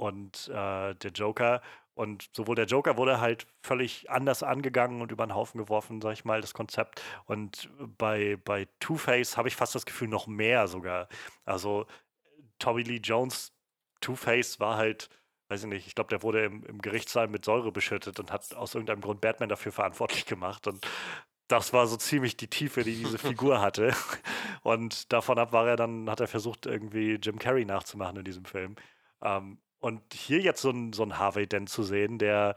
und äh, der Joker. Und sowohl der Joker wurde halt völlig anders angegangen und über den Haufen geworfen, sag ich mal, das Konzept. Und bei, bei Two-Face habe ich fast das Gefühl, noch mehr sogar. Also Tommy Lee Jones Two-Face war halt, weiß ich nicht, ich glaube, der wurde im, im Gerichtssaal mit Säure beschüttet und hat aus irgendeinem Grund Batman dafür verantwortlich gemacht. Und das war so ziemlich die Tiefe, die diese [LAUGHS] Figur hatte. Und davon ab war er dann, hat er versucht, irgendwie Jim Carrey nachzumachen in diesem Film. Ähm, und hier jetzt so ein, so ein Harvey Dent zu sehen, der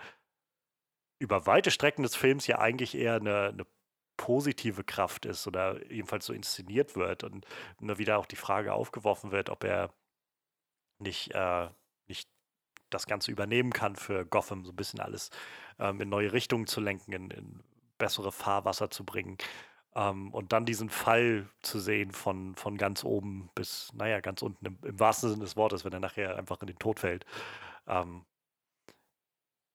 über weite Strecken des Films ja eigentlich eher eine, eine positive Kraft ist oder jedenfalls so inszeniert wird und immer wieder auch die Frage aufgeworfen wird, ob er nicht, äh, nicht das Ganze übernehmen kann für Gotham, so ein bisschen alles ähm, in neue Richtungen zu lenken, in, in bessere Fahrwasser zu bringen. Ähm, und dann diesen Fall zu sehen von, von ganz oben bis, naja, ganz unten im, im wahrsten Sinne des Wortes, wenn er nachher einfach in den Tod fällt. Ähm,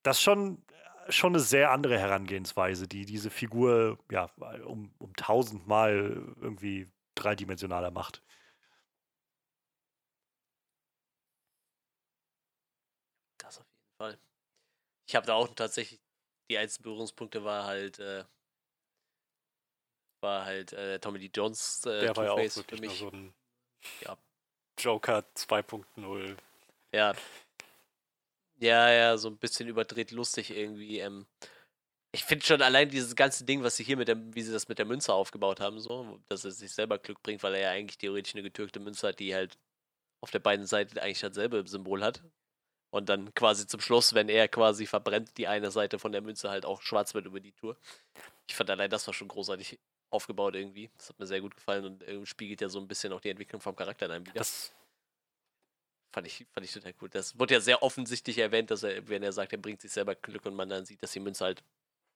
das ist schon, schon eine sehr andere Herangehensweise, die diese Figur ja um, um tausendmal irgendwie dreidimensionaler macht. Das auf jeden Fall. Ich habe da auch tatsächlich die einzigen Berührungspunkte war halt äh, war halt äh, Tommy Lee Jones äh, Der war ja auch wirklich für mich. so ein ja. Joker 2.0. Ja. Ja, ja, so ein bisschen überdreht lustig irgendwie. Ähm, ich finde schon allein dieses ganze Ding, was sie hier mit der, wie sie das mit der Münze aufgebaut haben, so, dass er sich selber Glück bringt, weil er ja eigentlich theoretisch eine getürkte Münze hat, die halt auf der beiden Seiten eigentlich dasselbe Symbol hat. Und dann quasi zum Schluss, wenn er quasi verbrennt, die eine Seite von der Münze halt auch schwarz wird über die Tour. Ich fand allein das war schon großartig aufgebaut irgendwie. Das hat mir sehr gut gefallen und spiegelt ja so ein bisschen auch die Entwicklung vom Charakter in einem wieder. Das fand ich, fand ich total cool. Das wurde ja sehr offensichtlich erwähnt, dass er, wenn er sagt, er bringt sich selber Glück und man dann sieht, dass die Münze halt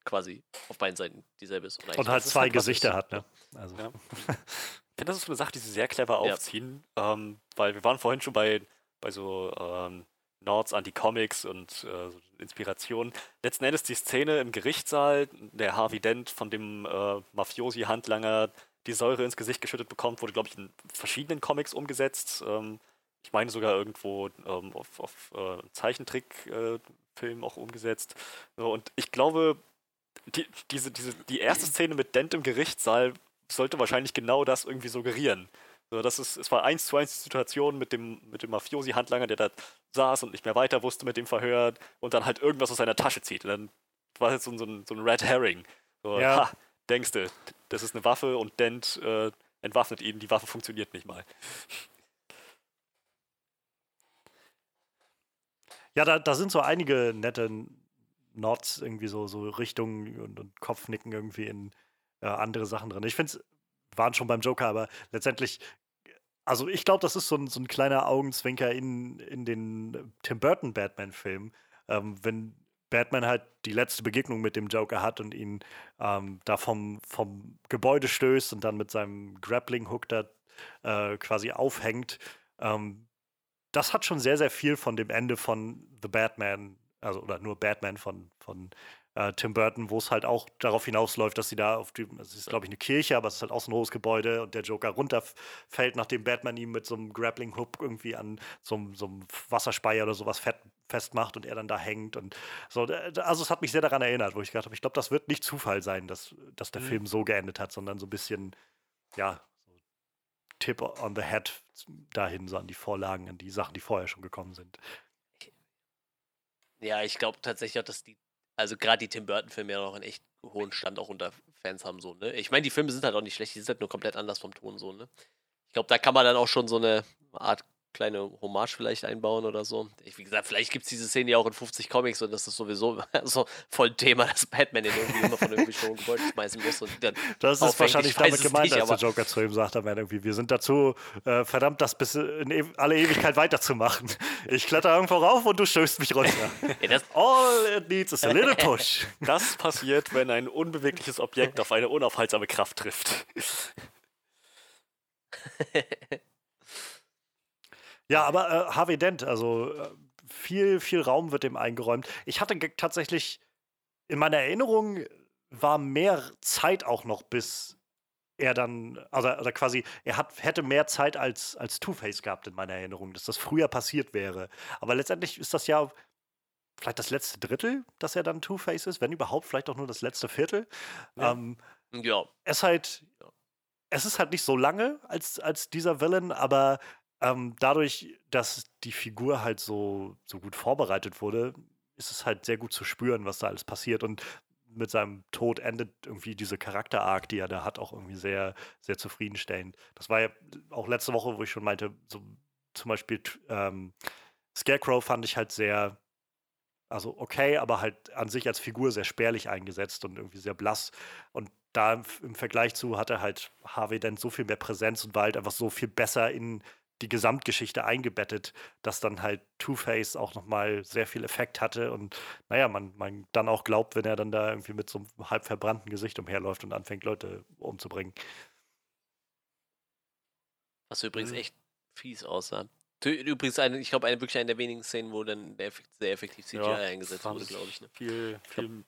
quasi auf beiden Seiten dieselbe ist. Und, und halt zwei Gesichter hat, ne? Also. Ja. ich finde, das ist so eine Sache, die sie sehr clever aufziehen, ja. ähm, weil wir waren vorhin schon bei, bei so ähm, Nords an die Comics und äh, Inspiration. Letzten Endes die Szene im Gerichtssaal, der Harvey Dent von dem äh, Mafiosi-Handlanger die Säure ins Gesicht geschüttet bekommt, wurde, glaube ich, in verschiedenen Comics umgesetzt. Ähm, ich meine sogar irgendwo ähm, auf, auf äh, Zeichentrickfilm äh, auch umgesetzt. So, und ich glaube, die, diese, diese, die erste Szene mit Dent im Gerichtssaal sollte wahrscheinlich genau das irgendwie suggerieren. So, das ist, es war eins zu eins die Situation mit dem, mit dem Mafiosi-Handlanger, der da saß und nicht mehr weiter wusste mit dem Verhör und dann halt irgendwas aus seiner Tasche zieht. Und dann war jetzt so, so, ein, so ein Red Herring. So, ja. ha, denkst du, das ist eine Waffe und Dent äh, entwaffnet ihn, die Waffe funktioniert nicht mal. Ja, da, da sind so einige nette Nods, irgendwie so, so Richtungen und, und Kopfnicken irgendwie in äh, andere Sachen drin. Ich finde es, waren schon beim Joker, aber letztendlich also ich glaube, das ist so ein, so ein kleiner Augenzwinker in, in den Tim Burton Batman-Film. Ähm, wenn Batman halt die letzte Begegnung mit dem Joker hat und ihn ähm, da vom, vom Gebäude stößt und dann mit seinem Grappling-Hook da äh, quasi aufhängt. Ähm, das hat schon sehr, sehr viel von dem Ende von The Batman, also oder nur Batman von, von äh, Tim Burton, wo es halt auch darauf hinausläuft, dass sie da auf dem, es ist glaube ich eine Kirche, aber es ist halt auch so ein hohes Gebäude und der Joker runterfällt, nachdem Batman ihm mit so einem Grappling Hook irgendwie an so, so einem Wasserspeier oder sowas fett, festmacht und er dann da hängt und so. Also es hat mich sehr daran erinnert, wo ich gedacht habe, ich glaube, das wird nicht Zufall sein, dass, dass der mhm. Film so geendet hat, sondern so ein bisschen, ja, Tip on the Head dahin, so an die Vorlagen, an die Sachen, die vorher schon gekommen sind. Ja, ich glaube tatsächlich auch, dass die, also gerade die Tim Burton-Filme ja noch einen echt hohen Stand auch unter Fans haben, so, ne? Ich meine, die Filme sind halt auch nicht schlecht, die sind halt nur komplett anders vom Ton, so, ne? Ich glaube, da kann man dann auch schon so eine Art kleine Hommage vielleicht einbauen oder so. Ich, wie gesagt, vielleicht gibt es diese Szene ja auch in 50 Comics und das ist sowieso [LAUGHS] so voll ein Thema, dass Batman den irgendwie immer von irgendwie schon Gebäude schmeißen muss. Und dann das ist wahrscheinlich damit gemeint, nicht, als der Joker zu ihm sagt, irgendwie, wir sind dazu äh, verdammt, das bis in e alle Ewigkeit weiterzumachen. Ich kletter irgendwo rauf und du stößt mich runter. [LAUGHS] ja, All it needs is a little [LAUGHS] push. Das passiert, wenn ein unbewegliches Objekt auf eine unaufhaltsame Kraft trifft. Ja, aber äh, Harvey Dent, also äh, viel, viel Raum wird dem eingeräumt. Ich hatte tatsächlich in meiner Erinnerung war mehr Zeit auch noch, bis er dann, also, also quasi, er hat, hätte mehr Zeit als, als Two-Face gehabt in meiner Erinnerung, dass das früher passiert wäre. Aber letztendlich ist das ja vielleicht das letzte Drittel, dass er dann Two-Face ist, wenn überhaupt, vielleicht auch nur das letzte Viertel. Ja. Ähm, ja. Es halt, es ist halt nicht so lange als, als dieser Villain, aber ähm, dadurch, dass die Figur halt so, so gut vorbereitet wurde, ist es halt sehr gut zu spüren, was da alles passiert. Und mit seinem Tod endet irgendwie diese Charakter-Arc, die er da hat, auch irgendwie sehr, sehr zufriedenstellend. Das war ja auch letzte Woche, wo ich schon meinte, so zum Beispiel ähm, Scarecrow fand ich halt sehr, also okay, aber halt an sich als Figur sehr spärlich eingesetzt und irgendwie sehr blass. Und da im, Vergleich zu hat er halt Harvey Dent so viel mehr Präsenz und war halt einfach so viel besser in die Gesamtgeschichte eingebettet, dass dann halt Two-Face auch nochmal sehr viel Effekt hatte und naja, man, man dann auch glaubt, wenn er dann da irgendwie mit so einem halb verbrannten Gesicht umherläuft und anfängt, Leute umzubringen. Was übrigens mhm. echt fies aussah. Übrigens, eine, ich glaube, eine, wirklich eine der wenigen Szenen, wo dann sehr effektiv CGI ja, eingesetzt wurde, glaube ich. Ne? Viel, viel,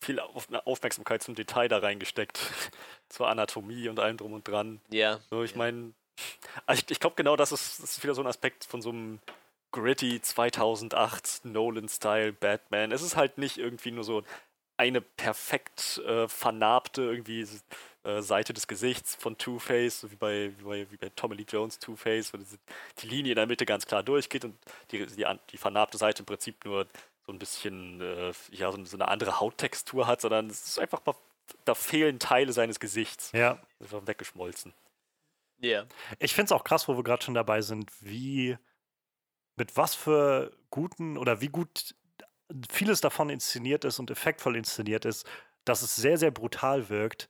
viel Aufmerksamkeit zum Detail da reingesteckt. [LAUGHS] Zur Anatomie und allem drum und dran. Ja. So, ich ja. meine, also ich, ich glaube genau, das ist, das ist wieder so ein Aspekt von so einem gritty 2008 Nolan-Style Batman. Es ist halt nicht irgendwie nur so eine perfekt äh, vernarbte irgendwie äh, Seite des Gesichts von Two-Face, so wie bei, wie bei, wie bei Tommy Lee Jones Two-Face, wo die Linie in der Mitte ganz klar durchgeht und die, die, die vernarbte Seite im Prinzip nur so ein bisschen, äh, ja, so, so, eine andere Hauttextur hat, sondern es ist einfach mal, da fehlen Teile seines Gesichts. Ja. Einfach weggeschmolzen. Yeah. Ich finde es auch krass, wo wir gerade schon dabei sind, wie mit was für guten oder wie gut vieles davon inszeniert ist und effektvoll inszeniert ist, dass es sehr, sehr brutal wirkt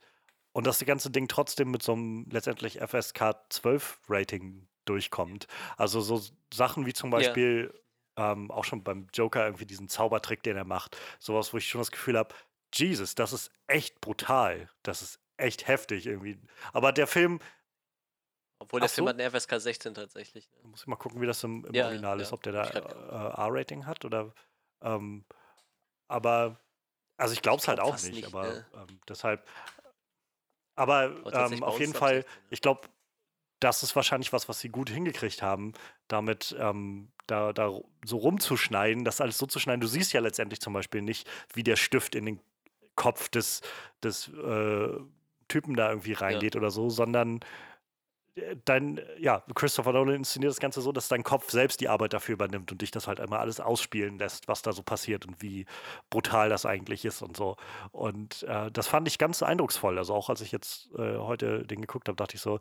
und dass das ganze Ding trotzdem mit so einem letztendlich FSK 12 Rating durchkommt. Also so Sachen wie zum Beispiel yeah. ähm, auch schon beim Joker irgendwie diesen Zaubertrick, den er macht. Sowas, wo ich schon das Gefühl habe, Jesus, das ist echt brutal. Das ist echt heftig irgendwie. Aber der Film obwohl der Ach Film so? hat eine FSK 16 tatsächlich. Ne? Muss ich mal gucken, wie das im, im ja, Original ja. ist, ob der da äh, R-Rating hat oder. Ähm, aber, also ich glaube es halt auch nicht, nicht aber ne? ähm, deshalb. Aber ähm, auf jeden Fall, 16, ich glaube, das ist wahrscheinlich was, was sie gut hingekriegt haben, damit ähm, da, da so rumzuschneiden, das alles so zu schneiden. Du siehst ja letztendlich zum Beispiel nicht, wie der Stift in den Kopf des, des äh, Typen da irgendwie reingeht ja. oder so, sondern dein, ja, Christopher Nolan inszeniert das Ganze so, dass dein Kopf selbst die Arbeit dafür übernimmt und dich das halt einmal alles ausspielen lässt, was da so passiert und wie brutal das eigentlich ist und so. Und äh, das fand ich ganz eindrucksvoll. Also auch als ich jetzt äh, heute den geguckt habe, dachte ich so,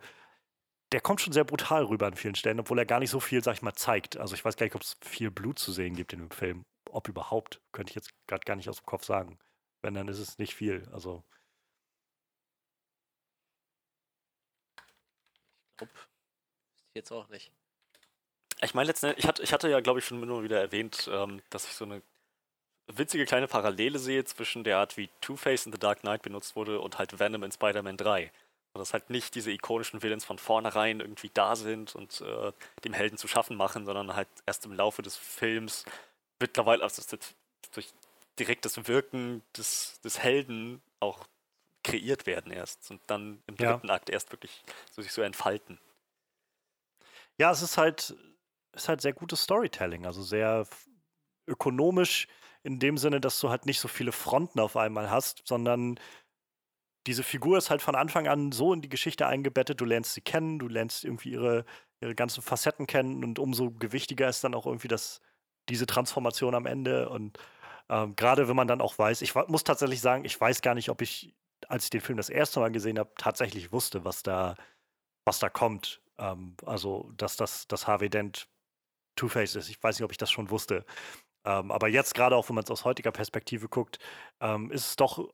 der kommt schon sehr brutal rüber an vielen Stellen, obwohl er gar nicht so viel, sag ich mal, zeigt. Also ich weiß gar nicht, ob es viel Blut zu sehen gibt in dem Film. Ob überhaupt, könnte ich jetzt gerade gar nicht aus dem Kopf sagen. Wenn, dann ist es nicht viel. Also Ich jetzt auch nicht. Ich meine, letztendlich, ich hatte, ich hatte ja, glaube ich, schon immer wieder erwähnt, ähm, dass ich so eine witzige kleine Parallele sehe zwischen der Art, wie Two-Face in The Dark Knight benutzt wurde und halt Venom in Spider-Man 3. Und dass halt nicht diese ikonischen Villains von vornherein irgendwie da sind und äh, dem Helden zu schaffen machen, sondern halt erst im Laufe des Films mittlerweile, also durch direktes Wirken des, des Helden auch kreiert werden erst und dann im dritten ja. Akt erst wirklich so sich so entfalten. Ja, es ist halt, ist halt sehr gutes Storytelling, also sehr ökonomisch in dem Sinne, dass du halt nicht so viele Fronten auf einmal hast, sondern diese Figur ist halt von Anfang an so in die Geschichte eingebettet, du lernst sie kennen, du lernst irgendwie ihre, ihre ganzen Facetten kennen und umso gewichtiger ist dann auch irgendwie das, diese Transformation am Ende. Und ähm, gerade wenn man dann auch weiß, ich muss tatsächlich sagen, ich weiß gar nicht, ob ich, als ich den Film das erste Mal gesehen habe, tatsächlich wusste, was da, was da kommt. Ähm, also, dass das dass Harvey Dent Two-Face ist. Ich weiß nicht, ob ich das schon wusste. Ähm, aber jetzt gerade auch, wenn man es aus heutiger Perspektive guckt, ähm, ist es doch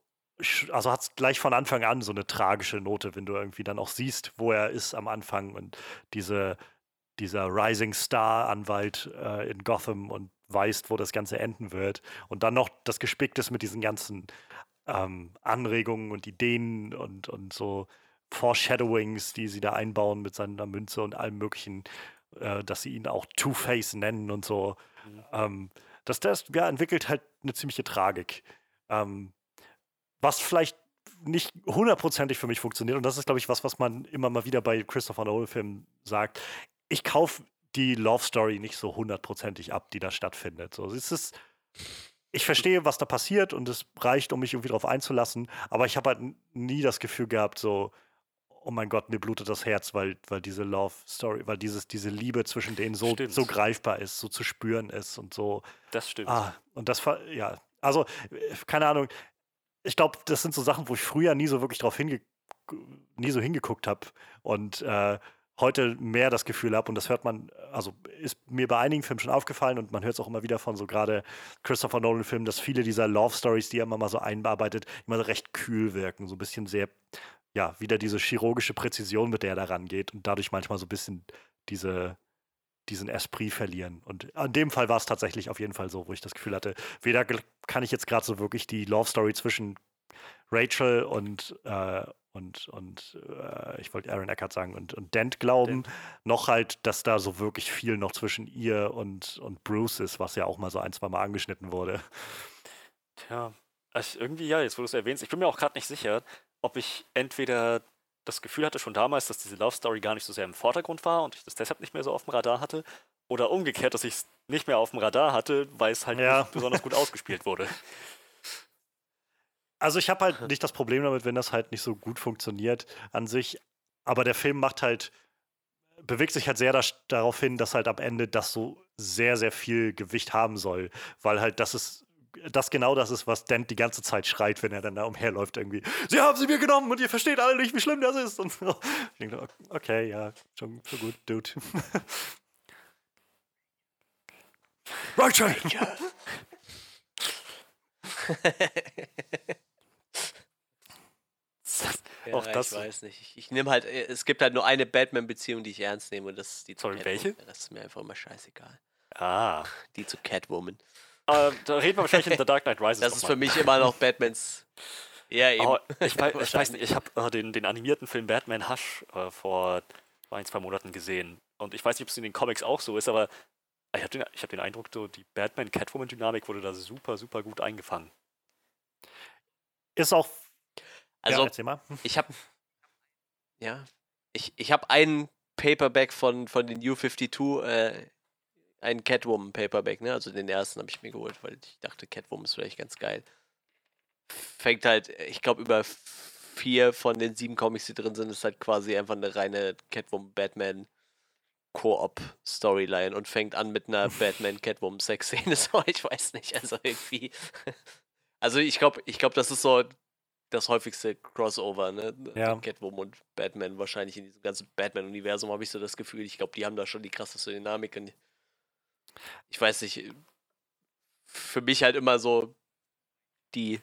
also hat es gleich von Anfang an so eine tragische Note, wenn du irgendwie dann auch siehst, wo er ist am Anfang und diese, dieser Rising Star Anwalt äh, in Gotham und weißt, wo das Ganze enden wird. Und dann noch das gespickt ist mit diesen ganzen ähm, Anregungen und Ideen und, und so Foreshadowings, die sie da einbauen mit seiner Münze und allem möglichen, äh, dass sie ihn auch Two-Face nennen und so. Mhm. Ähm, das, das ja, entwickelt halt eine ziemliche Tragik. Ähm, was vielleicht nicht hundertprozentig für mich funktioniert. Und das ist, glaube ich, was, was man immer mal wieder bei Christopher Nolan-Filmen sagt. Ich kaufe die Love Story nicht so hundertprozentig ab, die da stattfindet. So, es ist, ich verstehe, was da passiert und es reicht, um mich irgendwie darauf einzulassen, aber ich habe halt nie das Gefühl gehabt, so, oh mein Gott, mir blutet das Herz, weil, weil diese Love Story, weil dieses, diese Liebe zwischen denen so, so greifbar ist, so zu spüren ist und so. Das stimmt. Ah, und das, ja, also, keine Ahnung, ich glaube, das sind so Sachen, wo ich früher nie so wirklich drauf hinge nie so hingeguckt habe und äh, heute mehr das Gefühl habe, und das hört man, also ist mir bei einigen Filmen schon aufgefallen und man hört es auch immer wieder von so gerade Christopher Nolan-Filmen, dass viele dieser Love Stories, die er immer mal so einbearbeitet, immer so recht kühl wirken, so ein bisschen sehr, ja, wieder diese chirurgische Präzision, mit der er da rangeht und dadurch manchmal so ein bisschen diese, diesen Esprit verlieren. Und in dem Fall war es tatsächlich auf jeden Fall so, wo ich das Gefühl hatte, weder kann ich jetzt gerade so wirklich die Love Story zwischen Rachel und, äh, und, und äh, ich wollte Aaron Eckhart sagen, und, und Dent glauben, Dent. noch halt, dass da so wirklich viel noch zwischen ihr und, und Bruce ist, was ja auch mal so ein, zwei Mal angeschnitten wurde. Tja, also irgendwie ja, jetzt wo du es erwähnst, ich bin mir auch gerade nicht sicher, ob ich entweder das Gefühl hatte schon damals, dass diese Love Story gar nicht so sehr im Vordergrund war und ich das deshalb nicht mehr so auf dem Radar hatte. Oder umgekehrt, dass ich es nicht mehr auf dem Radar hatte, weil es halt ja. nicht besonders gut [LAUGHS] ausgespielt wurde. Also ich habe halt nicht das Problem damit, wenn das halt nicht so gut funktioniert an sich. Aber der Film macht halt, bewegt sich halt sehr da, darauf hin, dass halt am Ende das so sehr, sehr viel Gewicht haben soll. Weil halt das ist das genau das ist, was Dent die ganze Zeit schreit, wenn er dann da umherläuft irgendwie. Sie haben sie mir genommen und ihr versteht alle nicht, wie schlimm das ist. Und so. Ich denke, okay, ja, schon, schon gut, Dude. Rachel! [LAUGHS] [LAUGHS] ja, auch das. Ich weiß nicht. Ich, ich nehme halt, äh, es gibt halt nur eine Batman-Beziehung, die ich ernst nehme und das ist die zu Sorry, welche? Das ist mir einfach mal scheißegal. Ah. Die zu Catwoman. Uh, da reden wir wahrscheinlich [LAUGHS] in The Dark Knight Rises. Das ist für mich immer noch Batmans. Ja, eben. Oh, ich, weiß, [LAUGHS] ich, weiß nicht, ich habe uh, den, den animierten Film Batman Hush uh, vor ein, zwei Monaten gesehen. Und ich weiß nicht, ob es in den Comics auch so ist, aber ich habe den, hab den Eindruck, so die Batman-Catwoman-Dynamik wurde da super, super gut eingefangen. Ist auch. Also, ja, ich habe. Ja. Ich, ich habe einen Paperback von, von den New 52 äh, ein Catwoman-Paperback, ne? Also den ersten habe ich mir geholt, weil ich dachte, Catwoman ist vielleicht ganz geil. Fängt halt, ich glaube, über vier von den sieben Comics, die drin sind, ist halt quasi einfach eine reine Catwoman-Batman- Koop-Storyline und fängt an mit einer [LAUGHS] Batman-Catwoman-Sex-Szene. [LAUGHS] So, ich weiß nicht, also irgendwie. Also ich glaube, ich glaube, das ist so das häufigste Crossover, ne? Ja. Catwoman und Batman wahrscheinlich in diesem ganzen Batman-Universum habe ich so das Gefühl. Ich glaube, die haben da schon die krasseste Dynamik und ich weiß nicht, für mich halt immer so die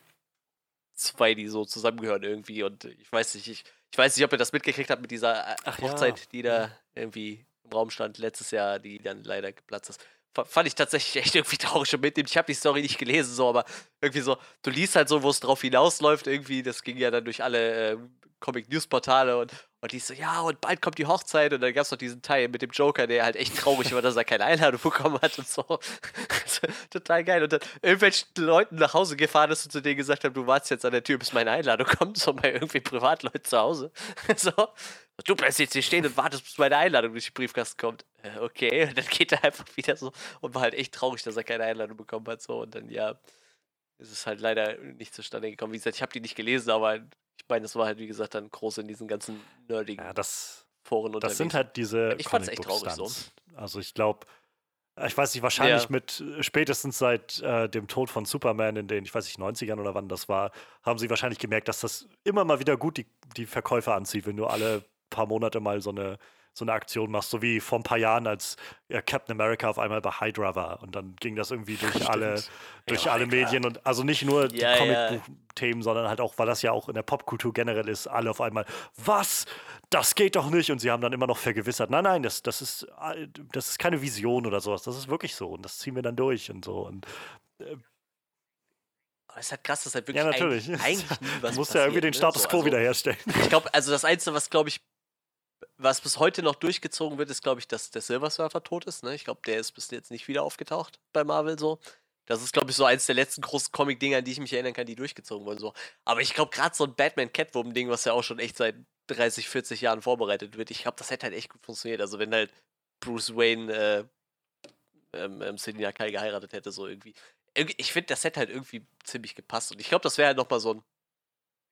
zwei, die so zusammengehören irgendwie. Und ich weiß nicht, ich, ich weiß nicht, ob ihr das mitgekriegt habt mit dieser äh, Ach Hochzeit, ja. die da irgendwie im Raum stand letztes Jahr, die dann leider geplatzt ist. Fand ich tatsächlich echt irgendwie traurig und mitnehmen. Ich habe die Story nicht gelesen, so, aber irgendwie so, du liest halt so, wo es drauf hinausläuft, irgendwie, das ging ja dann durch alle äh, Comic-News-Portale und und die so, ja, und bald kommt die Hochzeit. Und dann gab es noch diesen Teil mit dem Joker, der halt echt traurig war, dass er keine Einladung bekommen hat und so. [LAUGHS] Total geil. Und dann irgendwelchen Leuten nach Hause gefahren ist und zu denen gesagt haben, du wartest jetzt an der Tür, bis meine Einladung kommt, so bei irgendwie Privatleuten zu Hause. [LAUGHS] so. Du bleibst jetzt hier stehen und wartest, bis meine Einladung durch den Briefkasten kommt. Äh, okay, und dann geht er einfach wieder so und war halt echt traurig, dass er keine Einladung bekommen hat. So. Und dann, ja, ist es halt leider nicht zustande gekommen. Wie gesagt, ich habe die nicht gelesen, aber Ich meine, das war halt, wie gesagt, dann groß in diesen ganzen nerdigen ja, das, Foren unterwegs. Das sind halt diese Ich fand's echt traurig so. Also ich glaube, ich weiß nicht, wahrscheinlich ja. mit äh, spätestens seit äh, dem Tod von Superman in den, ich weiß nicht, 90ern oder wann das war, haben sie wahrscheinlich gemerkt, dass das immer mal wieder gut die, die Verkäufer anzieht, wenn du alle paar Monate mal so eine so eine Aktion machst, so wie vor ein paar Jahren, als ja, Captain America auf einmal bei Hydra war und dann ging das irgendwie durch Stimmt. alle, durch ja, alle Medien und also nicht nur ja, die Comicbuch-Themen, sondern halt auch, weil das ja auch in der Popkultur generell ist, alle auf einmal, was? Das geht doch nicht und sie haben dann immer noch vergewissert, nein, nein, das, das, ist, das ist keine Vision oder sowas, das ist wirklich so und das ziehen wir dann durch und so und äh, aber es ist halt krass, dass halt wirklich ja, natürlich. Eigentlich, eigentlich nie [LAUGHS] was Du musst ja irgendwie den ne? Status ne? so, quo also, wiederherstellen. Ich glaube, also das Einzige, was, glaube ich, was bis heute noch durchgezogen wird, ist, glaube ich, dass der Silver Surfer tot ist. Ne? Ich glaube, der ist bis jetzt nicht wieder aufgetaucht bei Marvel so. Das ist, glaube ich, so eins der letzten großen Comic-Dinger, an die ich mich erinnern kann, die durchgezogen wurden. So. Aber ich glaube, gerade so ein Batman-Catwoman-Ding, was ja auch schon echt seit 30, 40 Jahren vorbereitet wird, ich glaube, das hätte halt echt gut funktioniert. Also, wenn halt Bruce Wayne äh, ähm, ähm, Selina Kyle geheiratet hätte, so irgendwie. Ich finde, das hätte halt irgendwie ziemlich gepasst. Und ich glaube, das wäre halt nochmal so ein.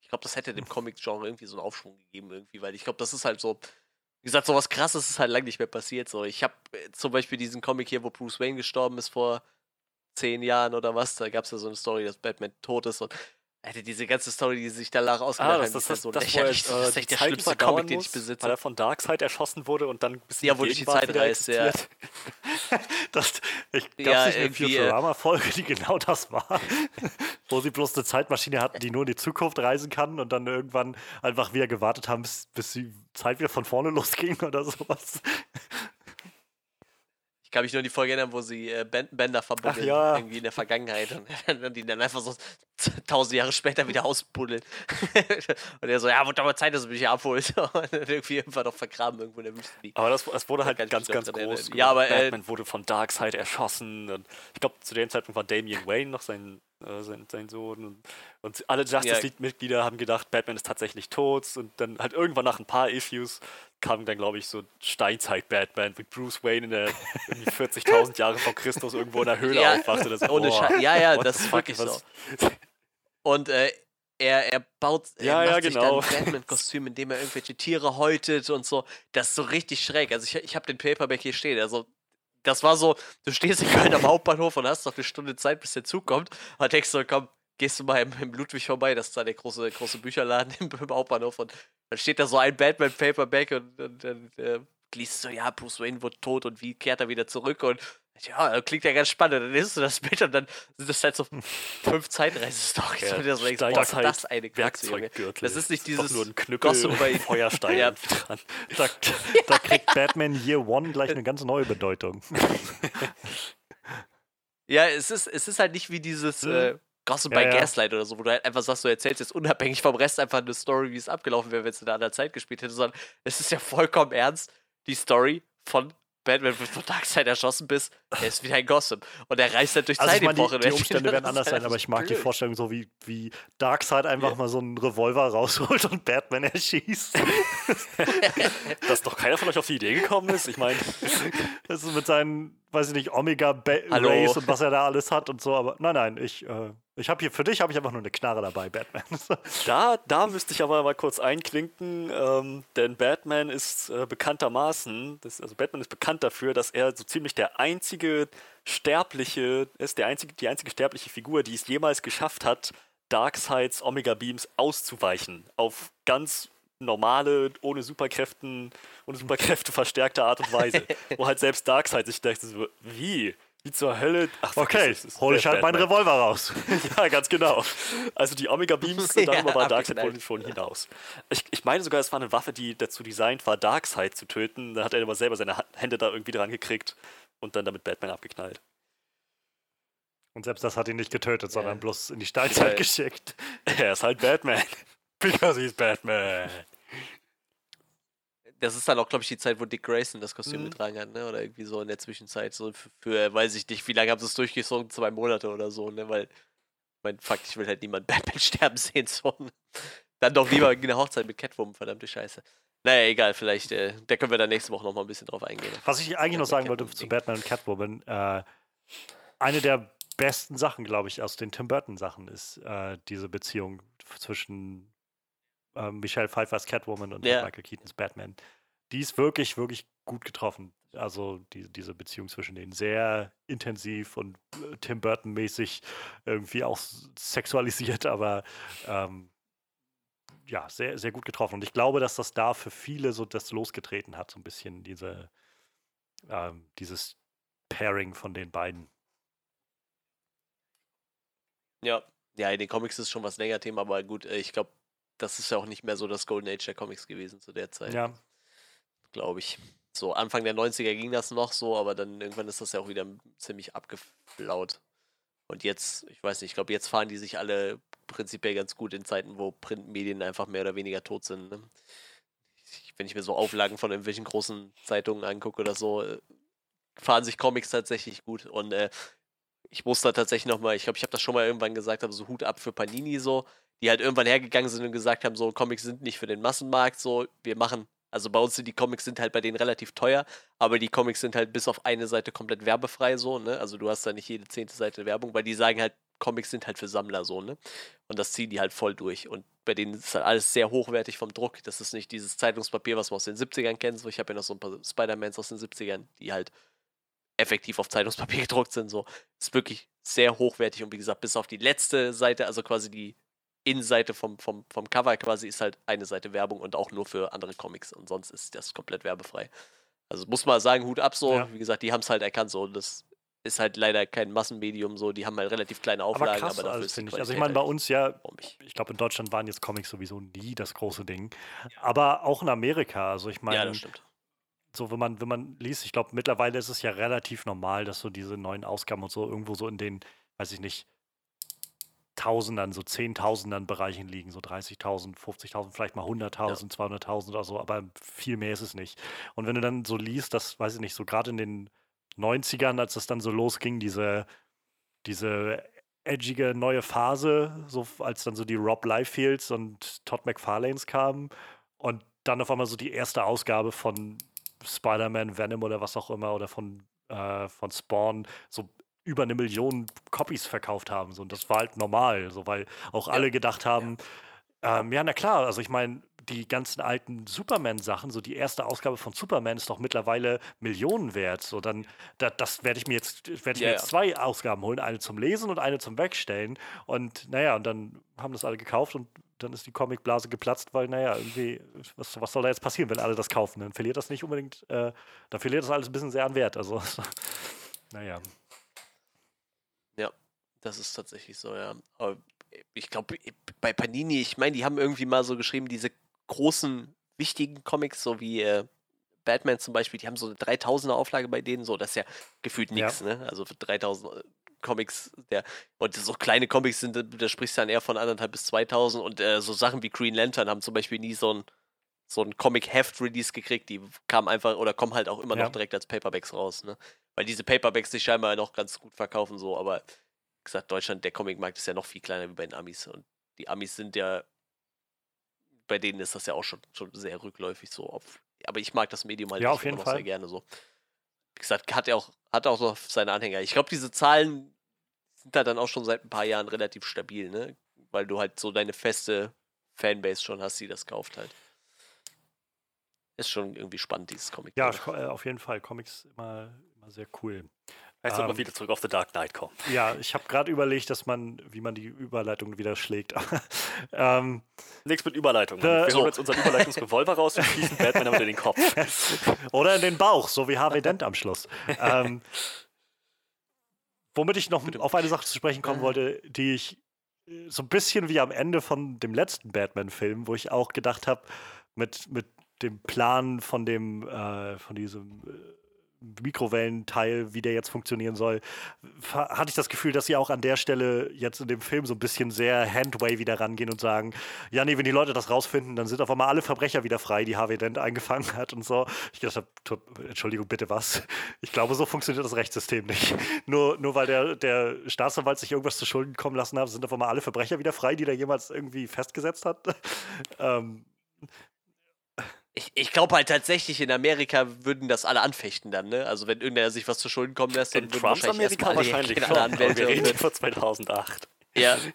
Ich glaube, das hätte dem Comic-Genre irgendwie so einen Aufschwung gegeben, irgendwie, weil ich glaube, das ist halt so wie gesagt, sowas krasses ist halt lange nicht mehr passiert. So. Ich habe äh, zum Beispiel diesen Comic hier, wo Bruce Wayne gestorben ist vor zehn Jahren oder was. Da gab es ja so eine Story, dass Batman tot ist und Alter, diese ganze Story, die sich danach ausgedacht ah, das, das, das, so das, lächerlich. Das, das ist echt der schlimmste Comic, den ich besitze. Weil er von Darkseid erschossen wurde und dann bisschen Ja, wo durch die Zeit reist, ja. [LAUGHS] das, ich gab ja, nicht eine Futurama-Folge, die genau das war. [LAUGHS] wo sie bloß eine Zeitmaschine hatten, die nur in die Zukunft reisen kann und dann irgendwann einfach wieder gewartet haben, bis, bis die Zeit wieder von vorne [LAUGHS] losging oder sowas kann mich nur an die Folge erinnern, wo sie äh, Bänder verbunden ja. irgendwie in der Vergangenheit und [LAUGHS] die dann einfach so tausend Jahre später wieder ausbuddeln. [LAUGHS] und er so, ja, wird aber Zeit, dass du mich hier abholst. [LAUGHS] und irgendwie einfach noch vergraben irgendwo in der Wüste liegt. Aber das, das wurde halt ganz, ganz, ganz groß. Ja, aber äh, Batman wurde von Darkseid erschossen. Und ich glaube, zu dem Zeitpunkt war Damian Wayne noch sein, äh, sein, sein Sohn. Und, und alle Justice League-Mitglieder haben gedacht, Batman ist tatsächlich tot. Und dann halt irgendwann nach ein paar Issues kam dann, glaube ich, so Steinzeit-Batman mit Bruce Wayne in der 40.000 Jahre vor Christus irgendwo in der Höhle [LAUGHS] ja, aufwacht. Oder so, ohne oh, ja, ja, das ist wirklich so. Und äh, er, er baut er ja, ja, genau. ein Batman-Kostüm, in dem er irgendwelche Tiere häutet und so. Das ist so richtig schräg. Also ich, ich habe den Paperback hier stehen. Also das war so, du stehst in Köln am Hauptbahnhof und hast noch eine Stunde Zeit, bis der Zug kommt. Und denkst so, komm, gehst du mal im, im Ludwig vorbei, das ist da der große, große Bücherladen im, im Hauptbahnhof. Und dann steht da so ein Batman-Paperback und, dann äh, liest so, ja, Bruce Wayne wird tot und wie kehrt er wieder zurück? Und ja, klingt ja ganz spannend. Dann liest du das Bild und dann sind das halt so fünf [LAUGHS] Zeitreise-Stories. Ja, denkst, boah, ist das eine Werkzeuggürtel. Das ist nicht dieses nur ein Knüppel bei Feuerstein ja. [LAUGHS] dran. Da, da [LAUGHS] kriegt Batman Year One gleich eine ganz neue Bedeutung. ja, es ist, es ist halt nicht wie dieses äh, Gossip ja, by ja. Gaslight oder so, wo du halt einfach sagst, du erzählst jetzt unabhängig vom Rest einfach eine Story, wie es abgelaufen wäre, wenn es in einer anderen Zeit gespielt hätte, sondern es ist ja vollkommen ernst, die Story von Batman wird von Darkseid erschossen bist, [LAUGHS] er ist wieder ein Gossip. Und er reist halt durch also Zeitepochen. Die, die Umstände werden [LAUGHS] anders sein, aber ich mag blöd. die Vorstellung so, wie, wie Darkseid einfach ja. mal so einen Revolver rausholt und Batman erschießt. [LAUGHS] Dass doch keiner von euch auf die Idee gekommen ist. Ich meine, das ist mit seinen weiß ich nicht, Omega ba Race und was er da alles hat und so, aber nein, nein, ich, äh, ich habe hier für dich habe ich einfach nur eine Knarre dabei, Batman. da, da müsste ich aber mal kurz einklinken, ähm, denn Batman ist äh, bekanntermaßen, das, also Batman ist bekannt dafür, dass er so ziemlich der einzige sterbliche ist, der einzige, die einzige sterbliche Figur, die es jemals geschafft hat, Darkseids Omega Beams auszuweichen auf ganz normale, ohne Superkräften, ohne Superkräfte verstärkte Art und Weise. wo halt selbst Darkseid sich dachte, so, wie? Wie zur Hölle? Ach, okay, hol ich halt meinen Revolver raus. [LAUGHS] ja, ganz genau. Also die Omega Beams sind dann ja, bei Darkseid wohl schon hinaus. Ich, ich meine sogar, es war eine Waffe, die dazu designt war, Darkseid zu töten. Da hat er aber selber seine Hände da irgendwie dran gekriegt und dann damit Batman abgeknallt. Und selbst das hat ihn nicht getötet, sondern bloß in die Steinzeit ja. geschickt. [LAUGHS] Er ist halt Batman. [LAUGHS] Because he's Batman. Das ist dann auch, glaube ich, die Zeit, wo Dick Grayson das Kostüm mhm. getragen hat, ne? Oder irgendwie so in der Zwischenzeit. So für, für weiß ich nicht, wie lange haben sie es durchgezogen? Zwei Monate oder so, ne? Weil, mein Fakt, ich will halt niemand [LAUGHS] Batman sterben sehen. So. Dann doch lieber eine Hochzeit mit Catwoman, verdammte Scheiße. Naja, egal, vielleicht, äh, da können wir dann nächste Woche noch mal ein bisschen drauf eingehen. Was ich eigentlich noch sagen wollte zu Batman und Catwoman, äh, eine der besten Sachen, glaube ich, aus den Tim Burton Sachen ist äh, diese Beziehung zwischen äh, Michelle Pfeiffers Catwoman und ja. Michael Keatons Batman. Die ist wirklich, wirklich gut getroffen. Also die, diese Beziehung zwischen denen sehr intensiv und äh, Tim Burton-mäßig irgendwie auch sexualisiert, aber ähm, ja, sehr, sehr gut getroffen. Und ich glaube, dass das da für viele so das losgetreten hat, so ein bisschen diese, ähm, dieses Pairing von den beiden. Ja, ja, in den Comics ist schon was länger Thema, aber gut, äh, ich glaube, das ist ja auch nicht mehr so das Golden Age der Comics gewesen zu der Zeit. Ja. Glaube ich. So, Anfang der 90er ging das noch so, aber dann irgendwann ist das ja auch wieder ziemlich abgeflaut. Und jetzt, ich weiß nicht, ich glaube, jetzt fahren die sich alle prinzipiell ganz gut in Zeiten, wo Printmedien einfach mehr oder weniger tot sind. Ne? wenn ich mir so Auflagen von irgendwelchen großen Zeitungen angucke oder so, äh, fahren sich Comics tatsächlich gut. Und äh, ich muss da tatsächlich nochmal, ich glaube, ich habe das schon mal irgendwann gesagt, aber so Hut ab für Panini so, die halt irgendwann hergegangen sind und gesagt haben, so Comics sind nicht für den Massenmarkt, so wir machen, also bei uns sind die Comics sind halt bei denen relativ teuer, aber die Comics sind halt bis auf eine Seite komplett werbefrei so, ne? Also du hast da nicht jede zehnte Seite Werbung, weil die sagen halt, Comics sind halt für Sammler so, ne? Und das ziehen die halt voll durch. Und bei denen ist halt alles sehr hochwertig vom Druck. Das ist nicht dieses Zeitungspapier, was man aus den 70ern kennt. So, ich habe ja noch so ein paar Spider-Mans aus den 70ern, die halt effektiv auf Zeitungspapier [LAUGHS] gedruckt sind. So, ist wirklich sehr hochwertig und wie gesagt, bis auf die letzte Seite, also quasi die Innenseite vom, vom, vom Cover quasi, ist halt eine Seite Werbung und auch nur für andere Comics. Und sonst ist das komplett werbefrei. Also muss man sagen, Hut ab so. Ja. Wie gesagt, die haben es halt erkannt so. Das ist halt leider kein Massenmedium so, die haben halt relativ kleine Auflagen, aber, krass, aber dafür ist die ich. Also ich meine, bei uns ja, ich glaube in Deutschland waren jetzt Comics sowieso nie das große Ding, aber auch in Amerika, also ich meine, ja, das stimmt. so wenn man wenn man liest, ich glaube mittlerweile ist es ja relativ normal, dass so diese neuen Ausgaben und so irgendwo so in den, weiß ich nicht, Tausendern, so Zehntausendern Bereichen liegen, so 30.000, 50.000, vielleicht mal 100.000, ja. 200.000 oder so, aber viel mehr ist es nicht. Und wenn du dann so liest, dass, weiß ich nicht, so gerade in den 90ern, als es dann so losging, diese, diese edgige neue Phase, so als dann so die Rob Liefeld und Todd McFarlanes kamen und dann auf einmal so die erste Ausgabe von Spider-Man, Venom oder was auch immer oder von, äh, von Spawn so über eine Million Copies verkauft haben. So, und das war halt normal, so, weil auch alle gedacht haben, ja. Ähm, ja, na klar, also ich meine, die ganzen alten Superman-Sachen, so die erste Ausgabe von Superman ist doch mittlerweile Millionen wert. So, dann, da, das werde ich mir jetzt, werde ich ja, mir jetzt zwei Ausgaben holen, eine zum Lesen und eine zum Wegstellen. Und naja, und dann haben das alle gekauft und dann ist die Comicblase geplatzt, weil, naja, irgendwie, was, was soll da jetzt passieren, wenn alle das kaufen? Dann verliert das nicht unbedingt, äh, dann verliert das alles ein bisschen sehr an Wert. Also, [LAUGHS] naja. Ja, das ist tatsächlich so, ja. Aber ich glaube, bei Panini, ich meine, die haben irgendwie mal so geschrieben, diese großen, wichtigen Comics, so wie äh, Batman zum Beispiel, die haben so eine 3000er Auflage bei denen, so, das ist ja gefühlt nichts, ja. ne? Also für 3000 äh, Comics, der, und so kleine Comics sind, da sprichst du dann eher von anderthalb bis 2000 und äh, so Sachen wie Green Lantern haben zum Beispiel nie so ein, so ein Comic-Heft-Release gekriegt, die kamen einfach oder kommen halt auch immer ja. noch direkt als Paperbacks raus, ne? Weil diese Paperbacks sich scheinbar noch ganz gut verkaufen, so, aber wie gesagt, Deutschland, der Comicmarkt ist ja noch viel kleiner wie bei den Amis und die Amis sind ja bei denen ist das ja auch schon, schon sehr rückläufig so. Auf, aber ich mag das Medium halt ja, auf jeden Fall. sehr gerne so. Wie gesagt, hat er auch, hat auch so seine Anhänger. Ich glaube, diese Zahlen sind da dann auch schon seit ein paar Jahren relativ stabil, ne? Weil du halt so deine feste Fanbase schon hast, die das kauft halt. Ist schon irgendwie spannend, dieses Comic. Ja, äh, auf jeden Fall. Comics immer, immer sehr cool. Jetzt ähm, wir wieder zurück auf The Dark Knight kommen. Ja, ich habe gerade überlegt, dass man, wie man die Überleitung wieder schlägt. [LAUGHS] ähm, Nichts mit Überleitung. Wir so. holen jetzt unseren Überleitungsrevolver raus und schießen Batman damit in den Kopf. [LAUGHS] Oder in den Bauch, so wie Harvey Dent am Schluss. ähm, womit ich noch Bitte. auf eine Sache zu sprechen kommen wollte, die ich äh, so ein bisschen wie am Ende von dem letzten Batman-Film, wo ich auch gedacht habe, mit, mit dem Plan von dem, äh, von diesem äh, Mikrowellenteil, wie der jetzt funktionieren soll, hatte ich das Gefühl, dass sie auch an der Stelle jetzt in dem Film so ein bisschen sehr handway wieder rangehen und sagen, ja, nee, wenn die Leute das rausfinden, dann sind auf einmal alle Verbrecher wieder frei, die Harvey Dent eingefangen hat und so. Ich dachte, Entschuldigung, bitte was? Ich glaube, so funktioniert das Rechtssystem nicht. [LAUGHS] nur, nur weil der, der Staatsanwalt sich irgendwas zu Schulden kommen lassen hat, sind auf einmal alle Verbrecher wieder frei, die der jemals irgendwie festgesetzt hat. [LAUGHS] ähm, ich, ich glaube halt tatsächlich, in Amerika würden das alle anfechten dann, ne? Also wenn irgendwer sich was zu Schulden kommen lässt, dann in würden Trumps wahrscheinlich Amerika wahrscheinlich alle Anwälte. Wir reden von 2008. [LAUGHS] Ja. [LAUGHS]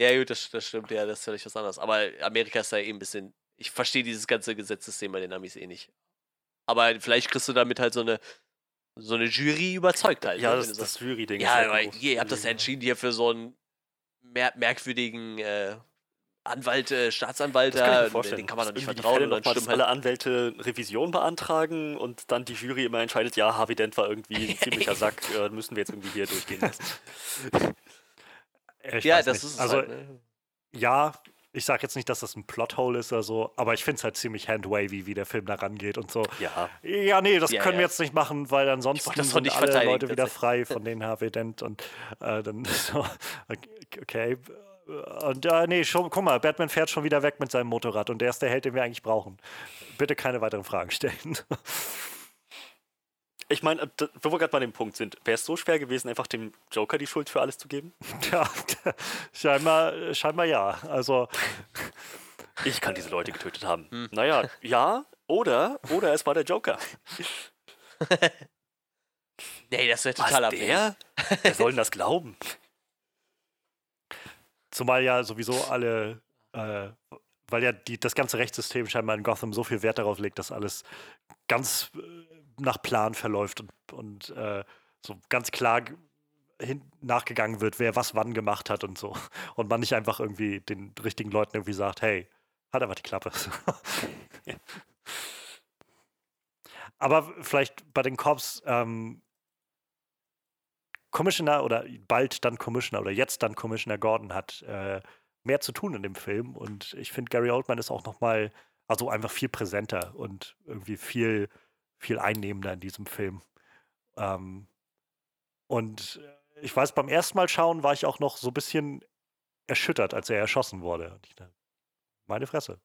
Ja, gut, das, das stimmt, ja, das ist völlig was anderes. Aber Amerika ist ja eh ein bisschen. Ich verstehe dieses ganze Gesetzessystem bei den Amis eh nicht. Aber vielleicht kriegst du damit halt so eine so eine Jury überzeugt halt. Ja, ne, das, das Jury-Ding. Ja, aber ihr habt das entschieden hier für so einen mer merkwürdigen äh, Anwalt, äh, Staatsanwalt, kann den kann man doch nicht vertrauen. Und dann stimmt halt alle Anwälte Revision beantragen und dann die Jury immer entscheidet, ja, Harvey Dent war irgendwie ein ziemlicher [LAUGHS] Sack, äh, müssen wir jetzt irgendwie hier durchgehen lassen. ja, [LAUGHS] das nicht. ist also, halt, ne? ja, ich sage jetzt nicht, dass das ein Plothole ist oder so, aber ich finde es halt ziemlich handwavy, wie der Film da rangeht und so. Ja. Ja, nee, das ja, können ja. wir jetzt nicht machen, weil ansonsten sind alle Leute wieder frei von den Harvey Dent und äh, dann [LAUGHS] so, okay, und äh, nee, schon, guck mal, Batman fährt schon wieder weg mit seinem Motorrad und der ist der Held, den wir eigentlich brauchen. Bitte keine weiteren Fragen stellen. [LAUGHS] Ich meine, äh, wo wir gerade bei dem Punkt sind, wäre es so schwer gewesen, einfach dem Joker die Schuld für alles zu geben? [LAUGHS] Ja, scheinbar, scheinbar ja. Also. [LAUGHS] Ich kann diese Leute getötet haben. Hm. Naja, ja, oder, oder es war der Joker. nee, das wäre total abhängig. Der? Wer soll denn das glauben? Zumal ja sowieso alle, äh, weil ja die, das ganze Rechtssystem scheinbar in Gotham so viel Wert darauf legt, dass alles ganz äh, nach Plan verläuft und, und äh, so ganz klar hin, nachgegangen wird, wer was wann gemacht hat und so. [LAUGHS] Und man nicht einfach irgendwie den richtigen Leuten irgendwie sagt, hey, halt einfach die Klappe. [LAUGHS] Aber vielleicht bei den Cops, ähm, Commissioner oder bald dann Commissioner oder jetzt dann Commissioner Gordon hat äh, mehr zu tun in dem Film und ich finde Gary Oldman ist auch noch mal also einfach viel präsenter und irgendwie viel viel einnehmender in diesem Film. Ähm, und ich weiß, beim ersten Mal schauen war ich auch noch so ein bisschen erschüttert, als er erschossen wurde. Und ich dachte, meine Fresse.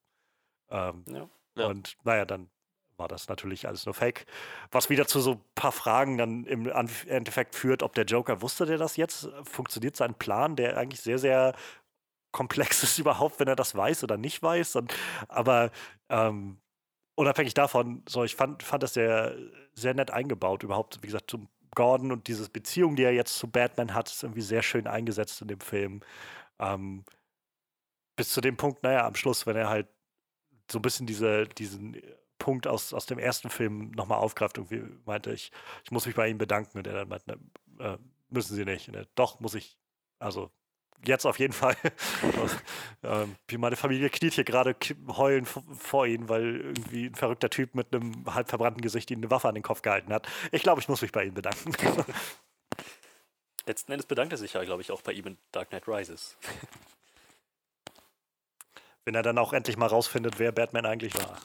Ähm, ja. Ja. Und naja, dann war das natürlich alles nur Fake. Was wieder zu so ein paar Fragen dann im Endeffekt führt, ob der Joker wusste der das jetzt? Funktioniert sein Plan, der eigentlich sehr, sehr komplex [LAUGHS] ist überhaupt, wenn er das weiß oder nicht weiß? Und, aber ähm, unabhängig davon, so ich fand, fand das sehr, sehr nett eingebaut, überhaupt, wie gesagt, zum Gordon und diese Beziehung, die er jetzt zu Batman hat, ist irgendwie sehr schön eingesetzt in dem Film. Ähm, bis zu dem Punkt, naja, am Schluss, wenn er halt so ein bisschen diese, diesen Punkt aus, aus dem ersten Film nochmal aufgreift. Irgendwie meinte ich, ich muss mich bei ihm bedanken. Und er dann meinte, äh, müssen Sie nicht. Er, Doch, muss ich. Also jetzt auf jeden [LAUGHS] Fall. ähm, meine Familie kniet hier gerade heulen vor ihnen, weil irgendwie ein verrückter Typ mit einem halb verbrannten Gesicht ihnen eine Waffe an den Kopf gehalten hat. Ich glaube, ich muss mich bei ihnen bedanken. Letzten Endes bedankt er sich ja, glaube ich, auch bei ihm in Dark Knight Rises. [LAUGHS] Wenn er dann auch endlich mal rausfindet, wer Batman eigentlich war.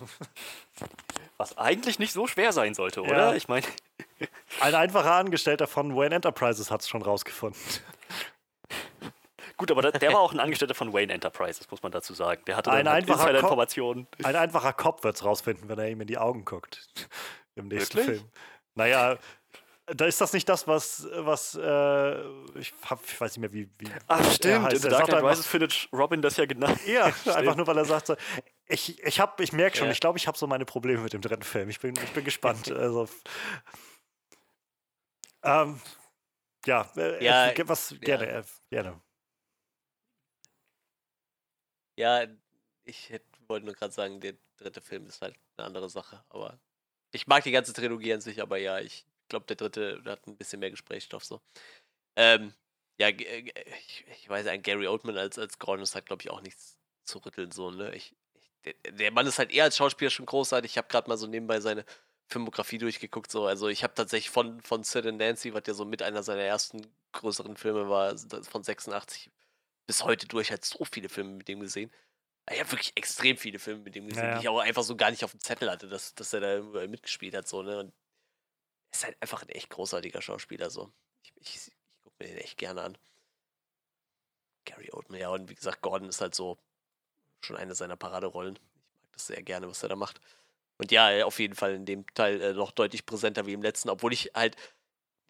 [LAUGHS] Was eigentlich nicht so schwer sein sollte, oder? Ja. Ich meine. [LAUGHS] Ein einfacher Angestellter von Wayne Enterprises hat es schon rausgefunden. [LAUGHS] Gut, aber der war auch ein Angestellter von Wayne Enterprises, muss man dazu sagen. Der hatte ein halt einfacher Informationen. Ein einfacher Kopf wird es rausfinden, wenn er ihm in die Augen guckt. Im nächsten Wirklich? Film. Naja, da ist das nicht das, was, was äh, ich, hab, ich weiß nicht mehr, wie. wie Ach, stimmt. In The Dark Knight Rises findet Robin das ja genau. Ja, [LAUGHS] einfach nur, weil er sagt so, ich, ich, hab, ich merke schon, ja. ich glaube, ich habe so meine Probleme mit dem dritten Film. Ich bin, ich bin gespannt. [LAUGHS] also, ähm, ja, äh, ja, äh, was, gerne, ja. Äh, gerne. Ja, ich wollte nur gerade sagen, der dritte Film ist halt eine andere Sache, aber ich mag die ganze Trilogie an sich, aber ja, ich glaube, der dritte hat ein bisschen mehr Gesprächsstoff so. Ähm, ja, äh, ich, ich weiß, ein Gary Oldman als, als Gordon ist halt, glaube ich, auch nichts zu rütteln, so, ne? Ich, ich, der, der, Mann ist halt eher als Schauspieler schon großartig. Ich habe gerade mal so nebenbei seine Filmografie durchgeguckt, so. Also, ich habe tatsächlich von, von Sid and Nancy, was ja so mit einer seiner ersten größeren Filme war, von 86 bis heute durch, halt so viele Filme mit dem gesehen. Ich habe wirklich extrem viele Filme mit dem gesehen, ja, die ich auch einfach so gar nicht auf dem Zettel hatte, dass, dass er da mitgespielt hat, so, ne? Und ist halt einfach ein echt großartiger Schauspieler. So. Ich, ich, ich gucke mir den echt gerne an. Gary Oldman, ja, und wie gesagt, Gordon ist halt so schon eine seiner Paraderollen. Ich mag das sehr gerne, was er da macht. Und ja, auf jeden Fall in dem Teil äh, noch deutlich präsenter wie im letzten, obwohl ich halt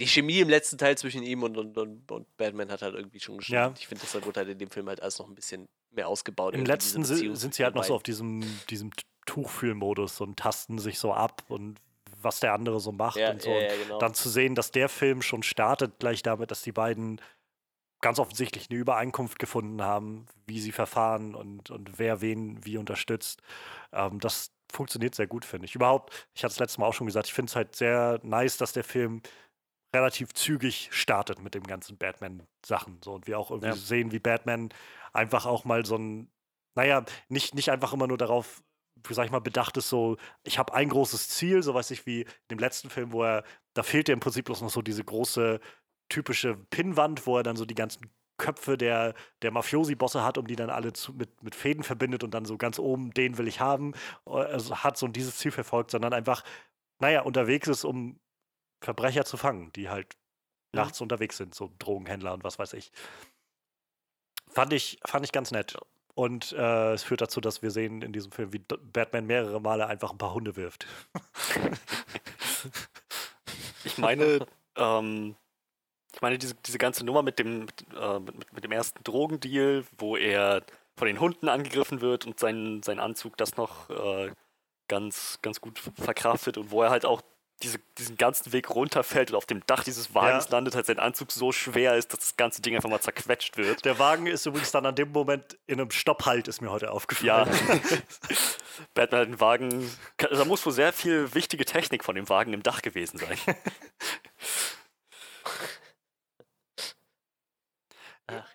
die Chemie im letzten Teil zwischen ihm und, und, und, und Batman hat halt irgendwie schon gestimmt. Ja. Ich finde, das wurde halt in dem Film halt alles noch ein bisschen mehr ausgebaut. Im letzten sind sie halt noch so auf diesem, diesem Tuchfühlmodus und tasten sich so ab und was der andere so macht ja, und so. Ja, genau. Dann zu sehen, dass der Film schon startet, gleich damit, dass die beiden ganz offensichtlich eine Übereinkunft gefunden haben, wie sie verfahren und, und wer wen wie unterstützt. Ähm, das funktioniert sehr gut, finde ich. Überhaupt, ich hatte es letztes Mal auch schon gesagt, ich finde es halt sehr nice, dass der Film relativ zügig startet mit dem ganzen Batman-Sachen. So, und wir auch irgendwie ja. sehen, wie Batman einfach auch mal so ein, naja, nicht, nicht einfach immer nur darauf, sag ich mal, bedacht ist, so, ich habe ein großes Ziel, so weiß ich wie in dem letzten Film, wo er, da fehlt ja im Prinzip bloß noch so diese große, typische Pinnwand, wo er dann so die ganzen Köpfe der, der Mafiosi-Bosse hat, um die dann alle zu, mit, mit Fäden verbindet und dann so ganz oben, den will ich haben. Also hat so dieses Ziel verfolgt, sondern einfach, naja, unterwegs ist, um Verbrecher zu fangen, die halt ja. nachts unterwegs sind, so Drogenhändler und was weiß ich. Fand ich, fand ich ganz nett. Und äh, es führt dazu, dass wir sehen in diesem Film, wie Batman mehrere Male einfach ein paar Hunde wirft. [LAUGHS] ich meine, ähm, ich meine, diese, diese ganze Nummer mit dem, äh, mit, mit, dem ersten Drogendeal, wo er von den Hunden angegriffen wird und sein, sein Anzug das noch äh, ganz, ganz gut verkraftet und wo er halt auch diese, diesen ganzen Weg runterfällt und auf dem Dach dieses Wagens ja. landet, halt sein Anzug so schwer ist, dass das ganze Ding einfach mal zerquetscht wird. Der Wagen ist übrigens dann an dem Moment in einem Stopphalt, ist mir heute aufgefallen. Ja. [LAUGHS] Batman hat den Wagen. Da muss wohl sehr viel wichtige Technik von dem Wagen im Dach gewesen sein. [LAUGHS]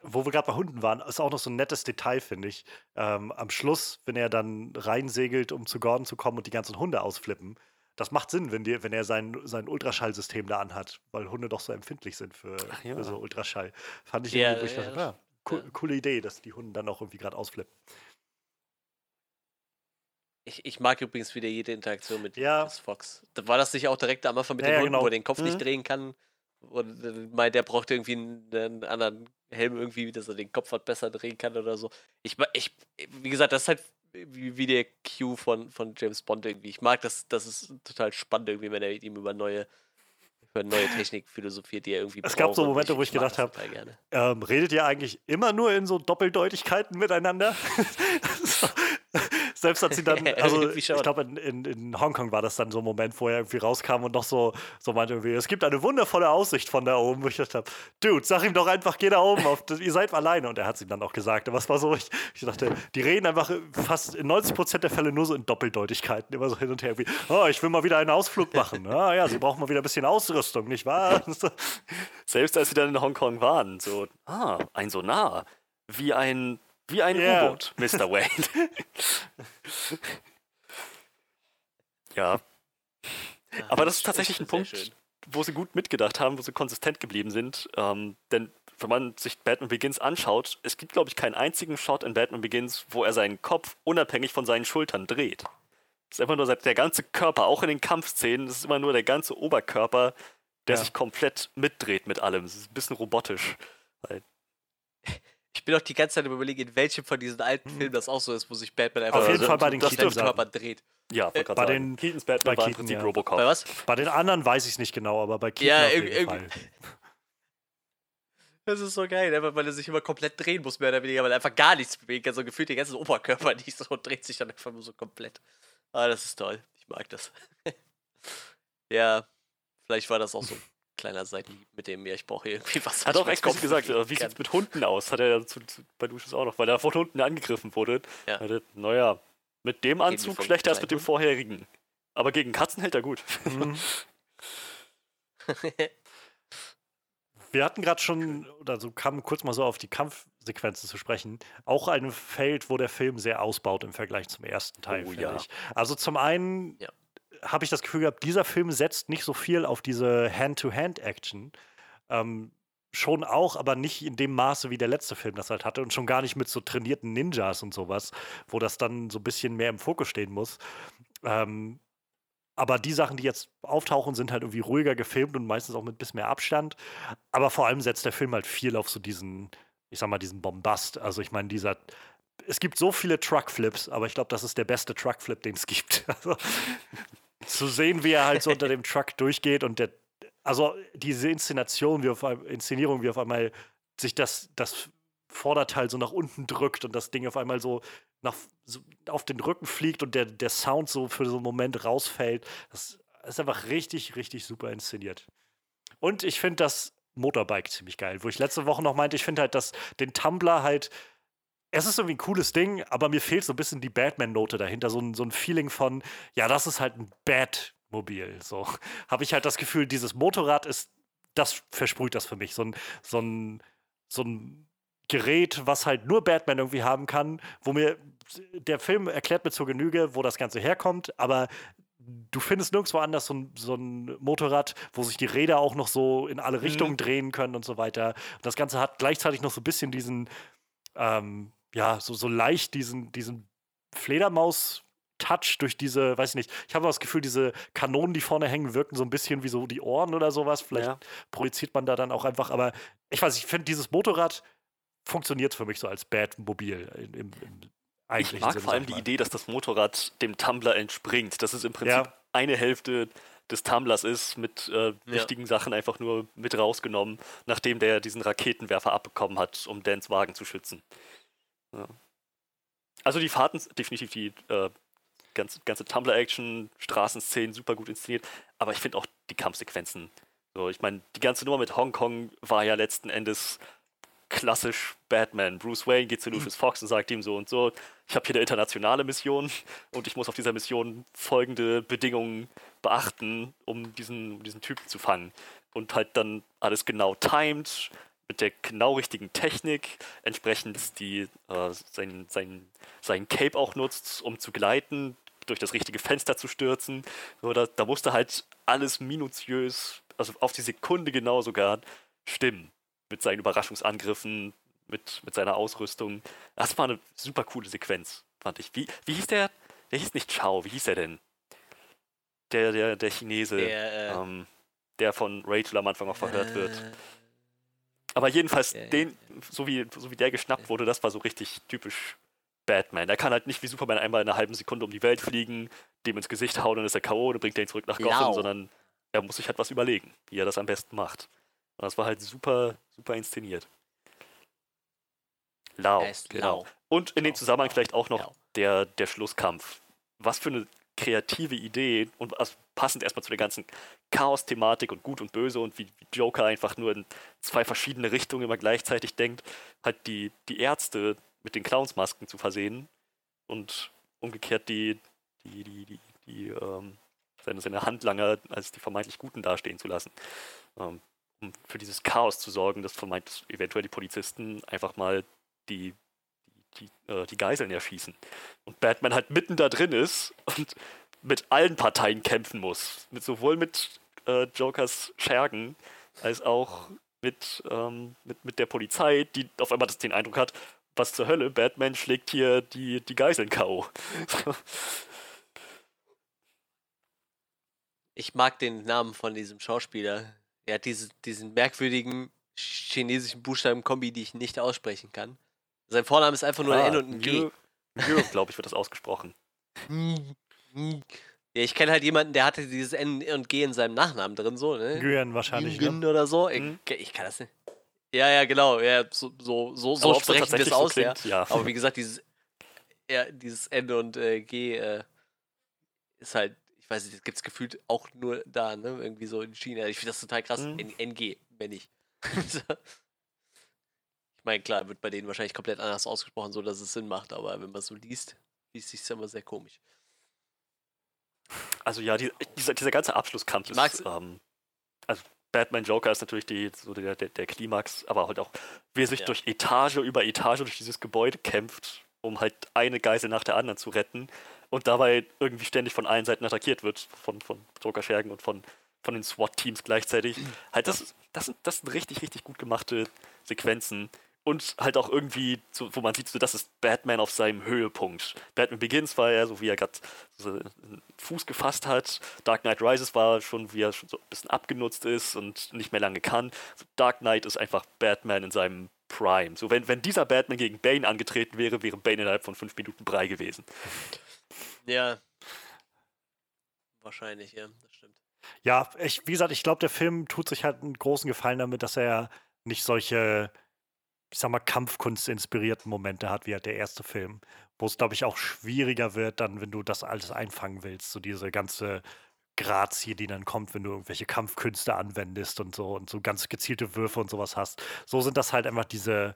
Wo wir gerade bei Hunden waren, ist auch noch so ein nettes Detail, finde ich. Ähm, am Schluss, wenn er dann reinsegelt, um zu Gordon zu kommen und die ganzen Hunde ausflippen, das macht Sinn, wenn, die, wenn er sein, sein Ultraschallsystem da anhat, weil Hunde doch so empfindlich sind für, ja. für so Ultraschall. Fand ich ja, irgendwie, ja, dachte, ja, cool, coole Idee, dass die Hunde dann auch irgendwie gerade ausflippen. Ich, ich, mag übrigens wieder jede Interaktion mit ja. Fox. War das nicht auch direkt am Anfang mit ja, dem Hund, genau. wo er den Kopf mhm. nicht drehen kann? Und äh, meint, der braucht irgendwie einen, einen, anderen Helm irgendwie, dass er den Kopf halt besser drehen kann oder so. Ich, ich, wie gesagt, das ist halt wie, wie der Q von, von James Bond irgendwie. Ich mag das, das ist total spannend irgendwie, wenn er mit ihm über neue, über neue Technik philosophiert, die er irgendwie Es gab so Momente, ich, wo ich, ich gedacht habe, ähm, redet ihr eigentlich immer nur in so Doppeldeutigkeiten miteinander? [LAUGHS] Selbst hat sie dann, [LAUGHS] also ich glaube, in, in, in, Hongkong war das dann so ein Moment, wo er irgendwie rauskam und noch so, so meinte irgendwie, es gibt eine wundervolle Aussicht von da oben. Wo ich dachte, Dude, sag ihm doch einfach, geh da oben, auf, ihr seid alleine. Und er hat es ihm dann auch gesagt. Aber es war so, ich, ich dachte, die reden einfach fast in 90% der Fälle nur so in Doppeldeutigkeiten, immer so hin und her, wie, oh, ich will mal wieder einen Ausflug machen. [LAUGHS] Ah ja, sie brauchen mal wieder ein bisschen Ausrüstung, nicht wahr? [LAUGHS] Selbst als sie dann in Hongkong waren, so, ah, ein Sonar, wie ein wie ein yeah. U-Boot, Mr. [LAUGHS] Wayne. ja. Aber das ist tatsächlich ein Punkt, wo sie gut mitgedacht haben, wo sie konsistent geblieben sind. Ähm, denn wenn man sich Batman Begins anschaut, es gibt, glaube ich, keinen einzigen Shot in Batman Begins, wo er seinen Kopf unabhängig von seinen Schultern dreht. Es ist einfach nur der ganze Körper, auch in den Kampfszenen, es ist immer nur der ganze Oberkörper, der ja. sich komplett mitdreht mit allem. Es ist ein bisschen robotisch. Ich bin auch die ganze Zeit überlegen, in welchem von diesen alten mhm. Filmen das auch so ist, wo sich Batman einfach Auf jeden Fall bei den Keatons Körper dreht. Ja, äh, bei den Keatons Batman bei Keaton, ja. Robocop. Bei was? Bei den anderen weiß ich es nicht genau, aber bei Keaton ja, auf jeden Fall. Das ist so geil, weil er sich immer komplett drehen muss, mehr oder weniger, weil er einfach gar nichts bewegen kann. So gefühlt den ganzen Oberkörper [LAUGHS] nicht so und dreht sich dann einfach nur so komplett. Ah, das ist toll. Ich mag das. [LAUGHS] ja, vielleicht war das auch so kleiner Seitenhieb mit dem, ja, ich brauche irgendwie was. Hat auch explizit gesagt, wie sieht es mit Hunden aus? Hat er zu, zu, bei Duschus auch noch, weil er von Hunden angegriffen wurde. Ja. Hatte, naja, mit dem Anzug schlechter als mit dem vorherigen. Aber gegen Katzen hält er gut. Mhm. [LAUGHS] Wir hatten gerade schon, oder so kamen kurz mal so auf die Kampfsequenzen zu sprechen, auch ein Feld, wo der Film sehr ausbaut im Vergleich zum ersten Teil, oh, ja. ich. Also zum einen ja habe ich das Gefühl gehabt, dieser Film setzt nicht so viel auf diese Hand-to-Hand-Action. Ähm, schon auch, aber nicht in dem Maße, wie der letzte Film das halt hatte und schon gar nicht mit so trainierten Ninjas und sowas, wo das dann so ein bisschen mehr im Fokus stehen muss. Ähm, aber die Sachen, die jetzt auftauchen, sind halt irgendwie ruhiger gefilmt und meistens auch mit ein bisschen mehr Abstand. Aber vor allem setzt der Film halt viel auf so diesen, ich sag mal, diesen Bombast. Also ich meine, dieser es gibt so viele Truckflips, aber ich glaube, das ist der beste Truckflip, den es gibt. [LAUGHS] Also, zu sehen, wie er halt so unter dem Truck durchgeht und der, also diese Inszenation, wie auf Inszenierung, wie auf einmal sich das, das Vorderteil so nach unten drückt und das Ding auf einmal so, nach, so auf den Rücken fliegt und der, der Sound so für so einen Moment rausfällt. Das ist einfach richtig, richtig super inszeniert. Und ich finde, dass Motorbike ziemlich geil. Wo ich letzte Woche noch meinte, ich finde halt, dass den Tumblr halt es ist irgendwie ein cooles Ding, aber mir fehlt so ein bisschen die Batman-Note dahinter. So ein, so ein Feeling von, ja, das ist halt ein Batmobil. So [LAUGHS] habe ich halt das Gefühl, dieses Motorrad ist, das versprüht das für mich. So ein, so ein, so ein Gerät, was halt nur Batman irgendwie haben kann, wo mir der Film erklärt mir zur Genüge, wo das Ganze herkommt, aber du findest nirgendwo anders so ein, so ein, Motorrad, wo sich die Räder auch noch so in alle mhm. Richtungen mhm. drehen können und so weiter. Und das Ganze hat gleichzeitig noch so ein bisschen diesen, ähm, ja, so, so leicht diesen, diesen Fledermaus- Touch durch diese, weiß ich nicht, ich habe das Gefühl, diese Kanonen, die vorne hängen, wirken so ein bisschen wie so die Ohren oder sowas. Vielleicht ja. projiziert man da dann auch einfach, aber ich weiß, ich finde dieses Motorrad funktioniert für mich so als Batmobil im, im, ich mag Sinn vor allem die Idee, dass das Motorrad dem Tumblr entspringt. Dass es im Prinzip ja. eine Hälfte des Tumblers ist, mit äh, wichtigen ja. Sachen einfach nur mit rausgenommen, nachdem der diesen Raketenwerfer abbekommen hat, um Dans Wagen zu schützen. Ja. Also die Fahrten, definitiv die äh, ganze, ganze Tumblr-Action, Straßenszenen super gut inszeniert, aber ich finde auch die Kampfsequenzen. So, ich meine, die ganze Nummer mit Hongkong war ja letzten Endes klassisch Batman. Bruce Wayne geht zu Lucius Fox und sagt ihm so und so, ich habe hier eine internationale Mission und ich muss auf dieser Mission folgende Bedingungen beachten, um diesen, diesen Typen zu fangen. Und halt dann alles genau timed, mit der genau richtigen Technik, entsprechend die äh, sein, sein, sein Cape auch nutzt, um zu gleiten, durch das richtige Fenster zu stürzen. So, da, da musste halt alles minutiös, also auf die Sekunde genau sogar stimmen mit seinen Überraschungsangriffen, mit, mit seiner Ausrüstung. Das war eine super coole Sequenz, fand ich. Wie, wie hieß der? Der hieß nicht Chao, wie hieß der denn? Der, der, der Chinese, der, äh, ähm, der von Rachel am Anfang auch verhört äh, wird. Aber jedenfalls, äh, den, so wie, so wie der geschnappt wurde, das war so richtig typisch Batman. Er kann halt nicht wie Superman einmal in einer halben Sekunde um die Welt fliegen, dem ins Gesicht hauen und ist er K.O. und bringt er ihn zurück nach Gotham, genau. sondern er muss sich halt was überlegen, wie er das am besten macht. Und das war halt super, super inszeniert. Lau, genau. Und in dem Zusammenhang vielleicht auch noch der, der Schlusskampf. Was für eine kreative Idee und also passend erstmal zu der ganzen Chaos-Thematik und Gut und Böse und wie, Joker einfach nur in zwei verschiedene Richtungen immer gleichzeitig denkt, halt die, die Ärzte mit den Clownsmasken zu versehen und umgekehrt die, die, die, die, die ähm, seine, seine Handlanger als die vermeintlich Guten dastehen zu lassen. Ähm, um für dieses Chaos zu sorgen, dass vermeint eventuell die Polizisten einfach mal die, die, äh, die Geiseln erschießen. Und Batman halt mitten da drin ist und mit allen Parteien kämpfen muss. Mit, sowohl mit äh, Jokers Schergen als auch mit, ähm, mit, mit der Polizei, die auf einmal den Eindruck hat, was zur Hölle, Batman schlägt hier die, die Geiseln K.O. [LAUGHS] ich mag den Namen von diesem Schauspieler. Er hat diese, diesen merkwürdigen chinesischen Buchstaben-Kombi, die ich nicht aussprechen kann. Sein Vorname ist einfach nur ah, ein N und ein G. G, glaube ich, wird das ausgesprochen. [LAUGHS] Ja, ich kenne halt jemanden, der hatte dieses N und G in seinem Nachnamen drin, so, ne? Güren wahrscheinlich. Gün ne? oder so. Ich, hm? ich, kann das nicht. Ja, ja, genau. Ja, so so, so, so sprechen wir es aus, so klingt, ja. ja. Aber wie gesagt, dieses, ja, dieses N und äh, G äh, ist halt ich weiß nicht, das gibt es gefühlt auch nur da, ne? Irgendwie so in China. Ich finde das total krass. Mhm. NG, wenn ich. [LAUGHS] ich meine, klar, wird bei denen wahrscheinlich komplett anders ausgesprochen, so dass es Sinn macht, aber wenn man es so liest, liest sich es immer sehr komisch. Also ja, die, dieser, dieser ganze Abschlusskampf ist. Ähm, also Batman Joker ist natürlich die, so der, der, der Klimax, aber halt auch, wie er sich ja. durch Etage über Etage durch dieses Gebäude kämpft, um halt eine Geisel nach der anderen zu retten und dabei irgendwie ständig von allen Seiten attackiert wird, von, von Joker-Schergen und von, von den SWAT-Teams gleichzeitig. Halt, das, das, sind, das sind richtig, richtig gut gemachte Sequenzen. Und halt auch irgendwie, so, wo man sieht, so, das ist Batman auf seinem Höhepunkt. Batman Begins war ja so, wie er gerade so einen Fuß gefasst hat. Dark Knight Rises war schon, wie er schon so ein bisschen abgenutzt ist und nicht mehr lange kann. So, Dark Knight ist einfach Batman in seinem Prime. So, wenn, wenn dieser Batman gegen Bane angetreten wäre, wäre Bane innerhalb von fünf Minuten Brei gewesen. Ja. Wahrscheinlich, ja, das stimmt. Ja, ich, wie gesagt, ich glaube, der Film tut sich halt einen großen Gefallen damit, dass er nicht solche, ich sag mal, Kampfkunst-inspirierten Momente hat, wie halt der erste Film. Wo es, glaube ich, auch schwieriger wird, dann, wenn du das alles einfangen willst, so diese ganze Grazie, die dann kommt, wenn du irgendwelche Kampfkünste anwendest und so und so ganz gezielte Würfe und sowas hast. So sind das halt einfach diese,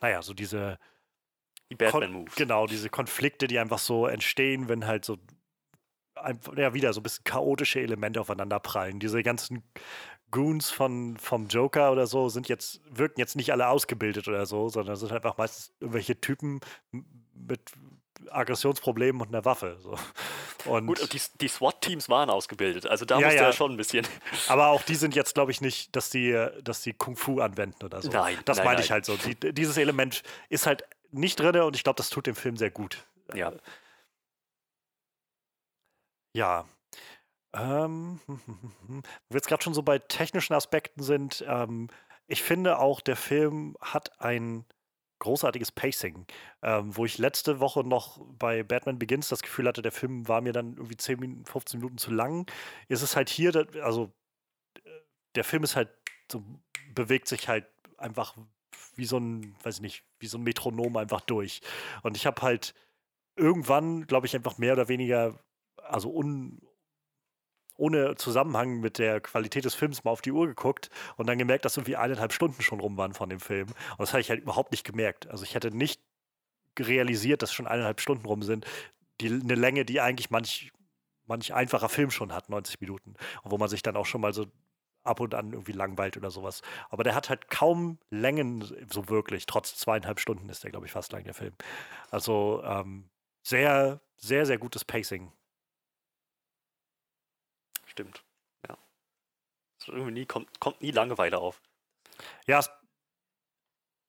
naja, so diese die Batman-Moves. Genau, diese Konflikte, die einfach so entstehen, wenn halt so ja, wieder so ein bisschen chaotische Elemente aufeinander prallen. Diese ganzen Goons von, vom Joker oder so sind jetzt, wirken jetzt nicht alle ausgebildet oder so, sondern sind einfach meistens irgendwelche Typen mit Aggressionsproblemen und einer Waffe. So. Und Gut, die, die SWAT-Teams waren ausgebildet, also da ja, musste ja. er schon ein bisschen. [LAUGHS] Aber auch die sind jetzt, glaube ich, nicht, dass die, dass die Kung Fu anwenden oder so. Nein. Das nein, meine nein. ich halt so. Die, dieses Element ist halt nicht drin und ich glaube, das tut dem Film sehr gut. Ja. Ja. Ähm, [LAUGHS] wo wir jetzt gerade schon so bei technischen Aspekten sind, ähm, ich finde auch, der Film hat ein großartiges Pacing, ähm, wo ich letzte Woche noch bei Batman Begins das Gefühl hatte, der Film war mir dann irgendwie 10 Minuten, 15 Minuten zu lang. Ist es halt hier, also der Film ist halt so, bewegt sich halt einfach wie so ein, weiß ich nicht, wie so ein Metronom einfach durch. Und ich habe halt irgendwann, glaube ich, einfach mehr oder weniger, also un, ohne Zusammenhang mit der Qualität des Films mal auf die Uhr geguckt und dann gemerkt, dass irgendwie eineinhalb Stunden schon rum waren von dem Film. Und das habe ich halt überhaupt nicht gemerkt. Also ich hätte nicht realisiert, dass schon eineinhalb Stunden rum sind. Die, eine Länge, die eigentlich manch, manch einfacher Film schon hat, 90 Minuten. Und wo man sich dann auch schon mal so ab und an irgendwie langweilt oder sowas. Aber der hat halt kaum Längen so wirklich. Trotz zweieinhalb Stunden ist der, glaube ich, fast lang, der Film. Also ähm, sehr, sehr, sehr gutes Pacing. Stimmt. Ja. irgendwie nie, kommt, kommt nie Langeweile auf. Ja, es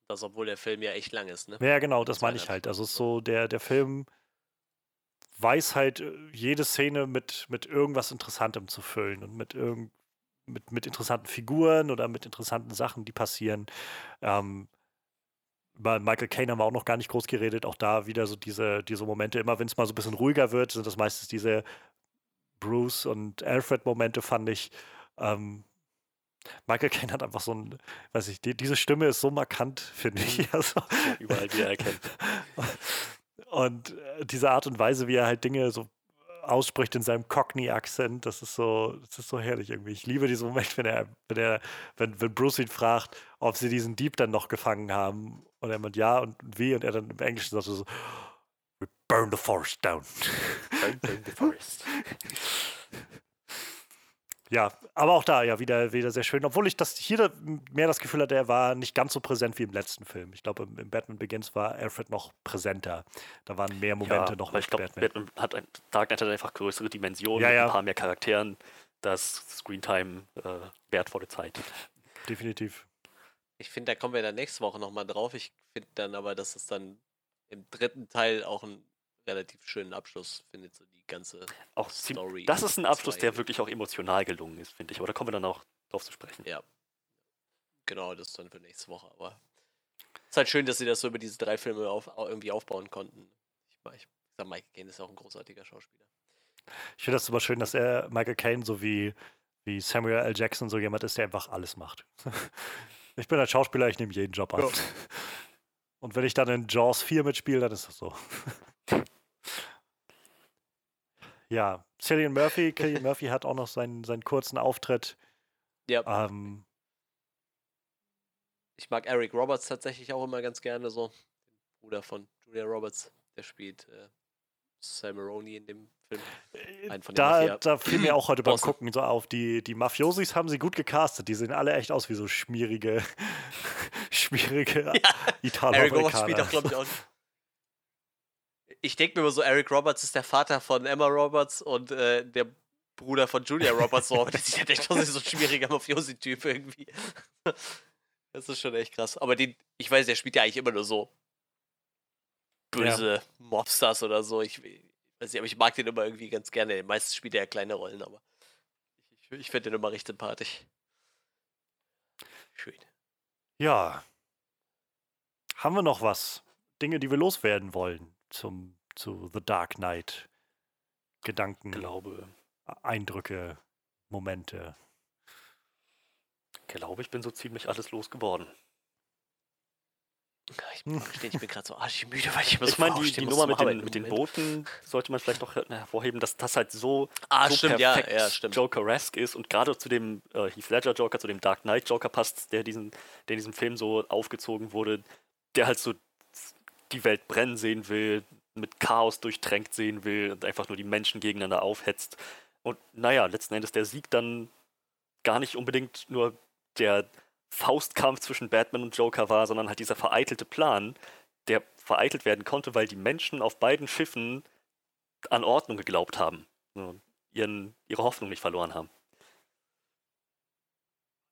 das, obwohl der Film ja echt lang ist, ne? Ja, genau, das meine ich halt. Also so, der, der Film weiß halt, äh, jede Szene mit, mit irgendwas Interessantem zu füllen und mit, irgend, mit, mit interessanten Figuren oder mit interessanten Sachen, die passieren. Ähm, über Michael Caine haben wir auch noch gar nicht groß geredet. Auch da wieder so diese, diese Momente, immer wenn es mal so ein bisschen ruhiger wird, sind das meistens diese Bruce und Alfred-Momente, fand ich. Ähm, Michael Caine hat einfach so ein, weiß ich, die, diese Stimme ist so markant, finde ich. Mhm. Also, Überall wieder erkennt. [LAUGHS] Und äh, diese Art und Weise, wie er halt Dinge so ausspricht in seinem Cockney-Akzent, das ist so, das ist so herrlich irgendwie. Ich liebe diesen Moment, wenn er, wenn er, wenn, wenn Bruce ihn fragt, ob sie diesen Dieb dann noch gefangen haben. Und er meint ja und wie, und er dann im Englischen sagt so, We burn the forest down. Burn, burn the forest. Ja, aber auch da ja wieder, wieder sehr schön. Obwohl ich das hier mehr das Gefühl hatte, er war nicht ganz so präsent wie im letzten Film. Ich glaube, im, Batman Begins war Alfred noch präsenter. Da waren mehr Momente ja, noch mit ich glaube, Batman. Batman hat ein, Dark Knight hat einfach größere Dimensionen, ja, ja. ein paar mehr Charakteren. Das Screentime äh, wertvolle Zeit. Definitiv. Ich finde, da kommen wir dann nächste Woche nochmal drauf. Ich finde dann aber, dass es dann im dritten Teil auch ein relativ schönen Abschluss findet, so die ganze auch Story. Das ist ein Abschluss, der wirklich auch emotional gelungen ist, finde ich. Aber da kommen wir dann auch drauf zu sprechen. Ja. Genau, das ist dann für nächste Woche. Aber es ist halt schön, dass sie das so über diese drei Filme auf, irgendwie aufbauen konnten. Ich, ich sag, Michael Caine ist auch ein großartiger Schauspieler. Ich finde das super schön, dass er Michael Caine so wie, wie Samuel L. Jackson so jemand ist, der einfach alles macht. [LAUGHS] ich bin ein Schauspieler, ich nehme jeden Job an. Ja. [LAUGHS] Und wenn ich dann in Jaws 4 mitspiele, dann ist das so. [LAUGHS] Ja, Cillian Murphy, Cillian Murphy hat auch noch seinen, seinen kurzen Auftritt. Ja. Ähm, ich mag Eric Roberts tatsächlich auch immer ganz gerne so. Den Bruder von Julia Roberts, der spielt äh, Sam Maroney in dem Film. Äh, da, da fiel mir auch heute beim Gucken so auf, die, die Mafiosis haben sie gut gecastet. Die sehen alle echt aus wie so schmierige, schmierige [LAUGHS] ja. Italo-Amerikaner. Eric Roberts spielt auch, glaube ich, auch ich denke mir immer so, Eric Roberts ist der Vater von Emma Roberts und äh, der Bruder von Julia Roberts. So, [LAUGHS] das ist ja echt so ein schwieriger Mafiosi-Typ irgendwie. [LAUGHS] Das ist schon echt krass. Aber den, ich weiß, der spielt ja eigentlich immer nur so böse ja. Mobsters oder so. Ich weiß nicht, aber ich mag den immer irgendwie ganz gerne. Meistens spielt er ja kleine Rollen, aber ich, ich finde den immer recht sympathisch. Schön. Ja. Haben wir noch was? Dinge, die wir loswerden wollen? zum, zu The Dark Knight. Gedanken, glaube, Eindrücke, Momente. Ich glaube, ich bin so ziemlich alles losgeworden. Ich ich bin gerade so arschig-müde, weil ich immer Ich meine, die, die Nummer mit den, mit den Booten sollte man vielleicht noch hervorheben, dass das halt so, ah, so stimmt, perfekt ja, ja, stimmt. Joker-esque ist und gerade zu dem äh, Heath Ledger-Joker, zu dem Dark Knight-Joker passt, der, diesen, der in diesem Film so aufgezogen wurde, der halt so die Welt brennen sehen will, mit Chaos durchtränkt sehen will und einfach nur die Menschen gegeneinander aufhetzt. Und naja, letzten Endes der Sieg dann gar nicht unbedingt nur der Faustkampf zwischen Batman und Joker war, sondern halt dieser vereitelte Plan, der vereitelt werden konnte, weil die Menschen auf beiden Schiffen an Ordnung geglaubt haben. Und ihren, ihre Hoffnung nicht verloren haben.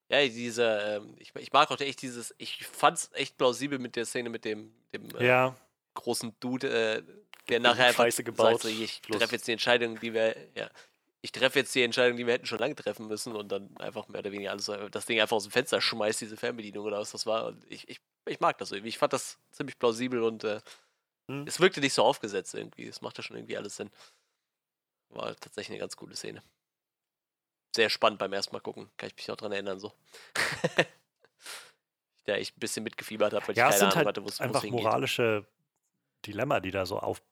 Ja, dieser, ähm, ich, ich, mag auch echt dieses, ich fand es echt plausibel mit der Szene mit dem, dem äh, ja. großen Dude, äh, der nachher einfach Scheiße gebaut. sagt, so, ich treffe jetzt die Entscheidung, die wir, ja, ich treffe jetzt die Entscheidung, die wir hätten schon lange treffen müssen und dann einfach mehr oder weniger alles, das Ding einfach aus dem Fenster schmeißt, diese Fernbedienung oder was das war. Und ich, ich, ich mag das irgendwie. Ich fand das ziemlich plausibel und äh, hm. es wirkte nicht so aufgesetzt irgendwie. Es machte schon irgendwie alles Sinn. War tatsächlich eine ganz coole Szene. Sehr spannend beim ersten Mal gucken. Kann ich mich noch dran erinnern, so. [LAUGHS] ich da echt ein bisschen mitgefiebert habe, weil ja, ich keine Ahnung halt hatte, wo es einfach moralische Dilemma, die da so auf,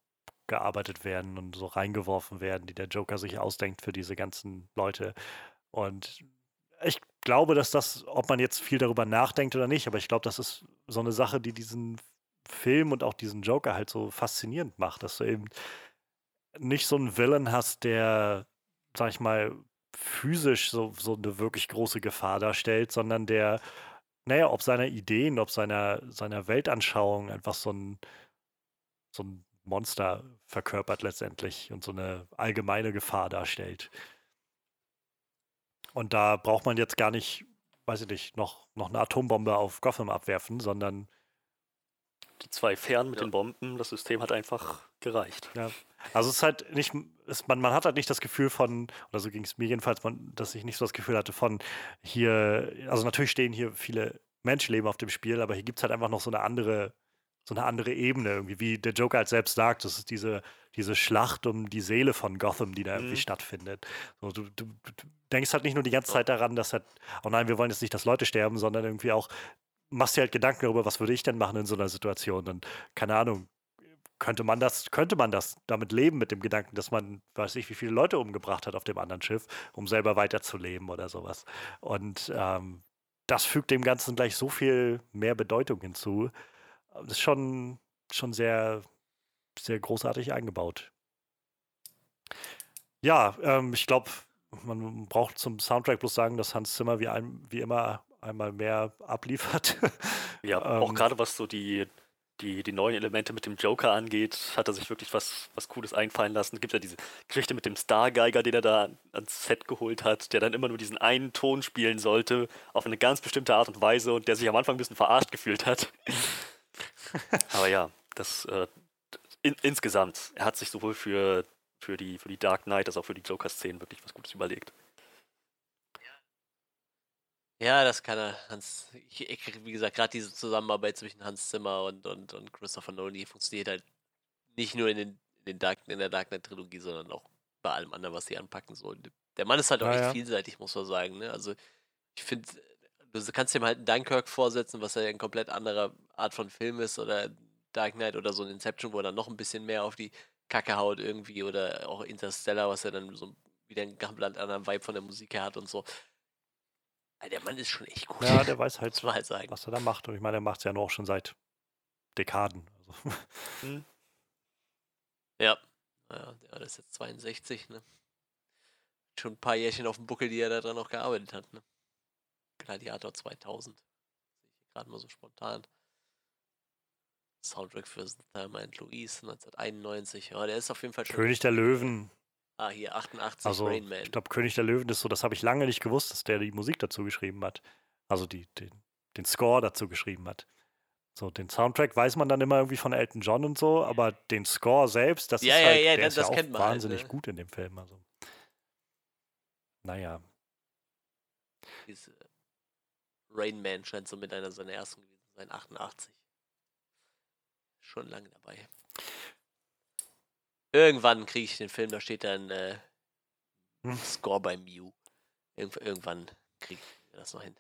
gearbeitet werden und so reingeworfen werden, die der Joker sich ausdenkt für diese ganzen Leute. Und ich glaube, dass das, ob man jetzt viel darüber nachdenkt oder nicht, aber ich glaube, das ist so eine Sache, die diesen Film und auch diesen Joker halt so faszinierend macht, dass du eben nicht so einen Villain hast, der, sag ich mal, physisch so, so eine wirklich große Gefahr darstellt, sondern der, naja, ob seiner Ideen, ob seiner, seiner Weltanschauung einfach so ein, so ein Monster verkörpert letztendlich und so eine allgemeine Gefahr darstellt. Und da braucht man jetzt gar nicht, weiß ich nicht, noch, noch eine Atombombe auf Gotham abwerfen, sondern die zwei Fern mit ja. den Bomben, das System hat einfach gereicht. Ja. Also es ist halt nicht, es, man, man hat halt nicht das Gefühl von, oder so ging es mir jedenfalls, man, dass ich nicht so das Gefühl hatte von hier, also natürlich stehen hier viele Menschenleben auf dem Spiel, aber hier gibt es halt einfach noch so eine andere so eine andere Ebene irgendwie, wie der Joker halt selbst sagt, das ist diese, diese Schlacht um die Seele von Gotham, die da irgendwie mhm. stattfindet. So, du, du, du, denkst halt nicht nur die ganze Zeit daran, dass halt, oh nein, wir wollen jetzt nicht, dass Leute sterben, sondern irgendwie auch, machst dir halt Gedanken darüber, was würde ich denn machen in so einer Situation. Und keine Ahnung, könnte man das, könnte man das damit leben mit dem Gedanken, dass man, weiß ich, wie viele Leute umgebracht hat auf dem anderen Schiff, um selber weiterzuleben oder sowas. Und ähm, das fügt dem Ganzen gleich so viel mehr Bedeutung hinzu, das ist schon, schon sehr, sehr großartig eingebaut. Ja, ähm, ich glaube, man braucht zum Soundtrack bloß sagen, dass Hans Zimmer wie, ein, wie immer einmal mehr abliefert. [LAUGHS] Ja, ähm, auch gerade was so die, die, die neuen Elemente mit dem Joker angeht, hat er sich wirklich was, was Cooles einfallen lassen. Es gibt ja diese Geschichte mit dem Stargeiger, den er da ans Set geholt hat, der dann immer nur diesen einen Ton spielen sollte, auf eine ganz bestimmte Art und Weise und der sich am Anfang ein bisschen verarscht gefühlt hat. [LAUGHS] Aber ja, das äh, in, insgesamt, er hat sich sowohl für, für, die, für die Dark Knight als auch für die Joker-Szenen wirklich was Gutes überlegt. Ja, das kann er. Hans, ich, ich, wie gesagt, gerade diese Zusammenarbeit zwischen Hans Zimmer und, und, und Christopher Nolan, die funktioniert halt nicht nur in, den, in, den Dark, in der Dark Knight-Trilogie, sondern auch bei allem anderen, was sie anpacken. So. Der Mann ist halt auch ja, echt ja. vielseitig, muss man sagen. Ne? Also, ich finde, du kannst ihm halt einen Dunkirk vorsetzen, was ja eine komplett andere Art von Film ist, oder Dark Knight oder so ein Inception, wo er dann noch ein bisschen mehr auf die Kacke haut irgendwie, oder auch Interstellar, was er dann so wieder einen komplett anderen Vibe von der Musik her hat und so. Der Mann ist schon echt gut. Ja, der weiß halt, [LAUGHS] halt sagen. was er da macht. Und ich meine, er macht es ja nur auch schon seit Dekaden. Also. [LAUGHS] Hm. Ja. ja, der ist jetzt 62, ne? Schon ein paar Jährchen auf dem Buckel, die er da dran noch gearbeitet hat, ne? Gladiator 2000. Sehe ich gerade mal so spontan. Soundtrack für Thelma and Louise 1991. Ja, der ist auf jeden Fall schon. König der Löwen. Ah, hier 88 also, Rain Man. Ich glaube, König der Löwen ist so, das habe ich lange nicht gewusst, dass der die Musik dazu geschrieben hat. Also die, den, den Score dazu geschrieben hat. So, den Soundtrack weiß man dann immer irgendwie von Elton John und so, aber den Score selbst, das ja, ist ja, halt, ja, der das, ist ja auch wahnsinnig halt, ne? gut in dem Film. Also. Naja. Diese Rain Man scheint so mit einer seiner ersten gewesen zu sein, 88. Schon lange dabei. Irgendwann kriege ich den Film, da steht dann äh, hm. Score bei Mew. Irgendw irgendwann kriege ich das noch hin.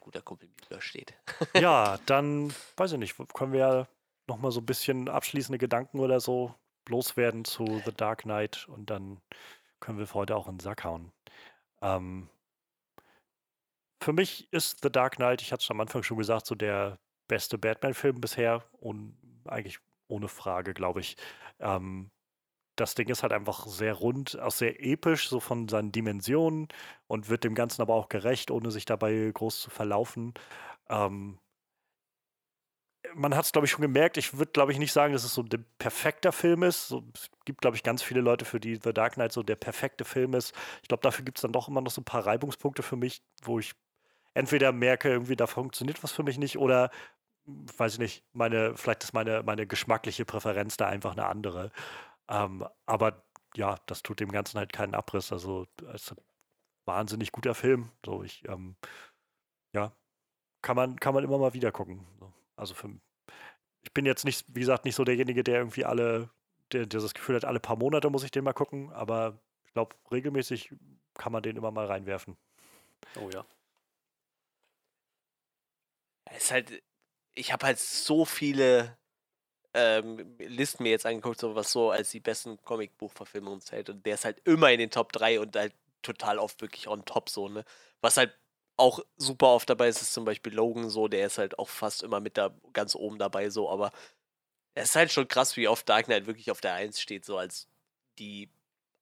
guter Kumpel mir steht. [LAUGHS] ja, dann, weiß ich nicht, können wir ja nochmal so ein bisschen abschließende Gedanken oder so loswerden zu The Dark Knight und dann können wir für heute auch in den Sack hauen. Ähm, für mich ist The Dark Knight, ich hatte es am Anfang schon gesagt, so der beste Batman-Film bisher und eigentlich ohne Frage, glaube ich. Ähm, das Ding ist halt einfach sehr rund, auch sehr episch, so von seinen Dimensionen und wird dem Ganzen aber auch gerecht, ohne sich dabei groß zu verlaufen. Ähm, man hat es, glaube ich, schon gemerkt. Ich würde, glaube ich, nicht sagen, dass es so ein perfekter Film ist. So, es gibt, glaube ich, ganz viele Leute, für die The Dark Knight so der perfekte Film ist. Ich glaube, dafür gibt es dann doch immer noch so ein paar Reibungspunkte für mich, wo ich entweder merke, irgendwie da funktioniert was für mich nicht oder weiß ich nicht, meine, vielleicht ist meine, meine geschmackliche Präferenz da einfach eine andere. Ähm, aber ja, das tut dem Ganzen halt keinen Abriss. Also es ist ein wahnsinnig guter Film. So, ich, ähm, ja, kann man, kann man immer mal wieder gucken. So. Also für, ich bin jetzt nicht, wie gesagt, nicht so derjenige, der irgendwie alle, der, der das Gefühl hat, alle paar Monate muss ich den mal gucken, aber ich glaube, regelmäßig kann man den immer mal reinwerfen. Oh ja. Es ist halt, ich habe halt so viele ähm, Listen mir jetzt angeguckt, so was so als die besten Comicbuchverfilmungen zählt. Und der ist halt immer in den Top 3 und halt total oft wirklich on top so, ne? Was halt auch super oft dabei ist, ist zum Beispiel Logan so, der ist halt auch fast immer mit da ganz oben dabei so, aber es ist halt schon krass, wie oft Dark Knight wirklich auf der 1 steht, so als die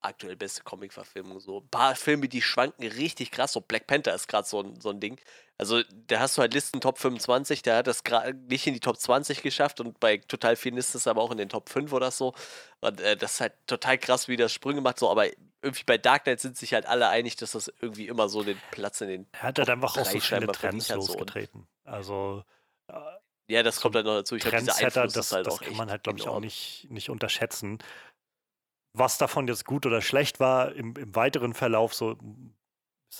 aktuell beste Comic-Verfilmung. So ein paar Filme, die schwanken richtig krass. So Black Panther ist gerade so, ein, so ein Ding. Also, da hast du halt Listen Top 25, der hat das gerade nicht in die Top 20 geschafft und bei Total Film ist es aber auch in den Top 5 oder so. Und äh, das ist halt total krass, wie das Sprünge macht. So, aber irgendwie bei Dark Knight sind sich halt alle einig, dass das irgendwie immer so den Platz in den. Er hat halt einfach auch so viele Trends losgetreten. Also. Äh, ja, das kommt halt noch dazu. Ich glaube, dieser Einfluss das, halt das kann man halt, glaube ich, auch nicht, nicht unterschätzen was davon jetzt gut oder schlecht war im, im weiteren Verlauf, so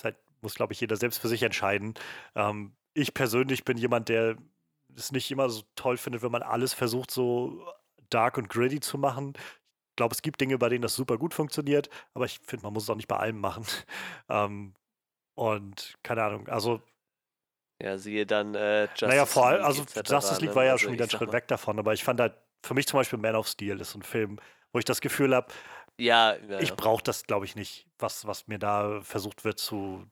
halt, muss, glaube ich, jeder selbst für sich entscheiden. Ähm, ich persönlich bin jemand, der es nicht immer so toll findet, wenn man alles versucht, so dark und gritty zu machen. Ich glaube, es gibt Dinge, bei denen das super gut funktioniert, aber ich finde, man muss es auch nicht bei allem machen. [LAUGHS] ähm, und keine Ahnung, also ja, siehe dann äh, Justice Naja, vor allem, also Justice League ne? war ja also schon wieder ein Schritt weg davon, aber ich fand halt, für mich zum Beispiel Man of Steel ist ein Film, wo ich das Gefühl habe, ja, ja, ich brauche das, glaube ich, nicht, was, was mir da versucht wird zu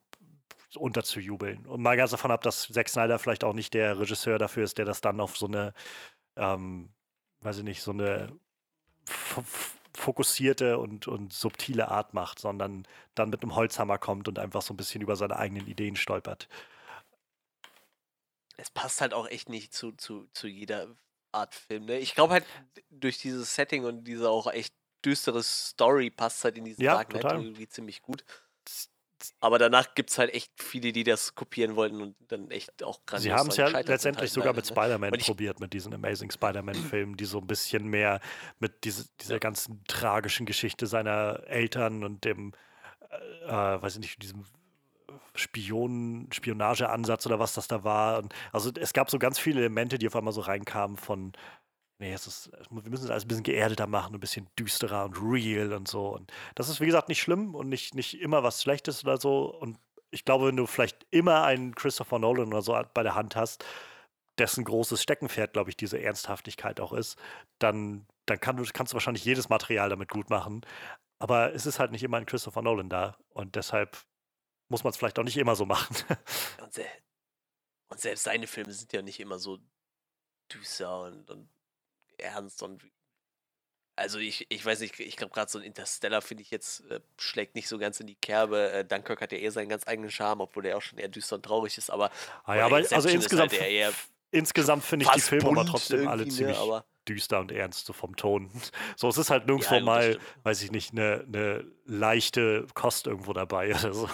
unterzujubeln. Und mal ganz davon ab, dass Zack Snyder vielleicht auch nicht der Regisseur dafür ist, der das dann auf so eine, ähm, weiß ich nicht, so eine fokussierte und, und subtile Art macht, sondern dann mit einem Holzhammer kommt und einfach so ein bisschen über seine eigenen Ideen stolpert. Es passt halt auch echt nicht zu, zu, zu jeder Art Film. Ne? Ich glaube halt, durch dieses Setting und diese auch echt düstere Story passt halt in diesen ja, Dark Knight irgendwie ziemlich gut. Aber danach gibt es halt echt viele, die das kopieren wollten und dann echt auch gerade. Sie haben es ja letztendlich halt sogar mit ne? Spider-Man probiert, mit diesen Amazing Spider-Man-Filmen, die so ein bisschen mehr mit diese, dieser ganzen tragischen Geschichte seiner Eltern und dem, äh, äh weiß ich nicht, diesem Spion, Spionageansatz oder was das da war. Und also es gab so ganz viele Elemente, die auf einmal so reinkamen von, nee, es ist, wir müssen es alles ein bisschen geerdeter machen, ein bisschen düsterer und real und so. Und das ist, wie gesagt, nicht schlimm und nicht, nicht immer was Schlechtes oder so. Und ich glaube, wenn du vielleicht immer einen Christopher Nolan oder so bei der Hand hast, dessen großes Steckenpferd, glaube ich, diese Ernsthaftigkeit auch ist, dann, dann kann kannst du wahrscheinlich jedes Material damit gut machen. Aber es ist halt nicht immer ein Christopher Nolan da. Und deshalb muss man es vielleicht auch nicht immer so machen. [LAUGHS] und, se und, selbst seine Filme sind ja nicht immer so düster und, und ernst und also ich, ich weiß nicht, ich glaube gerade so ein Interstellar finde ich jetzt äh, schlägt nicht so ganz in die Kerbe. Äh, Dunkirk hat ja eher seinen ganz eigenen Charme, obwohl er auch schon eher düster und traurig ist, aber, ah ja, aber also insgesamt, halt insgesamt finde ich die Filme aber trotzdem alle ne, ziemlich ne, düster und ernst, so vom Ton. [LAUGHS] So, es ist halt nirgendwo ja, mal, weiß ich nicht, eine, eine leichte Kost irgendwo dabei [LAUGHS] oder so.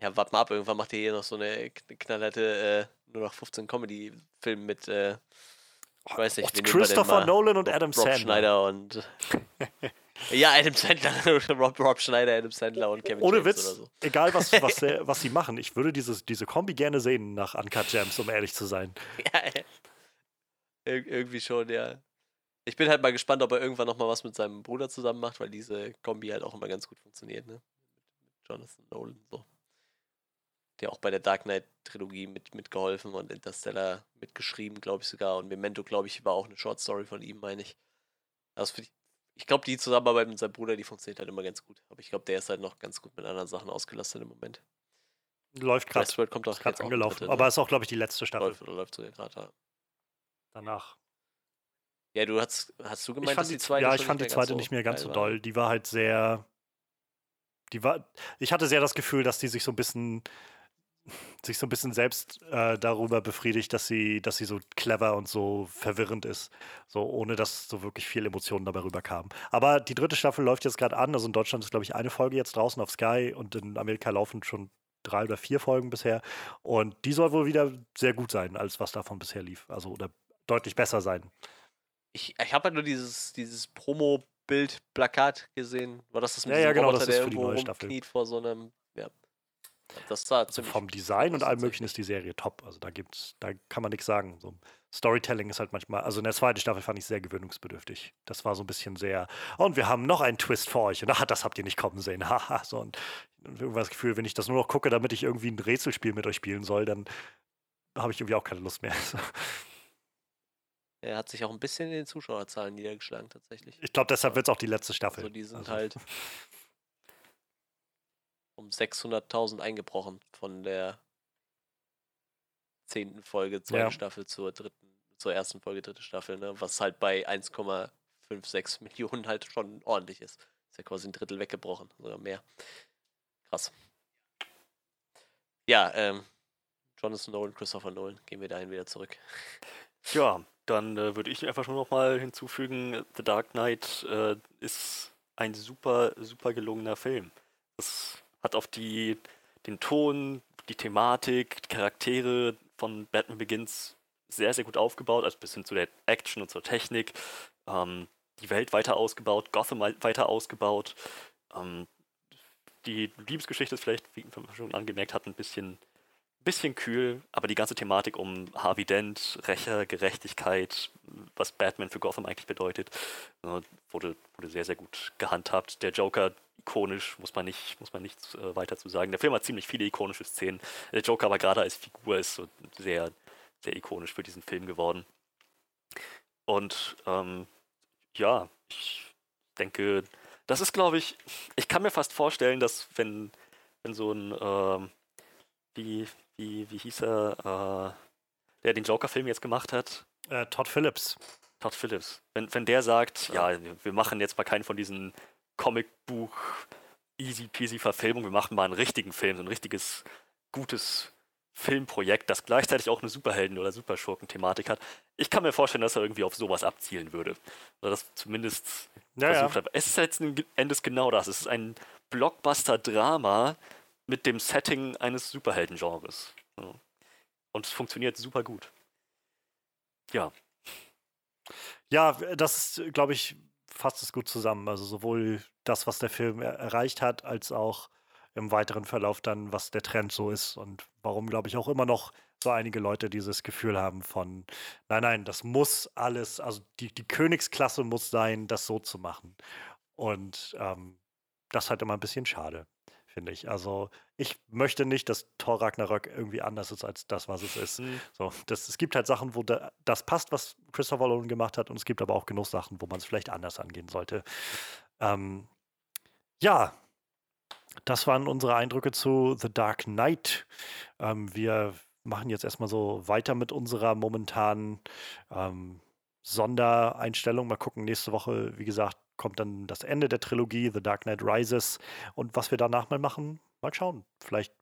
Ja, warte mal ab, irgendwann macht ihr hier noch so eine knallharte äh, nur noch 15 Comedy-Film mit, äh, ich weiß nicht, wen Christopher Nolan und Adam Rob Sandler. Schneider und. [LAUGHS] ja, Adam Sandler, [LAUGHS] Rob, Rob Schneider, Adam Sandler und Kevin Ohne James Witz, so. egal was, [LAUGHS] was, was sie machen, ich würde dieses, diese Kombi gerne sehen nach Uncut Gems, um ehrlich zu sein. Ja, Ir irgendwie schon, ja. Ich bin halt mal gespannt, ob er irgendwann nochmal was mit seinem Bruder zusammen macht, weil diese Kombi halt auch immer ganz gut funktioniert, ne? Mit Jonathan Nolan so. ja auch bei der Dark Knight-Trilogie mit, mitgeholfen und Interstellar mitgeschrieben, glaube ich sogar. Und Memento, glaube ich, war auch eine Short Story von ihm, meine ich. Also ich, ich glaube, die Zusammenarbeit mit seinem Bruder, die funktioniert halt immer ganz gut. Aber ich glaube, der ist halt noch ganz gut mit anderen Sachen ausgelastet im Moment. Läuft gerade. Westworld kommt doch gerade angelaufen. Dritte, aber ne? ist auch, glaube ich, die letzte Staffel. Läuft oder läuft sogar gerade, ja. Danach. Ja, du hast, hast du gemeint, fand die zweite Ja, ich fand die zweite nicht mehr ganz so doll. Die war halt sehr. Die war. Ich hatte sehr das Gefühl, dass die sich so ein bisschen sich so ein bisschen selbst äh, darüber befriedigt, dass sie, dass sie so clever und so verwirrend ist, so ohne dass so wirklich viel Emotionen dabei rüberkamen. Aber die dritte Staffel läuft jetzt gerade an, also in Deutschland ist glaube ich eine Folge jetzt draußen auf Sky und in Amerika laufen schon drei oder vier Folgen bisher und die soll wohl wieder sehr gut sein, als was davon bisher lief, also oder deutlich besser sein. Ich, ich habe halt nur dieses, dieses Promo-Bild, Plakat gesehen. War das das mit ja, ja, genau, Roboter, das ist für die neue Staffel. vor so einem das sah also vom Design und allem möglichen ist die Serie top. Also da gibt's, da kann man nichts sagen. So, Storytelling ist halt manchmal, also in der zweiten Staffel fand ich sehr gewöhnungsbedürftig. Das war so ein bisschen sehr, oh, und wir haben noch einen Twist für euch. Und ach, das habt ihr nicht kommen sehen. [LAUGHS] Haha, so und irgendwas Gefühl, wenn ich das nur noch gucke, damit ich irgendwie ein Rätselspiel mit euch spielen soll, dann habe ich irgendwie auch keine Lust mehr. [LAUGHS] Er hat sich auch ein bisschen in den Zuschauerzahlen niedergeschlagen, tatsächlich. Ich glaube, deshalb wird es auch die letzte Staffel. Also die sind also. halt [LAUGHS] um 600.000 eingebrochen von der zehnten Folge, zweite ja. Staffel zur dritten, zur ersten Folge, dritte Staffel, ne? was halt bei 1,56 [LAUGHS] Millionen halt schon ordentlich ist. Ist ja quasi ein Drittel weggebrochen oder mehr. Krass. Ja, ähm, Jonathan Nolan, Christopher Nolan, gehen wir dahin wieder zurück. [LAUGHS] Ja, dann äh, würde ich einfach nur noch mal hinzufügen, The Dark Knight äh, ist ein super, super gelungener Film. Es hat auf die, den Ton, die Thematik, die Charaktere von Batman Begins sehr, sehr gut aufgebaut, also bis hin zu der Action und zur Technik. Ähm, die Welt weiter ausgebaut, Gotham weiter ausgebaut. Ähm, die Liebesgeschichte ist vielleicht, wie wir schon angemerkt hatten, ein bisschen, bisschen kühl, aber die ganze Thematik um Harvey Dent, Rächer, Gerechtigkeit, was Batman für Gotham eigentlich bedeutet, äh, wurde, wurde sehr, sehr gut gehandhabt. Der Joker ikonisch, muss man nicht, muss man nichts äh, weiter zu sagen. Der Film hat ziemlich viele ikonische Szenen. Der Joker aber gerade als Figur ist so sehr, sehr ikonisch für diesen Film geworden. Und ähm, ja, ich denke, das ist, glaube ich, ich kann mir fast vorstellen, dass wenn, wenn so ein, ähm, wie, wie, wie hieß er, äh, der den Joker-Film jetzt gemacht hat? Äh, Todd Phillips. Todd Phillips. Wenn, wenn der sagt, ja. wir machen jetzt mal keinen von diesen Comicbuch easy peasy Verfilmung, wir machen mal einen richtigen Film, so ein richtiges, gutes Filmprojekt, das gleichzeitig auch eine Superhelden- oder Superschurken-Thematik hat. Ich kann mir vorstellen, dass er irgendwie auf sowas abzielen würde. Oder das zumindest ja, versucht hat. Es ist letzten Endes genau das. Es ist ein Blockbuster-Drama mit dem Setting eines Superhelden-Genres. Und es funktioniert super gut. Ja. Ja, das ist, glaube ich, fasst es gut zusammen. Also sowohl das, was der Film er erreicht hat, als auch im weiteren Verlauf dann, was der Trend so ist und warum, glaube ich, auch immer noch so einige Leute dieses Gefühl haben von, nein, nein, das muss alles, also die, die Königsklasse muss sein, das so zu machen. Und ähm, das ist halt immer ein bisschen schade finde ich. Also ich möchte nicht, dass Thor Ragnarök irgendwie anders ist als das, was es ist. Mhm. So, das, es gibt halt Sachen, wo da, das passt, was Christopher Nolan gemacht hat, und es gibt aber auch genug Sachen, wo man es vielleicht anders angehen sollte. Ähm, ja, das waren unsere Eindrücke zu The Dark Knight. Ähm, wir machen jetzt erstmal so weiter mit unserer momentanen ähm, Sondereinstellung. Mal gucken, nächste Woche, wie gesagt, kommt dann das Ende der Trilogie, The Dark Knight Rises. Und was wir danach mal machen, mal schauen. Vielleicht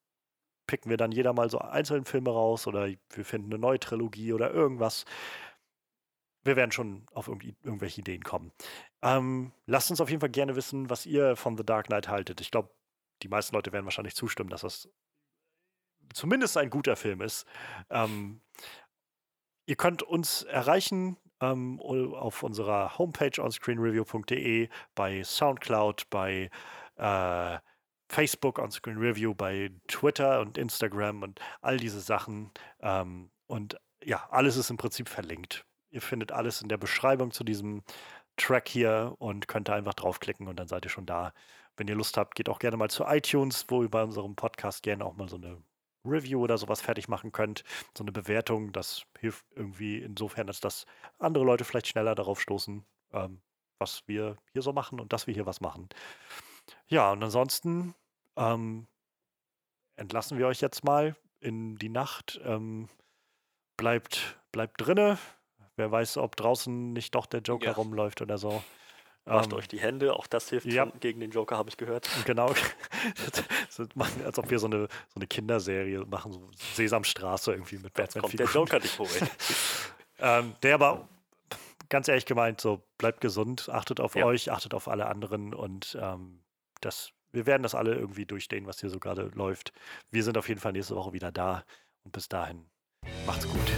picken wir dann jeder mal so einzelne Filme raus oder wir finden eine neue Trilogie oder irgendwas. Wir werden schon auf irgendwelche Ideen kommen. Ähm, lasst uns auf jeden Fall gerne wissen, was ihr von The Dark Knight haltet. Ich glaube, die meisten Leute werden wahrscheinlich zustimmen, dass das zumindest ein guter Film ist. Ähm, ihr könnt uns erreichen ähm, auf unserer Homepage onscreenreview.de, bei Soundcloud, bei äh, Facebook Onscreen Review, bei Twitter und Instagram und all diese Sachen. Ähm, und ja, alles ist im Prinzip verlinkt. Ihr findet alles in der Beschreibung zu diesem Track hier und könnt da einfach draufklicken und dann seid ihr schon da. Wenn ihr Lust habt, geht auch gerne mal zu iTunes, wo ihr bei unserem Podcast gerne auch mal so eine Review oder sowas fertig machen könnt. So eine Bewertung, das hilft irgendwie insofern, dass das andere Leute vielleicht schneller darauf stoßen, ähm, was wir hier so machen und dass wir hier was machen. Ja, und ansonsten ähm, entlassen wir euch jetzt mal in die Nacht. Ähm, bleibt, bleibt drinne. Wer weiß, ob draußen nicht doch der Joker ja. rumläuft oder so. Macht ähm, euch die Hände, auch das hilft ja. gegen den Joker, habe ich gehört. [LAUGHS] Genau. [LAUGHS] als ob wir so eine, so eine Kinderserie machen, so Sesamstraße irgendwie mit Batman. Kommt der Joker dich holen. [LAUGHS] ähm, der aber ganz ehrlich gemeint, so bleibt gesund, achtet auf ja. euch, achtet auf alle anderen und ähm, das, wir werden das alle irgendwie durchstehen, was hier so gerade läuft. Wir sind auf jeden Fall nächste Woche wieder da und bis dahin macht's gut.